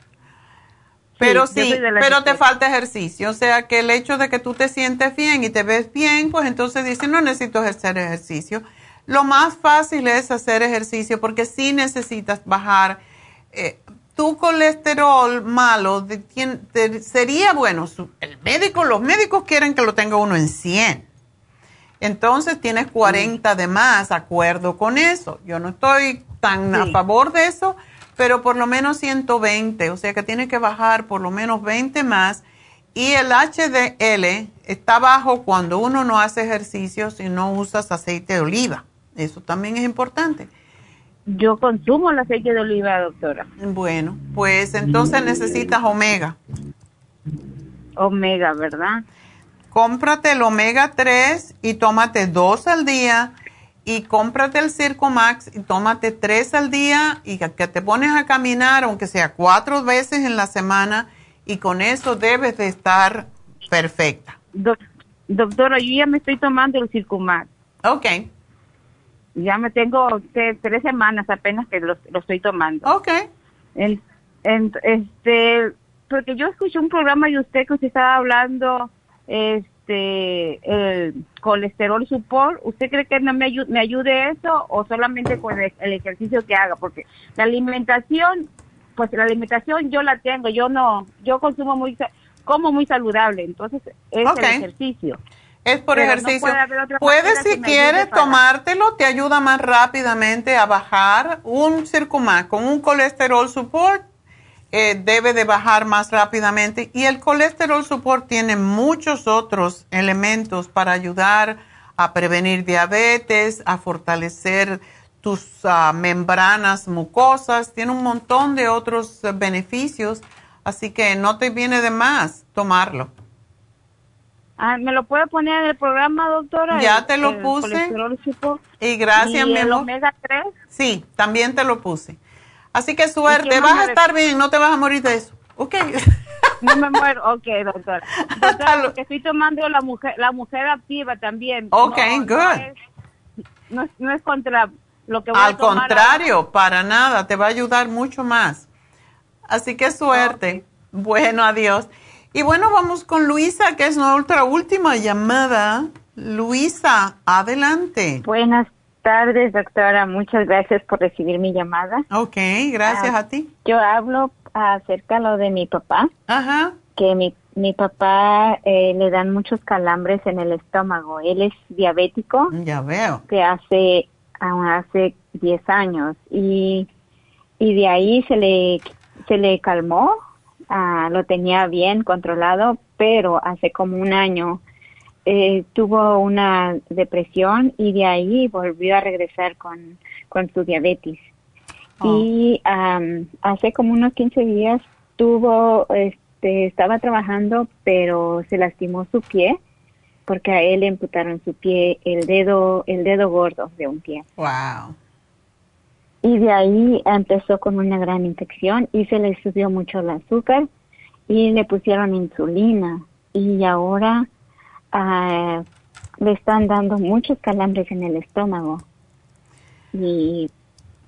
Pero sí, de pero te falta ejercicio. O sea que el hecho de que tú te sientes bien y te ves bien, pues entonces dices, no necesito hacer ejercicio. Lo más fácil es hacer ejercicio porque sí necesitas bajar eh, tu colesterol malo. de- te- sería bueno, su- el médico, los médicos quieren que lo tenga uno en 100. Entonces tienes 40 de más, acuerdo con eso. Yo no estoy tan a favor de eso, pero por lo menos 120, o sea que tienes que bajar por lo menos 20 más. Y el HDL está bajo cuando uno no hace ejercicios y no usas aceite de oliva. Eso también es importante. Yo consumo el aceite de oliva, doctora. Bueno, pues entonces necesitas omega. Omega, ¿verdad? Cómprate el omega 3 y tómate dos al día. Y cómprate el Circomax y tómate tres al día. Y que te pones a caminar, aunque sea cuatro veces en la semana. Y con eso debes de estar perfecta. Doc- doctora, yo ya me estoy tomando el Circumax. Ok. Ya me tengo te- tres semanas apenas que lo, lo estoy tomando. Ok. Este, porque yo escuché un programa de usted que usted estaba hablando, este, el colesterol support. ¿Usted cree que no me, ayu- me ayude eso o solamente con el, el ejercicio que haga? Porque la alimentación, pues la alimentación yo la tengo, yo no, yo consumo muy, como muy saludable, entonces es Ok. el ejercicio. Es por Pero no ejercicio. otra Puedes, si quieres, ayude tomártelo, te ayuda más rápidamente a bajar un Circumax con un colesterol support. Eh, debe de bajar más rápidamente. Y el colesterol support tiene muchos otros elementos para ayudar a prevenir diabetes, a fortalecer tus ah, membranas mucosas. Tiene un montón de otros beneficios. Así que no te viene de más tomarlo. Ah, ¿Me lo puede poner en el programa, doctora? Ya El- te lo puse. Y gracias, ¿Y mi el amor. omega 3? Sí, también te lo puse. Así que suerte, vas a estar bien, no te vas a morir de eso. Ok. [laughs] No me muero. Ok, doctora. Estoy tomando la mujer, la mujer activa también. Ok, No, no good. es- No es, no es contra lo que voy a Al tomar contrario, para nada, te va a ayudar mucho más. Así que suerte. Bueno, adiós. Y bueno, vamos con Luisa, que es nuestra última llamada. Luisa, adelante. Buenas tardes, doctora. Muchas gracias por recibir mi llamada. Ok, gracias Ah, a ti. Yo hablo acerca de lo de mi papá. Ajá. Que mi, mi papá eh, le dan muchos calambres en el estómago. Él es diabético. Ya veo. Que hace, aún hace 10 años. Y, y de ahí se le, se le calmó. ah, lo tenía bien controlado, pero hace como un año eh, tuvo una depresión y de ahí volvió a regresar con, con su diabetes. Y am, hace como unos 15 días tuvo, este, estaba trabajando, pero se lastimó su pie porque a él le amputaron su pie, el dedo, el dedo gordo de un pie. Wow. Y de ahí empezó con una gran infección y se le subió mucho el azúcar y le pusieron insulina y ahora ah, le están dando muchos calambres en el estómago y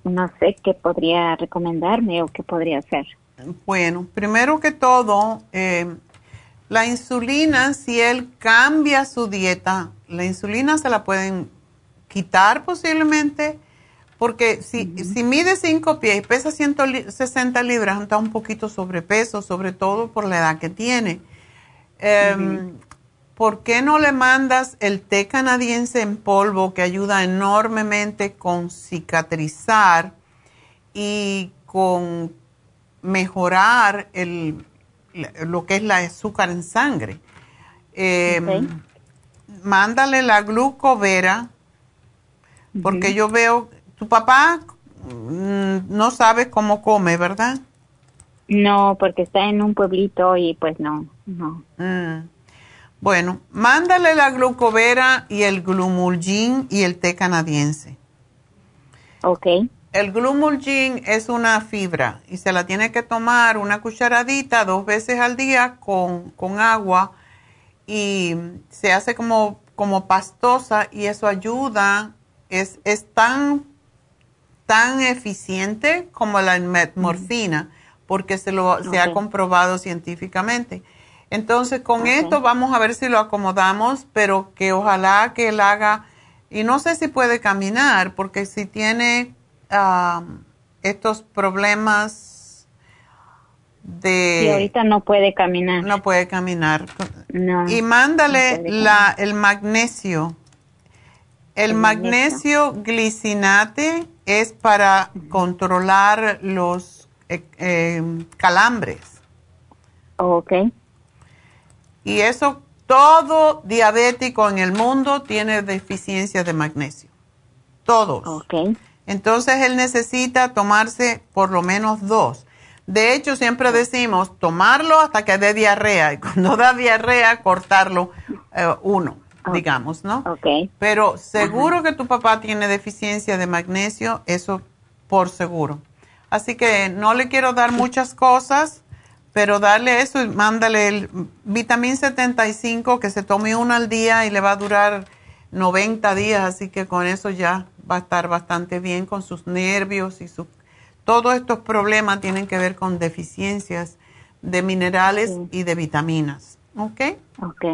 no sé qué podría recomendarme o qué podría hacer. Bueno, primero que todo, eh, la insulina, si él cambia su dieta, la insulina se la pueden quitar posiblemente, porque si, si mide 5 pies y pesa 160 libras, está un poquito sobrepeso, sobre todo por la edad que tiene. Em, ¿Por qué no le mandas el té canadiense en polvo que ayuda enormemente con cicatrizar y con mejorar el, lo que es la azúcar en sangre? Em, mándale la glucovera, porque yo veo, tu papá mm, no sabe cómo come, ¿verdad? No, porque está en un pueblito y pues no, no. Mm. Bueno, mándale la glucovera y el glumulgin y el té canadiense. Ok. El glumulgin es una fibra y se la tiene que tomar una cucharadita dos veces al día con, agua y se hace como, como pastosa y eso ayuda, es, es tan, tan eficiente como la metmorfina porque se, lo, se ha comprobado científicamente. Entonces, con esto vamos a ver si lo acomodamos, pero que ojalá que él haga, y no sé si puede caminar, porque si tiene estos problemas de... Sí, ahorita no puede caminar. No puede caminar. y mándale la, el magnesio. El, magnesio, glicinate es para controlar los eh, eh, calambres. Ok. Y eso, todo diabético en el mundo tiene deficiencia de magnesio. Todos. Okay. Entonces él necesita tomarse por lo menos dos. De hecho, siempre decimos tomarlo hasta que dé diarrea y cuando da diarrea, cortarlo eh, uno, digamos, ¿no? Ok. Pero seguro que tu papá tiene deficiencia de magnesio, eso por seguro. Así que no le quiero dar muchas cosas pero darle eso y mándale el vitamín 75 que se tome uno al día y le va a durar 90 días, así que con eso ya va a estar bastante bien con sus nervios y su todos estos problemas tienen que ver con deficiencias de minerales y de vitaminas. ¿Ok? Ok.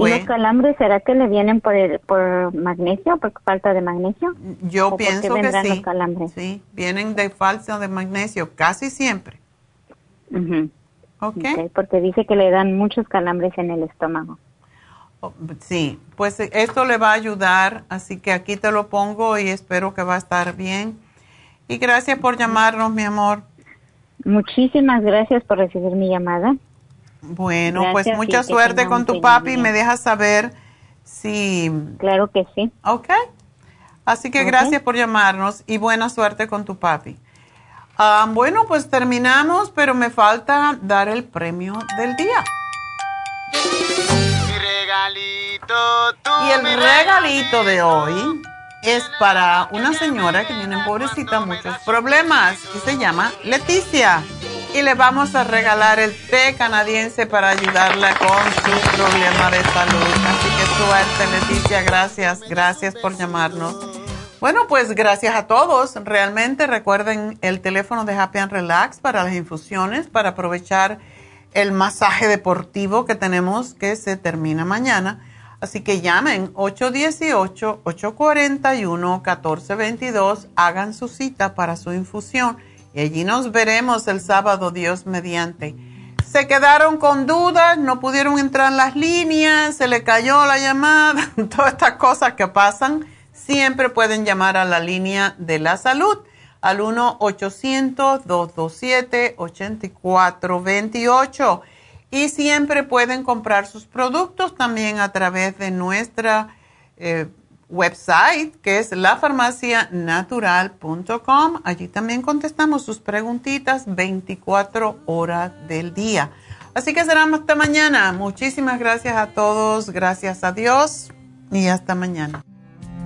¿Y los calambres será que le vienen por, por magnesio, por falta de magnesio? Yo pienso que sí. Los calambres? Sí, vienen de falta de magnesio, casi siempre. Okay. Porque dice que le dan muchos calambres en el estómago. Oh, sí, pues eh, esto le va a ayudar, así que aquí te lo pongo y espero que va a estar bien. Y gracias por llamarnos, mi amor. Muchísimas gracias por recibir mi llamada. Bueno, pues mucha suerte con tu papi y me dejas saber si... Claro que sí. Ok. Así que gracias por llamarnos y buena suerte con tu papi. Ah, bueno, pues terminamos, pero me falta dar el premio del día. y el regalito de hoy es para una señora que tiene, pobrecita, muchos problemas y se llama Leticia. Y le vamos a regalar el té canadiense para ayudarla con su problema de salud. Así que suerte, Leticia. Gracias, gracias por llamarnos. Bueno, pues gracias a todos. Realmente recuerden el teléfono de Happy and Relax para las infusiones, para aprovechar el masaje deportivo que tenemos que se termina mañana. Así que llamen 818-841-1422, hagan su cita para su infusión y allí nos veremos el sábado, Dios mediante. Se quedaron con dudas, no pudieron entrar en las líneas, se le cayó la llamada, [laughs] todas estas cosas que pasan siempre pueden llamar a la línea de la salud al 1-800-227-8428. Y siempre pueden comprar sus productos también a través de nuestra eh, website que es lafarmacianatural.com. Allí también contestamos sus preguntitas 24 horas del día. Así que será hasta mañana. Muchísimas gracias a todos, gracias a Dios y hasta mañana.